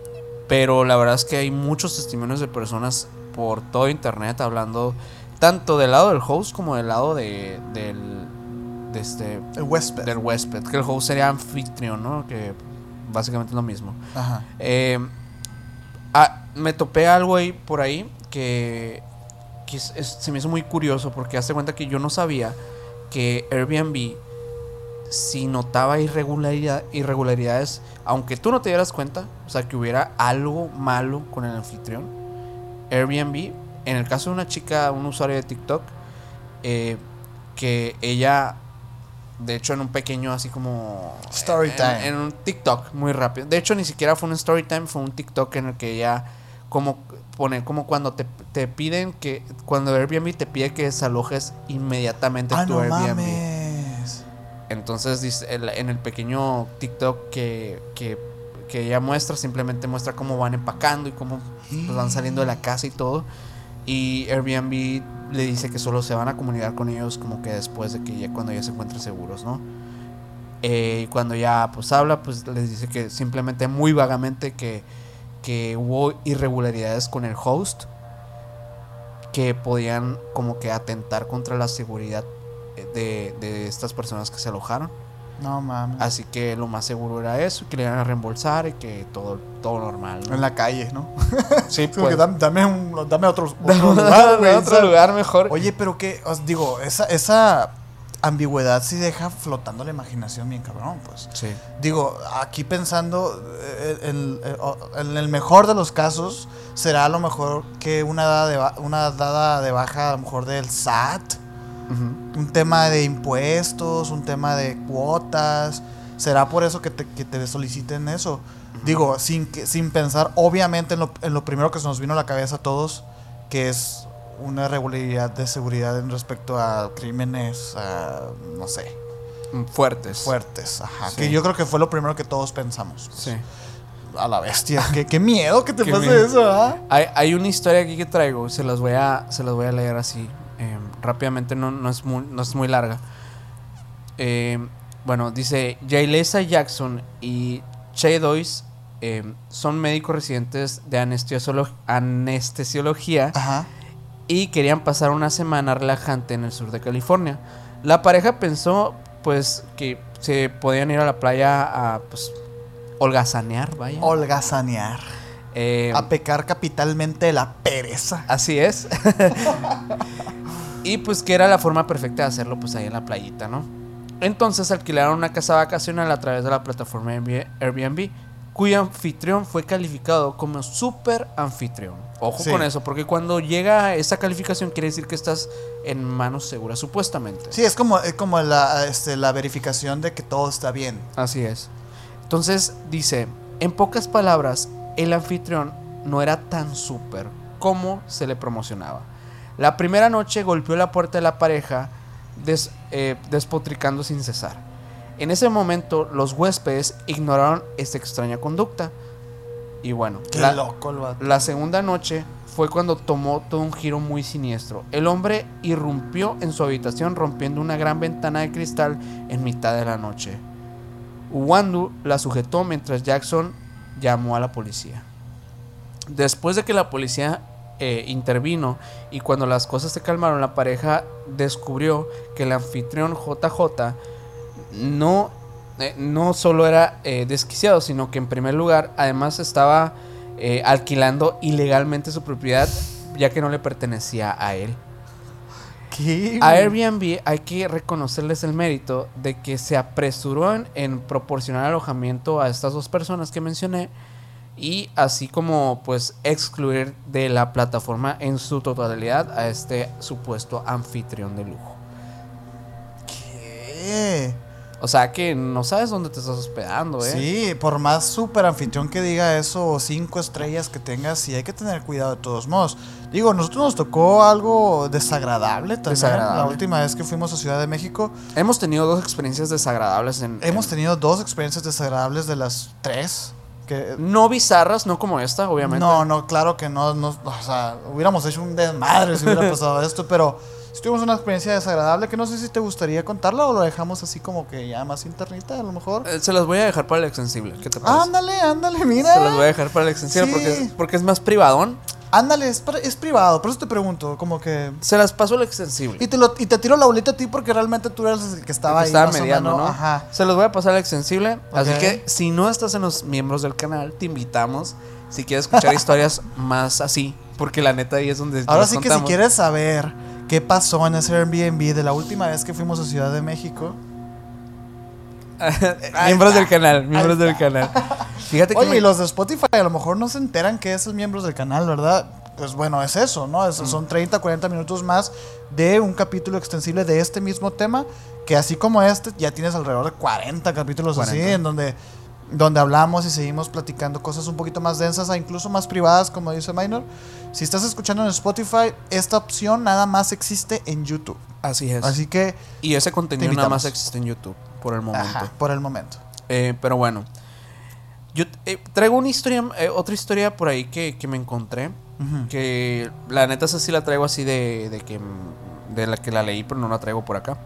pero la verdad es que hay muchos testimonios de personas por todo internet hablando tanto del lado del host como del lado de, del, de este, El huésped. del huésped. Que el host sería anfitrión, ¿no? Que básicamente es lo mismo. Ajá. Eh, ah, me topé algo ahí por ahí que, que es- es- se me hizo muy curioso porque hace cuenta que yo no sabía que Airbnb si notaba irregularidad, irregularidades, aunque tú no te dieras cuenta, o sea, que hubiera algo malo con el anfitrión, Airbnb, en el caso de una chica, un usuario de TikTok, eh, que ella, de hecho, en un pequeño así como... Story en- time. En, un TikTok, muy rápido. De hecho, ni siquiera fue un story time, fue un TikTok en el que ella como pone como cuando te, te piden que cuando Airbnb te pide que desalojes inmediatamente Ah, tu no Airbnb. mames. Entonces dice, el- en el pequeño TikTok que, que, que ella muestra, simplemente muestra cómo van empacando y cómo pues, van saliendo de la casa y todo. Y Airbnb le dice que solo se van a comunicar con ellos como que después de que ya cuando ya se encuentren seguros, ¿no? Eh, cuando ya pues habla, pues les dice que simplemente muy vagamente que, que hubo irregularidades con el host que podían como que atentar contra la seguridad de, de estas personas que se alojaron. No mames. Así que lo más seguro era eso, que le iban a reembolsar y que todo, todo normal. ¿no? En la calle, ¿no? Sí, [LAUGHS] Como que pues. dame, dame, un, dame otro, [LAUGHS] otro Dame lugar, güey, otro ¿sabes? lugar mejor. Oye, pero que, os digo, esa, esa ambigüedad sí deja flotando la imaginación bien cabrón, pues. Sí. Digo, aquí pensando, eh, o- en el mejor de los casos, será a lo mejor que una dada de, una dada de baja a lo mejor del SAT, Un tema de impuestos, un tema de cuotas. ¿Será por eso que te, que te soliciten eso? Digo, sin, que, sin pensar obviamente en lo, en lo primero que se nos vino a la cabeza a todos, que es una irregularidad de seguridad en respecto a crímenes, a, no sé, Mm, Fuertes. fuertes. Ajá, Sí. que yo creo que fue lo primero que todos pensamos. Sí. A la bestia. qué, qué miedo que te [LAUGHS] Qué pase miedo. eso, ¿ah? Hay, hay una historia aquí que traigo, se las voy a, se las voy a leer así eh, rápidamente, no, no, es muy, no es muy larga. Eh, bueno, dice, Jailesa Jackson y Che Doyce eh, son médicos residentes de anestesiolo- anestesiología Ajá. y querían pasar una semana relajante en el sur de California. La pareja pensó pues que se podían ir a la playa a pues holgazanear, vaya. Holgazanear. Eh, A pecar capitalmente de la pereza. Así es. [LAUGHS] y pues que era la forma perfecta de hacerlo pues ahí en la playita, ¿no? Entonces alquilaron una casa vacacional a través de la plataforma Airbnb- cuyo anfitrión fue calificado como super anfitrión. Ojo Sí. con eso, porque cuando llega esa calificación quiere decir que estás en manos seguras, supuestamente. Sí, es como, es como la, este, la verificación de que todo está bien. Así es. Entonces dice, en pocas palabras, el anfitrión no era tan súper como se le promocionaba. La primera noche golpeó la puerta de la pareja des- eh, despotricando sin cesar. En ese momento los huéspedes ignoraron esta extraña conducta. Y bueno, Qué la, loco la segunda noche fue cuando tomó todo un giro muy siniestro. El hombre irrumpió en su habitación rompiendo una gran ventana de cristal en mitad de la noche. Uwandu la sujetó mientras Jackson llamó a la policía. Después de que la policía eh, intervino y cuando las cosas se calmaron, la pareja descubrió que el anfitrión JJ no, eh, no solo era eh, desquiciado, sino que en primer lugar además estaba alquilando ilegalmente su propiedad ya que no le pertenecía a él. ¿Qué? A Airbnb hay que reconocerles el mérito de que se apresuró en, en proporcionar alojamiento a estas dos personas que mencioné y así como pues excluir de la plataforma en su totalidad a este supuesto anfitrión de lujo. ¿Qué? O sea que no sabes dónde te estás hospedando, ¿eh? Sí, por más super anfitrión que diga eso o cinco estrellas que tengas, sí hay que tener cuidado de todos modos. Digo, nosotros nos tocó algo desagradable también. Desagradable. La última vez que fuimos a Ciudad de México, Hemos tenido dos experiencias desagradables en... hemos en- tenido dos experiencias desagradables de las tres. Que, No bizarras, no como esta, obviamente. no, no, claro que no, no, o sea, hubiéramos hecho un desmadre si hubiera [LAUGHS] pasado esto, pero tuvimos una experiencia desagradable que no sé si te gustaría contarla o lo dejamos así como que ya más internita a lo mejor. Eh, Se las voy a dejar para el extensible. ¿Qué te parece? Ándale, ándale, mira. Se las voy a dejar para el extensible Sí. porque, es, porque es más privadón. Ándale, es, es privado, por eso te pregunto, como que... Se las paso al extensible. Y te, lo, y te tiro la bolita a ti porque realmente tú eres el que estaba que ahí. estaba más o mediando, menos, ¿no? Ajá. Se los voy a pasar al extensible. Así que si no estás en los miembros del canal, te invitamos. Si quieres escuchar [LAUGHS] historias más así. Porque la neta ahí es donde. Ahora sí que si quieres saber qué pasó en ese Airbnb de la última vez que fuimos a Ciudad de México. [LAUGHS] miembros del canal. Miembros del canal. Fíjate que. Oye, me- y los de Spotify a lo mejor no se enteran que es el miembros del canal, ¿verdad? Pues bueno, es eso, ¿no? Mm. Es- Son 30, 40 minutos más de un capítulo extensible de este mismo tema, que así como este, ya tienes alrededor de 40 capítulos así, 40. en donde, donde hablamos y seguimos platicando cosas un poquito más densas, e incluso más privadas, como dice Minor. Si estás escuchando en Spotify, esta opción nada más existe en YouTube. Así es. Así que, y ese contenido te nada más existe en YouTube. Por el momento. ajá, por el momento. Eh, pero bueno. Yo eh, traigo una historia. eh, otra historia por ahí que, que me encontré. Que la neta esa sí la traigo así de, de que de la que la leí, pero no la traigo por acá.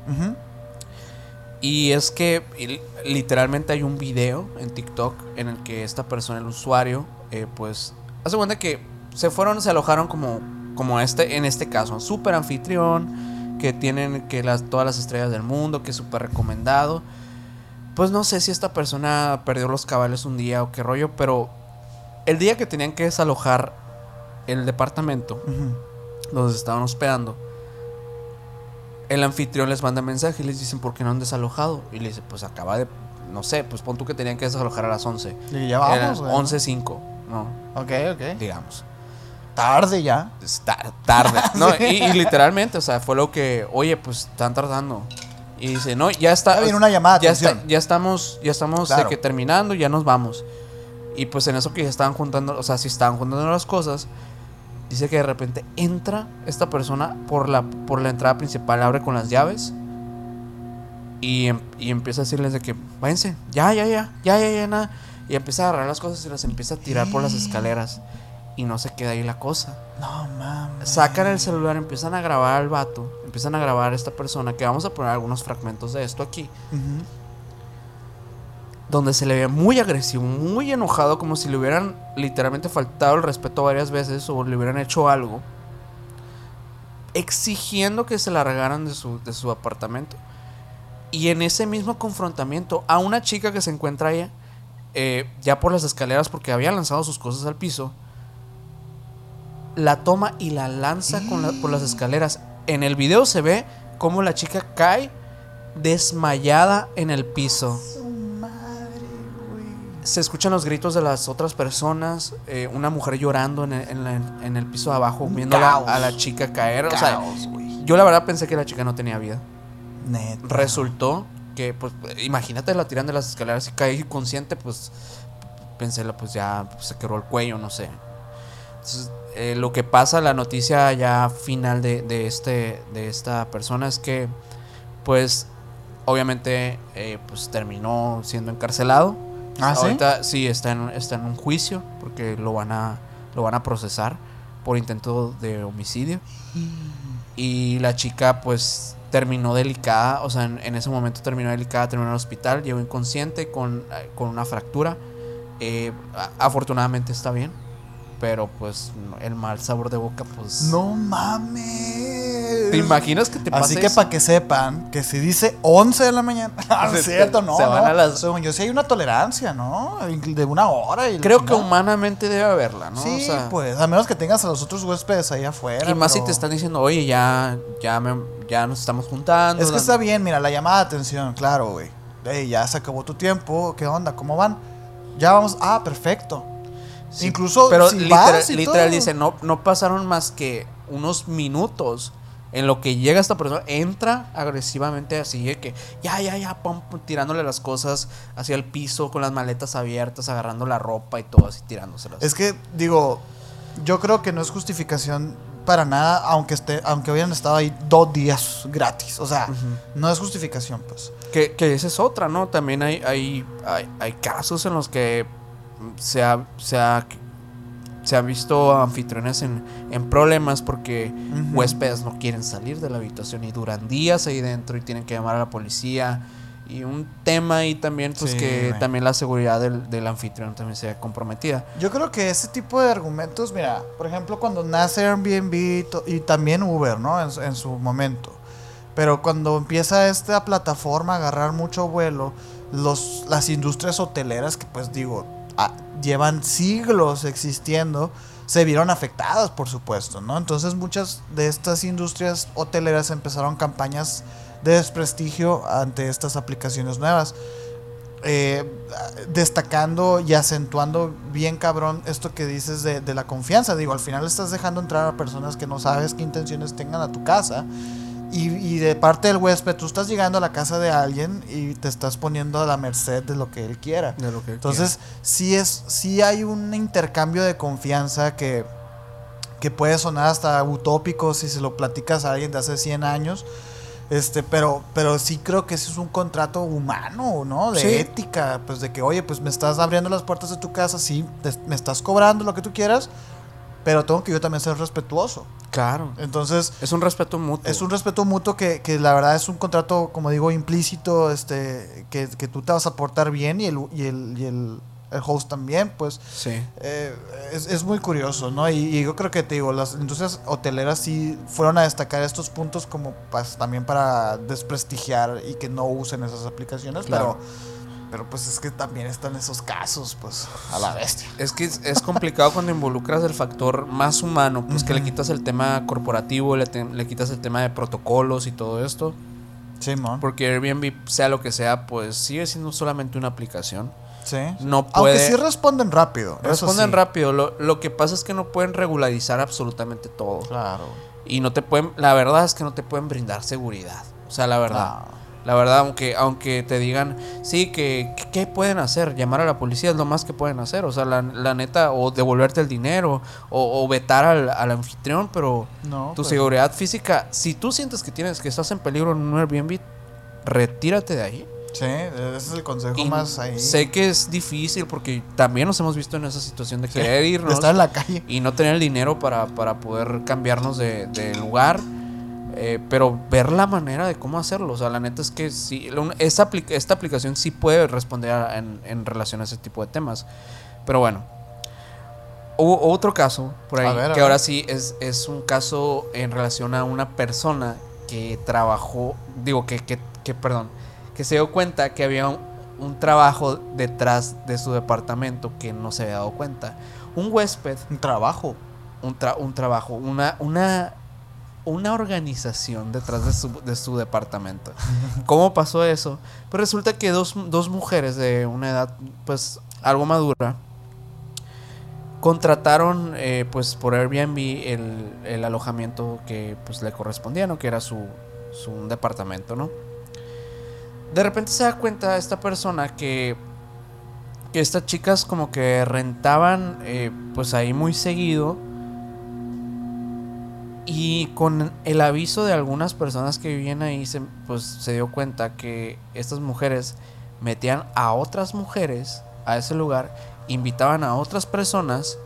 Y es que literalmente hay un video en TikTok en el que esta persona, el usuario, pues hace cuenta que se fueron, se alojaron como, como este, en este caso, súper anfitrión, que tienen que las, todas las estrellas del mundo, que es súper recomendado. Pues no sé si esta persona perdió los cabales un día o qué rollo, pero el día que tenían que desalojar el departamento, donde se estaban hospedando, el anfitrión les manda mensaje y les dicen, ¿por qué no han desalojado? Y le dice, pues acaba de, no sé, pues pon tú que tenían que desalojar a las 11. Y ya vamos, Eran güey. 11.05, no, Ok, ok. digamos. Tarde ya. Es tar- tarde. [LAUGHS] No, y, y literalmente, o sea, fue lo que, oye, pues están tardando. Y dice, no, ya está. Ya viene una llamada ya, está- ya estamos, ya estamos Claro. de que terminando, ya nos vamos. Y pues en eso que ya estaban juntando, o sea, si estaban juntando las cosas, dice que de repente entra esta persona por la, por la entrada principal, abre con las llaves. Y, em- y empieza a decirles de que, váyanse, ya, ya, ya, ya, ya, ya, nada. Y empieza a agarrar las cosas y las empieza a tirar por las escaleras. Y no se queda ahí la cosa. No mames. Sacan el celular, empiezan a grabar al vato, empiezan a grabar a esta persona, que vamos a poner algunos fragmentos de esto aquí, donde se le ve muy agresivo, muy enojado, como si le hubieran literalmente faltado el respeto varias veces o le hubieran hecho algo, exigiendo que se largaran de su, de su apartamento. Y en ese mismo confrontamiento, a una chica que se encuentra allá, eh, ya por las escaleras, porque había lanzado sus cosas al piso, la toma y la lanza con la- por las escaleras. En el video se ve cómo la chica cae desmayada en el piso. Su madre, güey. Se escuchan los gritos de las otras personas, eh, una mujer llorando en el, en la- en el piso de abajo, viendo a la chica caer. O sea, güey. yo la verdad pensé que la chica no tenía vida. Neta. Resultó que, pues, imagínate, la tiran de las escaleras y cae inconsciente, pues, pensé, la- pues ya pues, se quebró el cuello, no sé. Entonces, eh, lo que pasa, la noticia ya final de, de este, de esta persona es que, pues, obviamente, eh, pues terminó siendo encarcelado. ¿Ah, sí? Ahorita sí está en, está en un juicio porque lo van a, lo van a procesar por intento de homicidio. Y la chica pues terminó delicada, o sea, en, en ese momento terminó delicada, terminó en el hospital, llegó inconsciente con, eh, con una fractura. Eh, afortunadamente está bien, pero pues el mal sabor de boca pues... No mames. ¿Te imaginas que te pase Así que para que sepan que si dice 11 de la mañana, [LAUGHS] ah, no es cierto, no. se van no. a las- Según yo sí hay una tolerancia, ¿no? De una hora. Y Creo que humanamente debe haberla, ¿no? Sí, O sea, pues, a menos que tengas a los otros huéspedes ahí afuera. Y más si te están diciendo, oye, ya, ya, me, ya nos estamos juntando. Es que está bien, mira, la llamada de atención, claro, güey. Ey, ya se acabó tu tiempo, ¿qué onda? ¿Cómo van? Ya vamos, ah, perfecto. Sí, Incluso pero si literal, vas y literal todo. dice, no, no pasaron más que unos minutos en lo que llega esta persona, entra agresivamente así de que ya, ya, ya, pum, pum, tirándole las cosas hacia el piso con las maletas abiertas, agarrando la ropa y todo así tirándoselas. Es que, digo, yo creo que no es justificación para nada, aunque esté, aunque hubieran estado ahí dos días gratis. O sea, no es justificación, pues. Que, que esa es otra, ¿no? También hay, hay, hay, hay casos en los que se ha, se ha, se ha visto anfitriones en, en problemas porque huéspedes no quieren salir de la habitación y duran días ahí dentro y tienen que llamar a la policía. Y un tema ahí también, pues Sí, que también la seguridad del, del anfitrión también se ve comprometida. Yo creo que ese tipo de argumentos, mira, por ejemplo, cuando nace Airbnb y también Uber, ¿no? En, su- en su momento. Pero cuando empieza esta plataforma a agarrar mucho vuelo, los, las industrias hoteleras, que pues digo, llevan siglos existiendo, se vieron afectadas, por supuesto, ¿no? Entonces muchas de estas industrias hoteleras empezaron campañas de desprestigio ante estas aplicaciones nuevas eh, destacando y acentuando bien cabrón esto que dices de, de la confianza. Digo, al final estás dejando entrar a personas que no sabes qué intenciones tengan a tu casa. Y, y de parte del huésped, tú estás llegando a la casa de alguien y te estás poniendo a la merced de lo que él quiera. De lo que Entonces, sí, es, sí hay un intercambio de confianza que, que puede sonar hasta utópico si se lo platicas a alguien de hace 100 años. Este, pero, pero sí creo que ese es un contrato humano, ¿no? De Sí. ética, pues de que, oye, pues me estás abriendo las puertas de tu casa, sí, te- me estás cobrando lo que tú quieras, pero tengo que yo también ser respetuoso. Claro. Entonces, Es un respeto mutuo. es un respeto mutuo que, que la verdad es un contrato, como digo, implícito, este, que, que tú te vas a portar bien y el, y el, y el, el host también, pues Sí. eh, es, es muy curioso, ¿no? Y, y yo creo que te digo, las industrias hoteleras sí fueron a destacar estos puntos como pues, también para desprestigiar y que no usen esas aplicaciones, Claro. pero, pero pues es que también están esos casos, pues a la bestia. Es que es, es complicado cuando involucras el factor más humano, pues que le quitas el tema corporativo, le, te- le quitas el tema de protocolos y todo esto. Sí, mon. Porque Airbnb, sea lo que sea, pues sigue siendo solamente una aplicación. Sí. No Aunque sí responden rápido. responden sí. rápido. Lo, lo que pasa es que no pueden regularizar absolutamente todo. Claro. Y no te pueden. La verdad es que no te pueden brindar seguridad. O sea, la verdad. Ah. La verdad, aunque, aunque te digan, sí, que ¿qué pueden hacer? Llamar a la policía es lo más que pueden hacer. O sea, la, la neta, o devolverte el dinero, o, o vetar al, al anfitrión, pero No, tu pues, seguridad física, si tú sientes que tienes que estás en peligro en un Airbnb, retírate de ahí. Sí, ese es el consejo Y más ahí. Sé que es difícil porque también nos hemos visto en esa situación de Sí, querer de irnos estar en la calle. y no tener el dinero para, para poder cambiarnos de, de lugar. Eh, pero ver la manera de cómo hacerlo. O sea, la neta es que sí, esta, esta aplicación sí puede responder a- en, en relación a ese tipo de temas. Pero bueno. Hubo otro caso por ahí, ver, que ahora sí es, es un caso en relación a una persona que trabajó, digo, que, que, que perdón, que se dio cuenta que había un, un trabajo detrás de su departamento que no se había dado cuenta. Un huésped Un trabajo. un, tra- un trabajo, una, una, una organización detrás de su, de su departamento. ¿Cómo pasó eso? Pues resulta que dos, dos mujeres de una edad, pues, algo madura, contrataron, eh, pues, por Airbnb el, el alojamiento que, pues, le correspondía, ¿no? Que era su, su departamento, ¿no? De repente se da cuenta esta persona que que estas chicas como que rentaban eh, pues ahí muy seguido y con el aviso de algunas personas que vivían ahí se, pues se dio cuenta que estas mujeres metían a otras mujeres a ese lugar invitaban a otras personas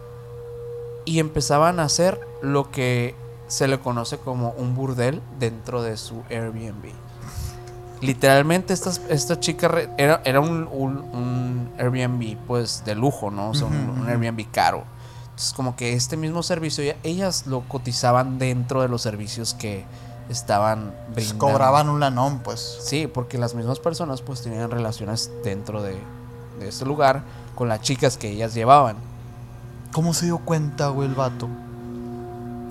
y empezaban a hacer lo que se le conoce como un burdel dentro de su Airbnb. Literalmente esta, esta chica era, era un, un- un Airbnb pues de lujo, ¿no? O sea, un, un. Airbnb caro. Entonces como que este mismo servicio, ya- ellas lo cotizaban dentro de los servicios que estaban Pues brindando. cobraban un lanón, pues. Sí, porque las mismas personas pues tenían relaciones dentro de, de este lugar con las chicas que ellas llevaban. ¿Cómo se dio cuenta, güey, el vato?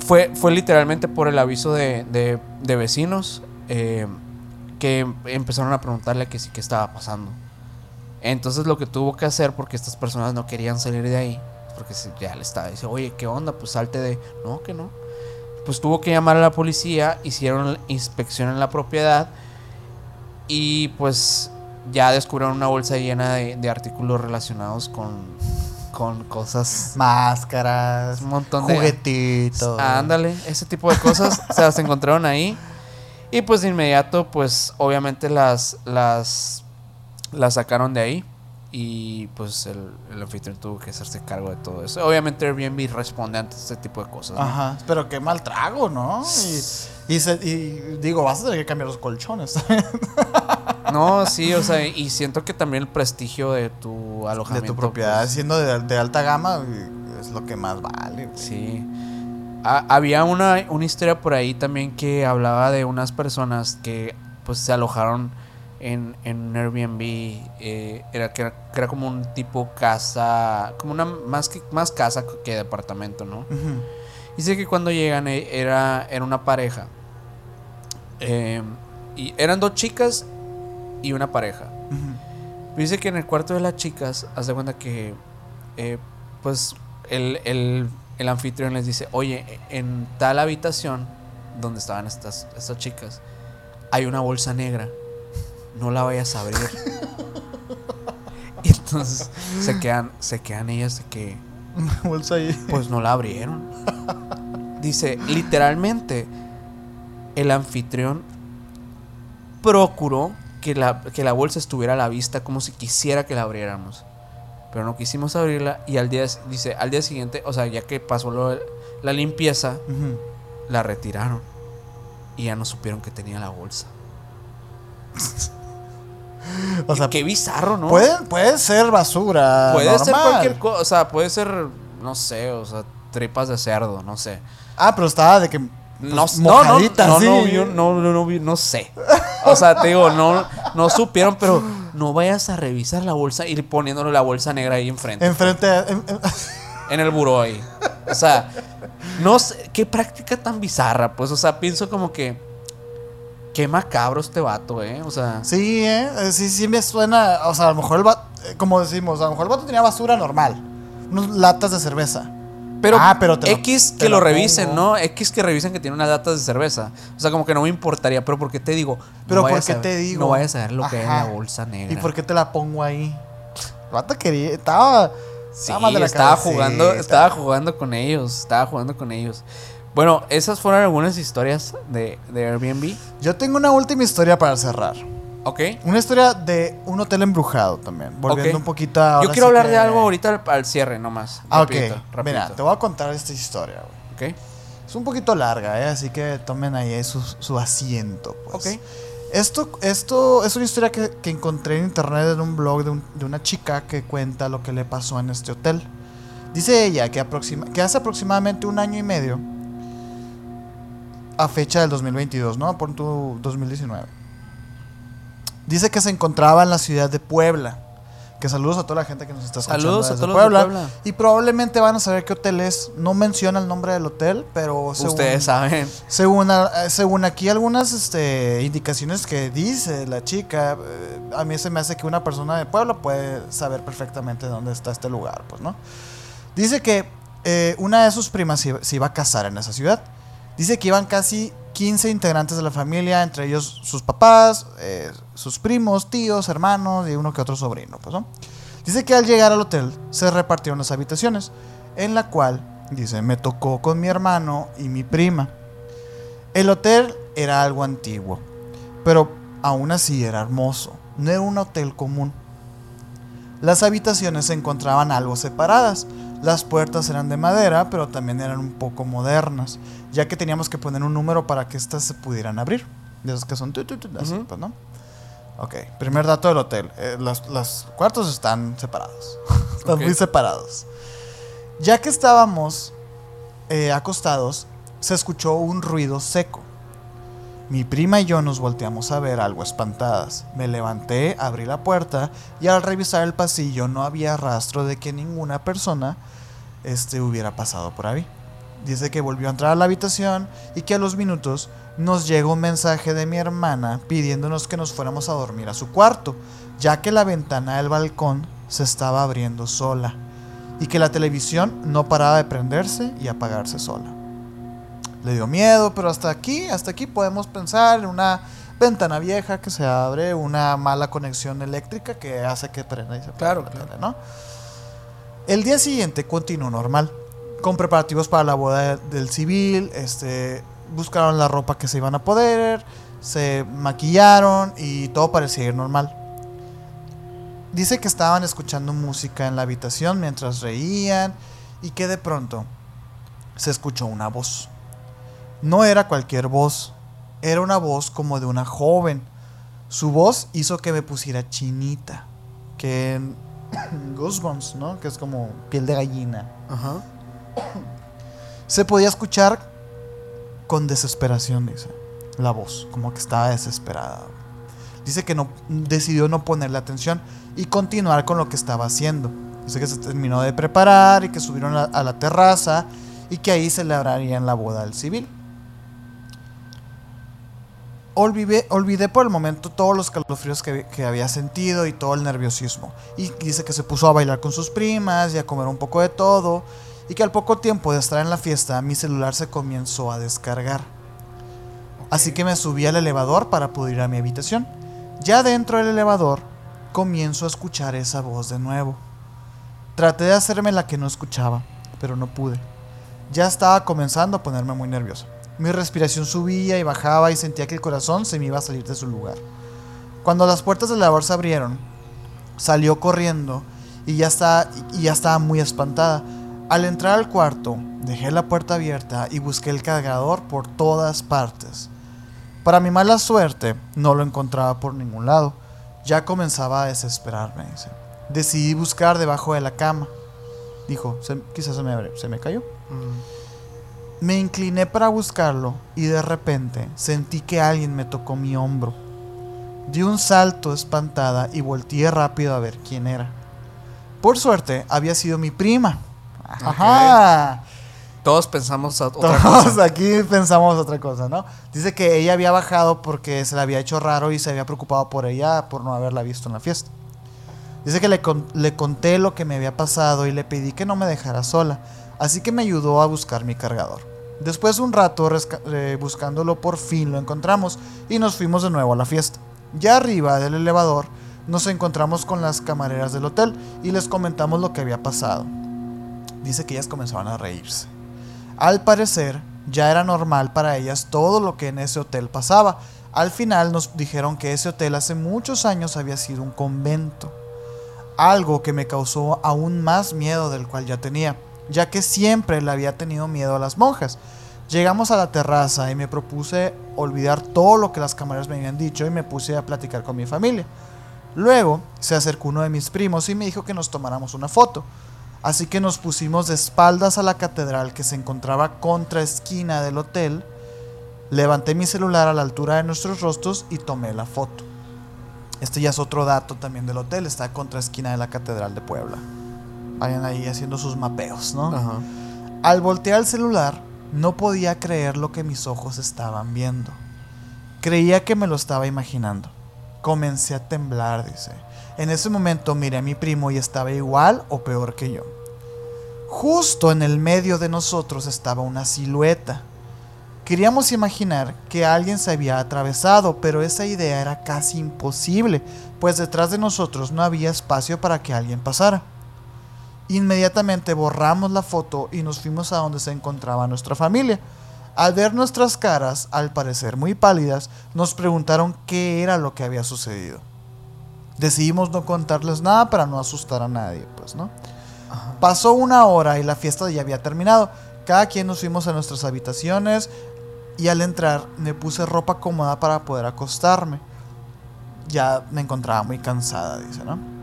Fue, fue literalmente por el aviso de, de- de vecinos eh, que empezaron a preguntarle que sí que estaba pasando. Entonces lo que tuvo que hacer, porque estas personas no querían salir de ahí, porque ya le estaba diciendo, oye, ¿qué onda? Pues salte de... No, que no. Pues tuvo que llamar a la policía, hicieron inspección en la propiedad y pues ya descubrieron una bolsa llena de, de artículos relacionados con, con cosas... Máscaras, Un montón de... juguetitos. Ah, ándale, ese tipo de cosas [LAUGHS] se las encontraron ahí. Y pues de inmediato, pues obviamente las, las, las sacaron de ahí. Y pues el, el anfitrión tuvo que hacerse cargo de todo eso. Obviamente Airbnb responde ante este tipo de cosas. ¿no? Ajá, pero qué mal trago, ¿no? Y, y, se- y digo, vas a tener que cambiar los colchones [LAUGHS] No, sí, o sea, y siento que también el prestigio de tu de alojamiento. tu propiedad, pues, siendo de, de alta gama, es lo que más vale. güey. Sí. Ha- había una, una historia por ahí también que hablaba de unas personas que pues se alojaron en, en un Airbnb. eh, era, que, era, que era como un tipo casa, como una más, que, más casa que departamento, ¿no? Dice que cuando llegan eh, era, era una pareja. Eh, y eran dos chicas y una pareja. Dice que en el cuarto de las chicas, hace cuenta que, eh, pues, el, el- el anfitrión les dice, oye, en tal habitación donde estaban estas, estas chicas, hay una bolsa negra, no la vayas a abrir. [LAUGHS] y entonces se quedan, se quedan ellas de que, Una bolsa ahí. pues no la abrieron. Dice, literalmente, el anfitrión procuró que la, que la bolsa estuviera a la vista como si quisiera que la abriéramos. Pero no quisimos abrirla y al día, dice, al día siguiente, o sea, ya que pasó lo de la limpieza, la retiraron. Y ya no supieron que tenía la bolsa. [LAUGHS] O sea, Qué bizarro, ¿no? puede, puede ser basura. Puede ser cualquier cosa, o sea, puede ser, no sé, o sea, tripas de cerdo, no sé. Ah, pero estaba de que. pues, No, no, no, no, no, yo no, no, no sé. O sea, te digo, no, no supieron, pero no vayas a revisar la bolsa y poniéndole la bolsa negra ahí enfrente. Enfrente. en- en- [LAUGHS] en el buró ahí. O sea, no sé, qué práctica tan bizarra, pues, o sea, pienso como que qué macabro este vato, eh, o sea, sí, ¿eh? Eh, Sí, sí me suena. O sea, a lo mejor el vato. Como decimos, a lo mejor el vato tenía basura normal. Unas latas de cerveza. Pero, Ah, pero te la- X que lo revisen, pongo. ¿no? X que revisen que tiene unas latas de cerveza. O sea, como que no me importaría, pero ¿por qué te digo? Pero no ¿por qué te digo? No vayas a ver lo que hay en la bolsa negra. ¿Y por qué te la pongo ahí? El vato quería. Estaba. Sí, estaba de la estaba jugando, estaba jugando con ellos, estaba jugando con ellos. Bueno, esas fueron algunas historias de, de Airbnb. Yo tengo una última historia para cerrar. Ok. Una historia de un hotel embrujado también. Volviendo Ok. un poquito a. Yo quiero hablar de algo ahorita al, al cierre nomás. Ah, ok. Rapidito, rapidito. Mira, te voy a contar esta historia, güey. Ok. Es un poquito larga, ¿eh? así que tomen ahí su, su asiento. Pues. Ok. Esto, esto es una historia que, que encontré en internet en un blog de, un- de una chica que cuenta lo que le pasó en este hotel. Dice ella que, aproxima- que hace aproximadamente un año y medio, a fecha del 2022, ¿no? Por tu 2019. Dice que se encontraba en la ciudad de Puebla. Que saludos a toda la gente que nos está escuchando. Saludos a desde todos los de Puebla. Y probablemente van a saber qué hotel es. No menciona el nombre del hotel, pero según, Ustedes saben. según, a- según aquí algunas este, indicaciones que dice la chica, eh, a mí se me hace que una persona de Puebla puede saber perfectamente dónde está este lugar, pues, ¿no? Dice que eh, una de sus primas se iba, se iba a casar en esa ciudad. Dice que iban casi 15 integrantes de la familia, entre ellos sus papás, eh, sus primos, tíos, hermanos y uno que otro sobrino, pues. Dice que al llegar al hotel se repartieron las habitaciones, en la cual, dice, me tocó con mi hermano y mi prima. El hotel era algo antiguo, pero aún así era hermoso, no era un hotel común. Las habitaciones se encontraban algo separadas. Las puertas eran de madera, pero también eran un poco modernas, ya que teníamos que poner un número para que éstas se pudieran abrir. De esos que son tu, tu, tu, así, Ujú. pues, ¿no? Ok, primer dato del hotel. eh, los, los cuartos están separados. [LAUGHS] están muy separados. Ya que estábamos eh, acostados, se escuchó un ruido seco. Mi prima y yo nos volteamos a ver algo espantadas. Me levanté, abrí la puerta y al revisar el pasillo no había rastro de que ninguna persona este, hubiera pasado por ahí. Dice que volvió a entrar a la habitación y que a los minutos nos llegó un mensaje de mi hermana pidiéndonos que nos fuéramos a dormir a su cuarto, ya que la ventana del balcón se estaba abriendo sola y que la televisión no paraba de prenderse y apagarse sola. Le dio miedo, pero hasta aquí, hasta aquí podemos pensar en una ventana vieja que se abre, una mala conexión eléctrica que hace que prenda y se Claro, la claro. tele, ¿no? El día siguiente continuó normal, con preparativos para la boda de- del civil, este, buscaron la ropa que se iban a poder, se maquillaron y todo parecía ir normal. Dice que estaban escuchando música en la habitación mientras reían y que de pronto se escuchó una voz. No era cualquier voz, era una voz como de una joven. Su voz hizo que me pusiera chinita, que en [COUGHS] Goosebumps, ¿no? Que es como piel de gallina. Ajá. [COUGHS] Se podía escuchar con desesperación, dice, la voz, como que estaba desesperada. Dice que no decidió no ponerle atención y continuar con lo que estaba haciendo. Dice que se terminó de preparar y que subieron a, a la terraza y que ahí celebrarían la boda del civil. Olvidé, olvidé por el momento todos los calofríos que, que había sentido y todo el nerviosismo. Y dice que se puso a bailar con sus primas y a comer un poco de todo. Y que al poco tiempo de estar en la fiesta, mi celular se comenzó a descargar. Así que me subí al elevador para poder ir a mi habitación. Ya dentro del elevador, comienzo a escuchar esa voz de nuevo. Traté de hacerme la que no escuchaba, pero no pude. Ya estaba comenzando a ponerme muy nervioso. Mi respiración subía y bajaba y sentía que el corazón se me iba a salir de su lugar. Cuando las puertas del elevador se abrieron, salió corriendo y ya, está, y ya estaba muy espantada. Al entrar al cuarto, dejé la puerta abierta y busqué el cargador por todas partes. Para mi mala suerte, no lo encontraba por ningún lado. Ya comenzaba a desesperarme. Decidí buscar debajo de la cama. Dijo, "Se- quizás se me, se me cayó. Me incliné para buscarlo y de repente sentí que alguien me tocó mi hombro. Di un salto espantada y volteé rápido a ver quién era. Por suerte, había sido mi prima. Ajá. Todos pensamos otra Todos cosa. [LAUGHS] aquí pensamos otra cosa, ¿no? Dice que ella había bajado porque se le había hecho raro y se había preocupado por ella por no haberla visto en la fiesta. Dice que le, con- le conté lo que me había pasado y le pedí que no me dejara sola. así que me ayudó a buscar mi cargador. Después de un rato eh, buscándolo por fin lo encontramos y nos fuimos de nuevo a la fiesta. Ya arriba del elevador nos encontramos con las camareras del hotel y les comentamos lo que había pasado. Dice que ellas comenzaban a reírse. Al parecer, ya era normal para ellas todo lo que en ese hotel pasaba. Al final nos dijeron que ese hotel hace muchos años había sido un convento. Algo que me causó aún más miedo del cual ya tenía, ya que siempre le había tenido miedo a las monjas. Llegamos a la terraza y me propuse olvidar todo lo que las cámaras me habían dicho y me puse a platicar con mi familia. Luego se acercó uno de mis primos y me dijo que nos tomáramos una foto. Así que nos pusimos de espaldas a la catedral que se encontraba contra esquina del hotel. Levanté mi celular a la altura de nuestros rostros y tomé la foto. Este ya es otro dato también del hotel, está contra esquina de la catedral de Puebla. Vayan ahí haciendo sus mapeos, ¿no? Al voltear el celular, no podía creer lo que mis ojos estaban viendo. Creía que me lo estaba imaginando. Comencé a temblar, dice. En ese momento miré a mi primo y estaba igual o peor que yo. Justo en el medio de nosotros estaba una silueta. Queríamos imaginar que alguien se había atravesado, pero esa idea era casi imposible, pues detrás de nosotros no había espacio para que alguien pasara. Inmediatamente borramos la foto y nos fuimos a donde se encontraba nuestra familia. Al ver nuestras caras, al parecer muy pálidas, nos preguntaron qué era lo que había sucedido decidimos no contarles nada para no asustar a nadie, pues, ¿no? Pasó una hora y la fiesta ya había terminado. Cada quien nos fuimos a nuestras habitaciones y al entrar me puse ropa cómoda para poder acostarme. Ya me encontraba muy cansada, dice, ¿no?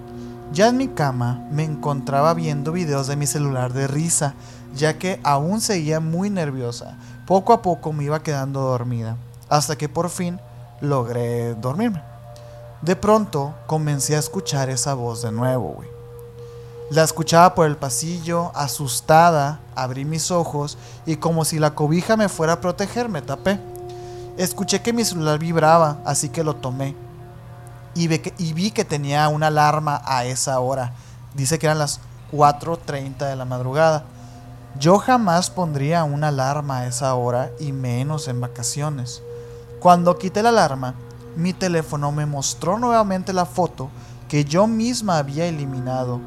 Ya en mi cama me encontraba viendo videos de mi celular de risa, ya que aún seguía muy nerviosa. Poco a poco me iba quedando dormida, hasta que por fin logré dormirme. De pronto comencé a escuchar esa voz de nuevo, güey. La escuchaba por el pasillo, asustada, abrí mis ojos y como si la cobija me fuera a proteger, me tapé. Escuché que mi celular vibraba, así que lo tomé. Y, vi que tenía una alarma a esa hora. Dice que eran las 4.30 de la madrugada. Yo jamás pondría una alarma a esa hora y menos en vacaciones. Cuando quité la alarma, mi teléfono me mostró nuevamente la foto que yo misma había eliminado.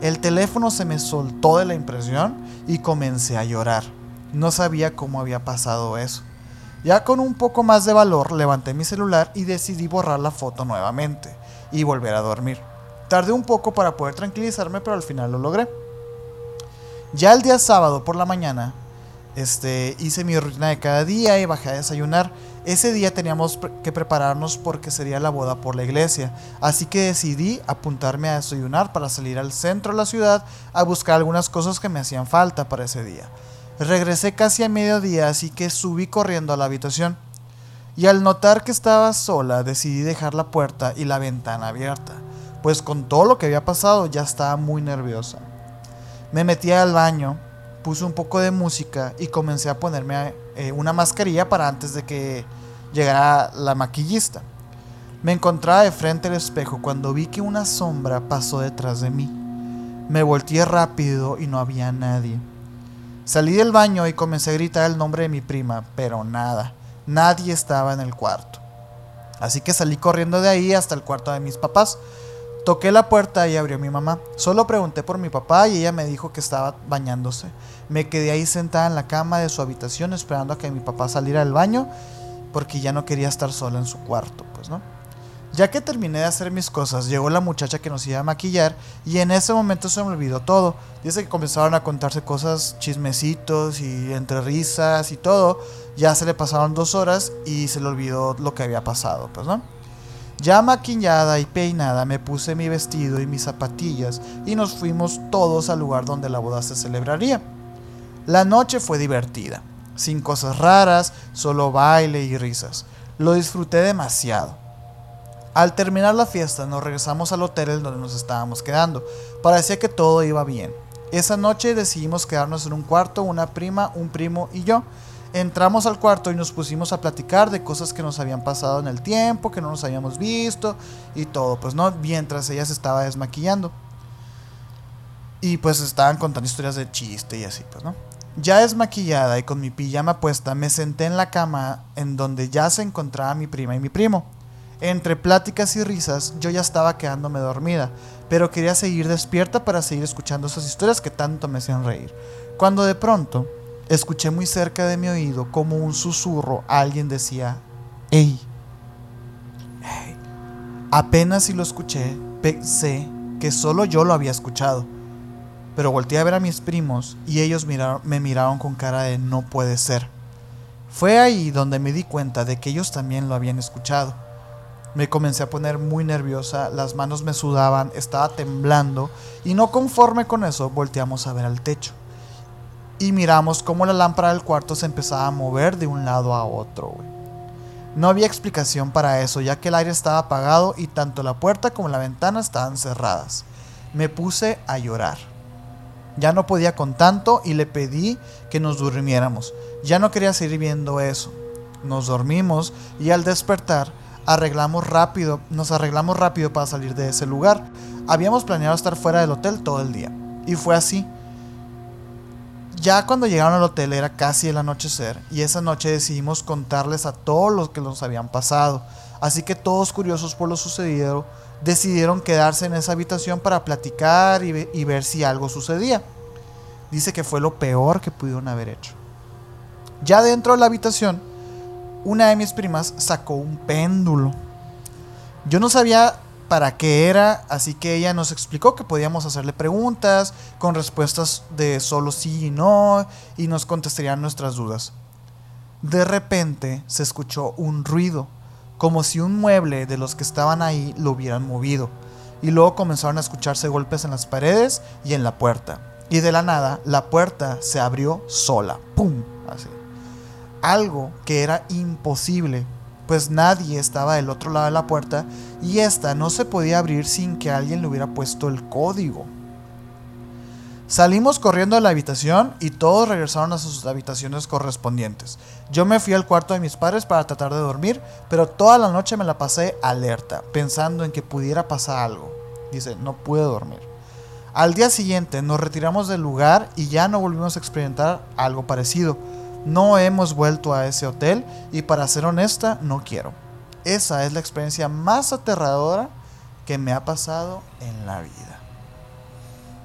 El teléfono se me soltó de la impresión y comencé a llorar. No sabía cómo había pasado eso. Ya con un poco más de valor levanté mi celular y decidí borrar la foto nuevamente y volver a dormir. Tardé un poco para poder tranquilizarme, pero al final lo logré. Ya el día sábado por la mañana, este, hice mi rutina de cada día y bajé a desayunar ese día teníamos que prepararnos porque sería la boda por la iglesia, así que decidí apuntarme a desayunar para salir al centro de la ciudad a buscar algunas cosas que me hacían falta para ese día. Regresé casi a mediodía, así que subí corriendo a la habitación. Y al notar que estaba sola, decidí dejar la puerta y la ventana abierta, pues con todo lo que había pasado ya estaba muy nerviosa. Me metí al baño, puse un poco de música y comencé a ponerme eh, una mascarilla para antes de que llegara la maquillista. Me encontraba de frente al espejo cuando vi que una sombra pasó detrás de mí. Me volteé rápido y no había nadie. Salí del baño y comencé a gritar el nombre de mi prima, pero nada, nadie estaba en el cuarto. Así que salí corriendo de ahí hasta el cuarto de mis papás. Toqué la puerta y abrió mi mamá. Solo pregunté por mi papá y ella me dijo que estaba bañándose. Me quedé ahí sentada en la cama de su habitación esperando a que mi papá saliera del baño porque ya no quería estar sola en su cuarto, pues, ¿no? Ya que terminé de hacer mis cosas, llegó la muchacha que nos iba a maquillar y en ese momento se me olvidó todo. Dice que comenzaron a contarse cosas, chismecitos y entre risas y todo. Ya se le pasaron dos horas y se le olvidó lo que había pasado, pues, ¿no? Ya maquillada y peinada me puse mi vestido y mis zapatillas y nos fuimos todos al lugar donde la boda se celebraría. La noche fue divertida, sin cosas raras, solo baile y risas. Lo disfruté demasiado. Al terminar la fiesta nos regresamos al hotel donde nos estábamos quedando. Parecía que todo iba bien. Esa noche decidimos quedarnos en un cuarto, una prima, un primo y yo. Entramos al cuarto y nos pusimos a platicar de cosas que nos habían pasado en el tiempo, que no nos habíamos visto y todo, pues no, mientras ella se estaba desmaquillando. Y pues estaban contando historias de chiste y así, pues, ¿no? Ya desmaquillada y con mi pijama puesta, me senté en la cama en donde ya se encontraba mi prima y mi primo. Entre pláticas y risas, yo ya estaba quedándome dormida, pero quería seguir despierta para seguir escuchando esas historias que tanto me hacían reír. Cuando de pronto escuché muy cerca de mi oído como un susurro, alguien decía, ¡Ey! ¡Ey! Apenas si lo escuché, pensé que solo yo lo había escuchado. Pero volteé a ver a mis primos y ellos me miraron con cara de no puede ser. Fue ahí donde me di cuenta de que ellos también lo habían escuchado. Me comencé a poner muy nerviosa, las manos me sudaban, estaba temblando y no conforme con eso volteamos a ver al techo. Y miramos cómo la lámpara del cuarto se empezaba a mover de un lado a otro. No había explicación para eso, ya que el aire estaba apagado y tanto la puerta como la ventana estaban cerradas. Me puse a llorar. Ya no podía con tanto y le pedí que nos durmiéramos. Ya no quería seguir viendo eso. Nos dormimos y al despertar arreglamos rápido, nos arreglamos rápido para salir de ese lugar. Habíamos planeado estar fuera del hotel todo el día y fue así. Ya cuando llegaron al hotel era casi el anochecer y esa noche decidimos contarles a todos los que nos habían pasado. Así que todos curiosos por lo sucedido decidieron quedarse en esa habitación para platicar y, ve- y ver si algo sucedía. Dice que fue lo peor que pudieron haber hecho. Ya dentro de la habitación, una de mis primas sacó un péndulo. Yo no sabía para qué era, así que ella nos explicó que podíamos hacerle preguntas con respuestas de solo sí y no y nos contestarían nuestras dudas. De repente se escuchó un ruido, como si un mueble de los que estaban ahí lo hubieran movido, y luego comenzaron a escucharse golpes en las paredes y en la puerta. Y de la nada, la puerta se abrió sola. ¡Pum! Así. Algo que era imposible, pues nadie estaba del otro lado de la puerta y esta no se podía abrir sin que alguien le hubiera puesto el código. Salimos corriendo de la habitación y todos regresaron a sus habitaciones correspondientes. Yo me fui al cuarto de mis padres para tratar de dormir, pero toda la noche me la pasé alerta, pensando en que pudiera pasar algo. Dice, no pude dormir. Al día siguiente nos retiramos del lugar y ya no volvimos a experimentar algo parecido. No hemos vuelto a ese hotel y para ser honesta, no quiero. Esa es la experiencia más aterradora que me ha pasado en la vida.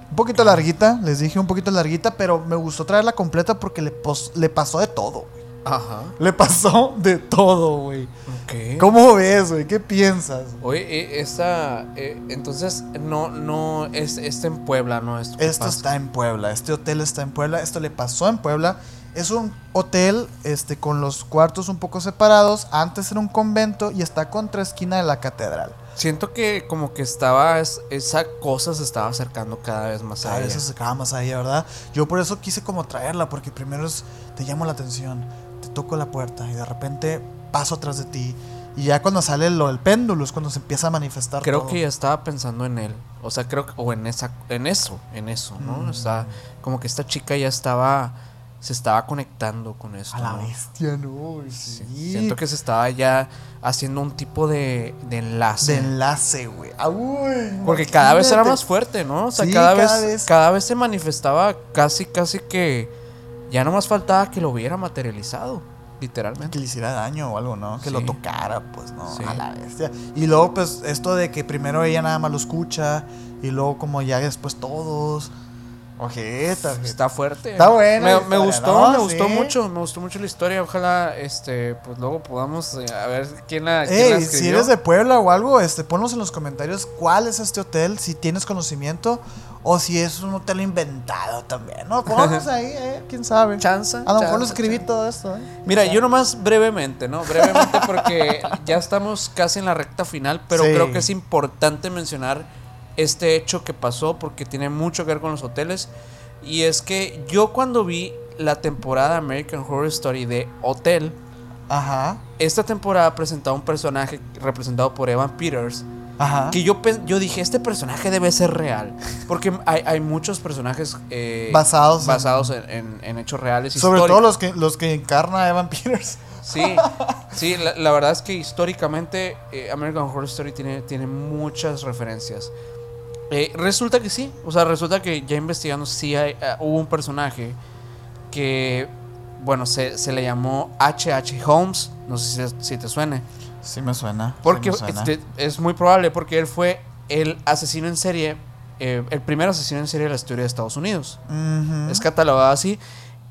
Un poquito larguita, les dije un poquito larguita, pero me gustó traerla completa porque le, pos- le pasó de todo. güey. Ajá. Le pasó de todo, güey. Ok. ¿Cómo ves, güey? ¿Qué piensas? Oye, eh, esta. eh, entonces, no, no. Es, está en Puebla, ¿no? Esto, Esto está en Puebla, este hotel está en Puebla, esto le pasó en Puebla. Es un hotel este, con los cuartos un poco separados, antes era un convento y está contra esquina de la catedral. Siento que como que estaba. es- esa cosa se estaba acercando cada vez más a A ella. veces se acaba más ahí, ¿verdad? Yo por eso quise como traerla, porque primero es, te llamo la atención, te toco la puerta y de repente paso atrás de ti. Y ya cuando sale lo del péndulo es cuando se empieza a manifestar Creo todo. que ya estaba pensando en él. O sea, creo que. O en esa. En eso. En eso, ¿no? Mm. O sea, como que esta chica ya estaba. Se estaba conectando con eso. A la ¿no? bestia, no, sí. Siento que se estaba ya haciendo un tipo de, de enlace. De enlace, güey. Ah, Porque cada vez era más fuerte, ¿no? O sea, Sí, cada, cada vez, vez. cada vez se manifestaba casi, casi que ya no más faltaba que lo hubiera materializado, literalmente. que le hiciera daño o algo, ¿no? Que lo tocara, pues, ¿no? A la bestia. Y luego, pues, esto de que primero ella nada más lo escucha y luego como ya después todos. Ojeta. Está fuerte. Está buena Me, gustó, ¿no? me gustó Sí. mucho, me gustó mucho la historia. Ojalá, este, pues luego podamos eh, a ver quién la, quién la Ey, si eres de Puebla o algo, este, ponnos en los comentarios cuál es este hotel, si tienes conocimiento o si es un hotel inventado también, ¿no? Ponnos [LAUGHS] ahí, eh, quién sabe. Chanza. A lo mejor lo escribí chanza. todo esto, ¿eh? Mira, yo nomás brevemente, ¿no? Brevemente porque ya estamos casi en la recta final, pero Sí. creo que es importante mencionar este hecho que pasó porque tiene mucho que ver con los hoteles. Y es que yo cuando vi la temporada American Horror Story de Hotel, Ajá, esta temporada presentaba un personaje representado por Evan Peters. ajá. Que yo, yo dije, este personaje debe ser real. Porque hay, hay muchos personajes eh, Basados en- basados en, en- en hechos reales. Sobre históricos. todo los que, los que encarna Evan Peters. Sí, sí, la, la verdad es que históricamente eh, American Horror Story tiene, tiene muchas referencias. Eh, resulta que sí, o sea, resulta que ya investigando sí hay, eh, hubo un personaje que, bueno, se, se le llamó H.H. Holmes, no sé si, si te suene. Sí me suena. sí Porque me suena. este, es muy probable porque él fue el asesino en serie, eh, el primer asesino en serie de la historia de Estados Unidos. Ujú. Es catalogado así.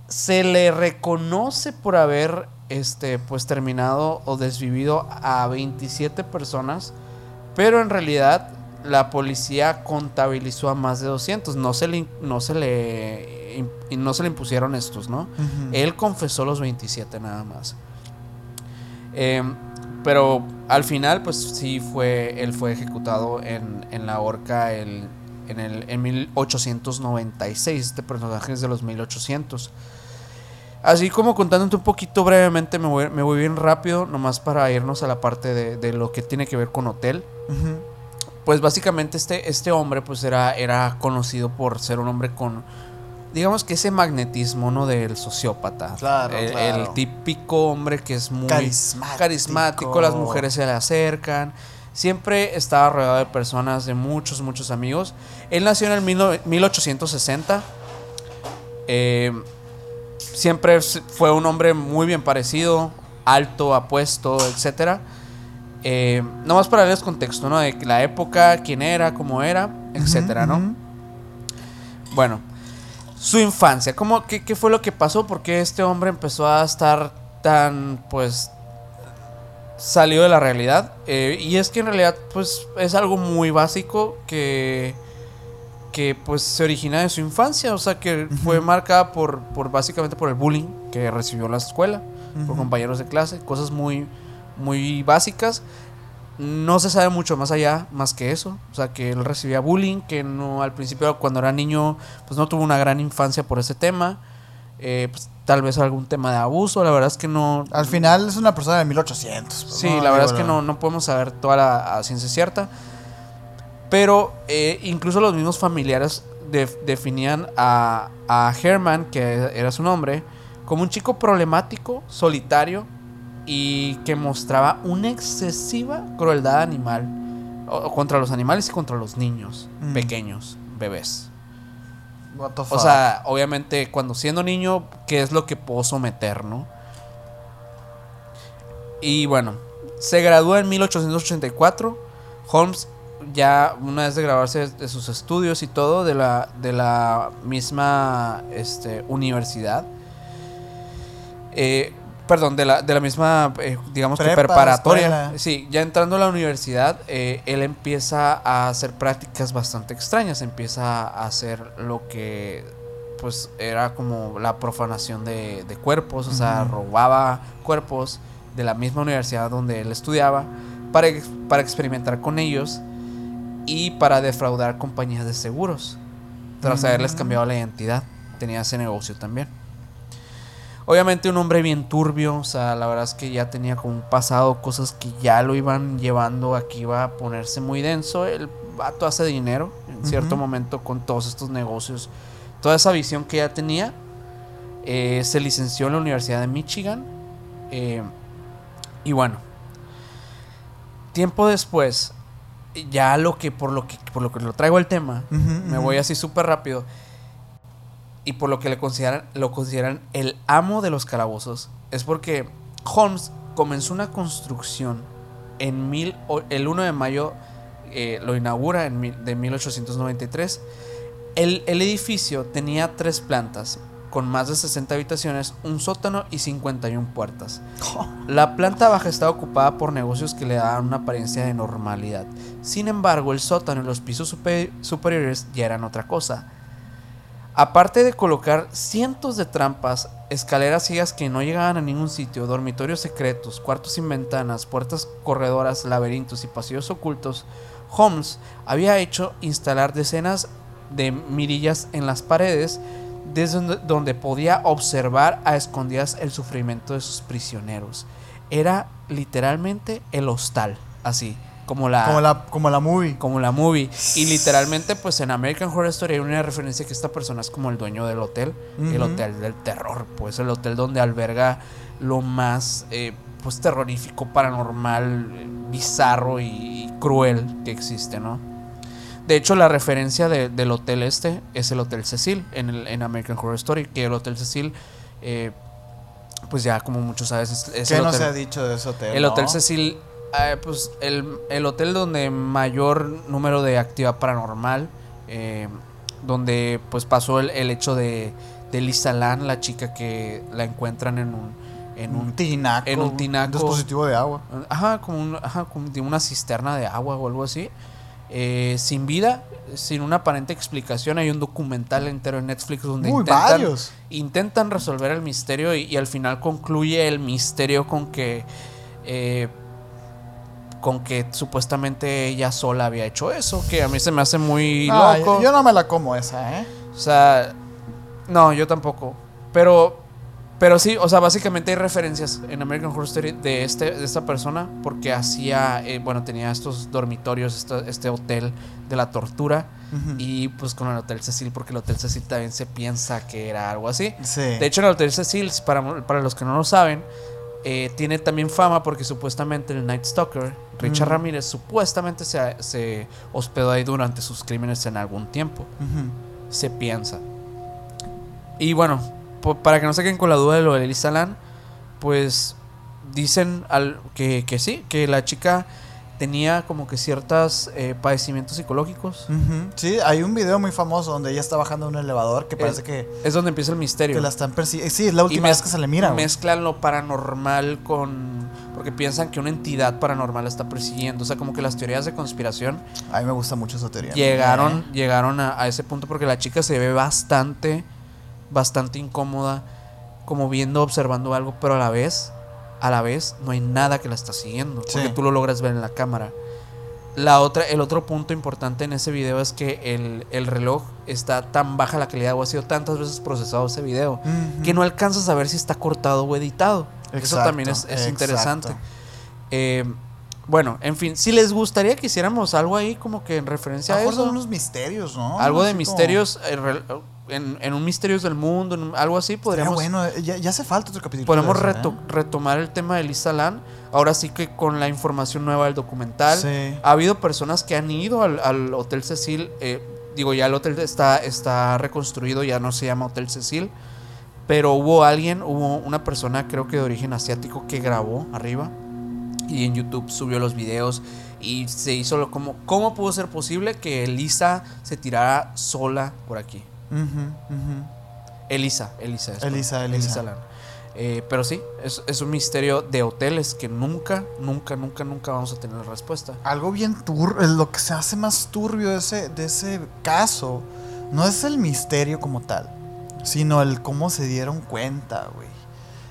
Se le reconoce por haber este, pues, terminado o desvivido a 27 personas, pero en realidad la policía contabilizó a más de 200. No se le, no se le, no se le impusieron estos, ¿no? Él confesó los 27 nada más. Eh, pero al final, pues sí fue, él fue ejecutado en, en la horca el, en, el, en 1896. Este personaje es de los 1800. Así como contándote un poquito brevemente, me voy, me voy bien rápido, nomás para irnos a la parte de, de lo que tiene que ver con hotel. Pues básicamente este, este hombre pues era, era conocido por ser un hombre con, digamos que ese magnetismo, ¿no? Del sociópata. Claro, el, claro. el típico hombre que es muy Carismático. carismático, las mujeres se le acercan. Siempre estaba rodeado de personas, de muchos, muchos amigos. Él nació en el mil no- 1860. Eh, siempre fue un hombre muy bien parecido, alto, apuesto, etcétera. Eh, nomás para darles contexto, ¿no? De que la época, quién era, cómo era, etcétera, ¿no? Bueno, su infancia, ¿cómo, qué, qué fue lo que pasó? ¿Por qué este hombre empezó a estar tan, pues, salió de la realidad? Eh, y es que en realidad, pues, es algo muy básico que, que pues, se origina de su infancia, o sea, que fue marcada por, por, básicamente, por el bullying que recibió en la escuela, por compañeros de clase, cosas muy, muy básicas. No se sabe mucho más allá, más que eso. O sea, que él recibía bullying, que no al principio cuando era niño, pues no tuvo una gran infancia por ese tema. Eh, pues, tal vez algún tema de abuso, la verdad es que no... Al final es una persona de 1800. pues, Sí, ¿no? la verdad es que no, no podemos saber toda la a ciencia cierta. Pero eh, incluso los mismos familiares def- definían a, a Herman, que era su nombre, como un chico problemático, solitario y que mostraba una excesiva crueldad animal o- o contra los animales y contra los niños Mm. pequeños, bebés. What the O fuck. sea, obviamente cuando siendo niño, ¿qué es lo que puedo someter, no? Y bueno, se graduó en 1884. Holmes, ya una vez de graduarse de sus estudios y todo, de la, de la misma este, universidad. eh, perdón, de la, de la misma, eh, digamos que Prepa, preparatoria. escuela. Sí, ya entrando a la universidad, eh, él empieza a hacer prácticas bastante extrañas. Empieza a hacer lo que, pues, era como la profanación de, de cuerpos. O sea, robaba cuerpos de la misma universidad donde él estudiaba para, para experimentar con ellos y para defraudar compañías de seguros. Tras haberles cambiado la identidad. Tenía ese negocio también. Obviamente un hombre bien turbio, o sea, la verdad es que ya tenía como un pasado, cosas que ya lo iban llevando a que iba a ponerse muy denso. El vato hace dinero en cierto momento con todos estos negocios. Toda esa visión que ya tenía. eh, se licenció en la Universidad de Michigan. eh, y bueno, tiempo después, ya lo que por lo que por lo que lo traigo al tema, me voy así súper rápido. Y por lo que le consideran, lo consideran el amo de los calabozos, es porque Holmes comenzó una construcción en mil, el 1 de mayo, eh, lo inaugura en de 1893. El, el edificio tenía tres plantas, con más de 60 habitaciones, un sótano y 51 puertas. [LAUGHS] La planta baja estaba ocupada por negocios que le daban una apariencia de normalidad. Sin embargo, el sótano y los pisos supe- superiores ya eran otra cosa. Aparte de colocar cientos de trampas, escaleras ciegas que no llegaban a ningún sitio, dormitorios secretos, cuartos sin ventanas, puertas corredoras, laberintos y pasillos ocultos, Holmes había hecho instalar decenas de mirillas en las paredes desde donde, podía observar a escondidas el sufrimiento de sus prisioneros. Era literalmente el hostal, así, como la, Como la, como la movie. como la movie. Y literalmente, pues en American Horror Story hay una referencia que esta persona es como el dueño del hotel, el hotel del terror, pues el hotel donde alberga lo más eh, pues terrorífico, paranormal, bizarro y, y cruel que existe, ¿no? De hecho, la referencia de- del hotel este es el Hotel Cecil en, el, en American Horror Story. Que el Hotel Cecil, eh, pues ya como muchos sabes, es, es ¿Qué el no hotel, se ha dicho de ese hotel? el no? Hotel Cecil, eh, pues el, el hotel donde mayor número de actividad paranormal, eh, donde pues pasó el, el hecho de, de Lisa Lan, la chica que la encuentran en un, en Un un tinaco. en un tinaco. dispositivo de agua. Ajá, como, un- ajá, como de una cisterna de agua o algo así. Eh, sin vida, sin una aparente explicación. Hay un documental entero en Netflix donde Muy intentan, varios. intentan resolver el misterio y, y al final concluye el misterio con que. eh, con que supuestamente ella sola había hecho eso, que a mí se me hace muy Ah, loco. yo no me la como esa, ¿eh? O sea, no, yo tampoco. Pero, pero sí, o sea, básicamente hay referencias en American Horror Story de, este, de esta persona porque hacía, eh, bueno, tenía estos dormitorios, este, este hotel de la tortura y pues con el Hotel Cecil, porque el Hotel Cecil también se piensa que era algo así. Sí. De hecho, el Hotel Cecil, para, para los que no lo saben, eh, tiene también fama porque supuestamente el Night Stalker, Richard Mm. Ramírez, supuestamente se, se hospedó ahí durante sus crímenes en algún tiempo se piensa. Y bueno, para que no se queden con la duda de lo de Elisa Lam, pues dicen al, que, que sí, que la chica tenía como que ciertos eh, padecimientos psicológicos. Sí, hay un video muy famoso donde ella está bajando un elevador que parece Es- que, Es donde empieza el misterio. que la están persiguiendo. Sí, es la última vez que se le mira. Mezclan lo paranormal con... Porque piensan que una entidad paranormal la está persiguiendo. O sea, como que las teorías de conspiración A mí me gusta mucho esa teoría. llegaron, Eh. llegaron a, a ese punto porque la chica se ve bastante, bastante incómoda, como viendo, observando algo, pero a la vez, a la vez, no hay nada que la está siguiendo, porque tú lo logras ver en la cámara. La otra, el otro punto importante en ese video es que el, el reloj está tan baja la calidad o ha sido tantas veces procesado ese video que no alcanzas a ver si está cortado o editado. Eso Exacto, también es, es interesante. Eh, bueno, en fin, si les gustaría que hiciéramos algo ahí como que en referencia A a eso. unos misterios, ¿no? Algo de Así como- misterios eh, en, en un misterios del mundo, en un- algo así podríamos bueno, eh, ya, ya hace falta otro capítulo. podemos de eso, reto- ¿eh? retomar el tema de Lisa Lan. Ahora sí que con la información nueva del documental. Sí. Ha habido personas que han ido al, al Hotel Cecil. eh, digo, ya el hotel está, está reconstruido, ya no se llama Hotel Cecil. Pero hubo alguien, hubo una persona, creo que de origen asiático, que grabó arriba. Y en YouTube subió los videos. Y se hizo lo como. ¿Cómo pudo ser posible que Elisa se tirara sola por aquí? Ujú, ujú. Elisa, Elisa. es, Elisa, perdón, Elisa. Lan. Eh, pero sí, es, es un misterio de hoteles que nunca, nunca, nunca, nunca vamos a tener respuesta. Algo bien turbio, lo que se hace más turbio de ese, de ese caso, no es el misterio como tal, sino el cómo se dieron cuenta, güey.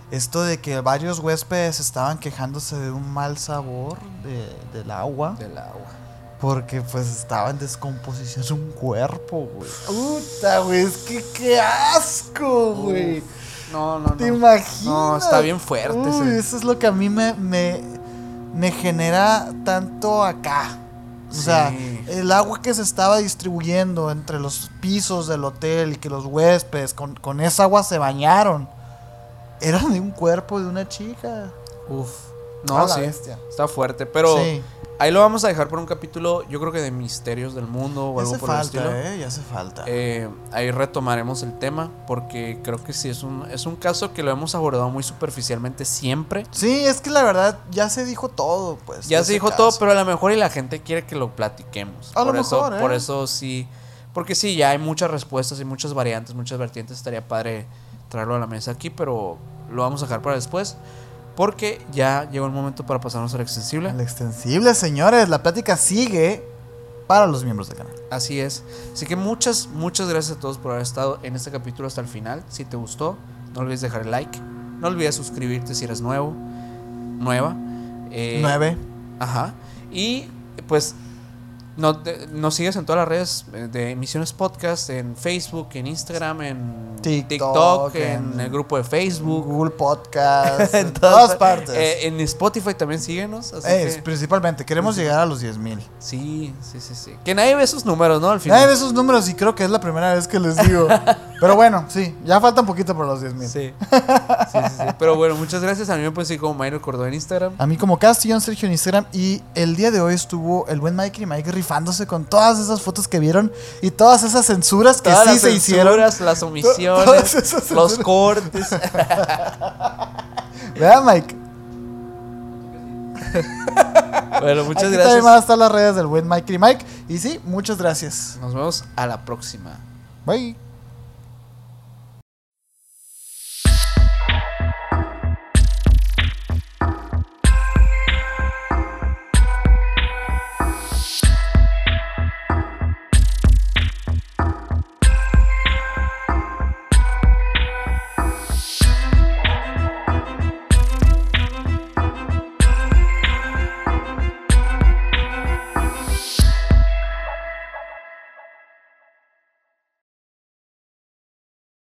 Esto de que varios huéspedes estaban quejándose de un mal sabor de, del agua, Del agua. Porque pues estaba en descomposición un cuerpo, güey. Puta, güey, es que qué asco, güey. No, no, ¿Te no. imaginas? No, está bien fuerte Uy, ese. eso es lo que a mí me, me, me genera tanto acá. O sea, el agua que se estaba distribuyendo entre los pisos del hotel y que los huéspedes con, con esa agua se bañaron, era de un cuerpo de una chica. Uf. No, sí. bestia. Está fuerte. Pero sí, ahí lo vamos a dejar por un capítulo, yo creo que de misterios del mundo o ya algo hace por el falta, estilo. eh, ya hace falta. Eh, ahí retomaremos el tema porque creo que sí es un, es un caso que lo hemos abordado muy superficialmente siempre. sí, es que la verdad ya se dijo todo, pues. Ya se dijo caso. todo, pero a lo mejor y la gente quiere que lo platiquemos. A lo por eso, mejor, ¿eh? por eso sí. Porque sí, ya hay muchas respuestas y muchas variantes, muchas vertientes. Estaría padre traerlo a la mesa aquí, pero lo vamos a dejar para después. Porque ya llegó el momento para pasarnos al extensible. El extensible, señores, la plática sigue para los miembros del canal. Así es. Así que muchas, muchas gracias a todos por haber estado en este capítulo hasta el final. Si te gustó, no olvides dejar el like. No olvides suscribirte si eres nuevo, nueva. Eh, Nueve. Ajá. Y pues no, de- nos sigues en todas las redes eh, de Emisiones Podcast, en Facebook, en Instagram, en TikTok, TikTok, en, en el grupo de Facebook. Google Podcast, [LAUGHS] en todas partes. Eh, en Spotify también síguenos. Así Es, que- principalmente, queremos llegar a los 10 mil. sí, sí, sí, sí. Que nadie ve esos números, ¿no? Al final. Nadie ve esos números y creo que es la primera vez que les digo. [LAUGHS] Pero bueno, sí, ya falta un poquito para los 10 mil. Sí. Sí, sí, sí. Pero bueno, muchas gracias. A mí me pueden seguir como Mayro Cordón en Instagram. A mí como Castillón Sergio en Instagram y el día de hoy estuvo el buen Mike y Mike rifando rifándose con todas esas fotos que vieron y todas esas censuras que Todas sí las se hicieron. Las omisiones, los cortes. [LAUGHS] ¿Verdad, Mike? bueno, muchas Aquí gracias. también van a estar las redes del buen Mike y Mike. Y sí, muchas gracias. Nos vemos a la próxima. Bye.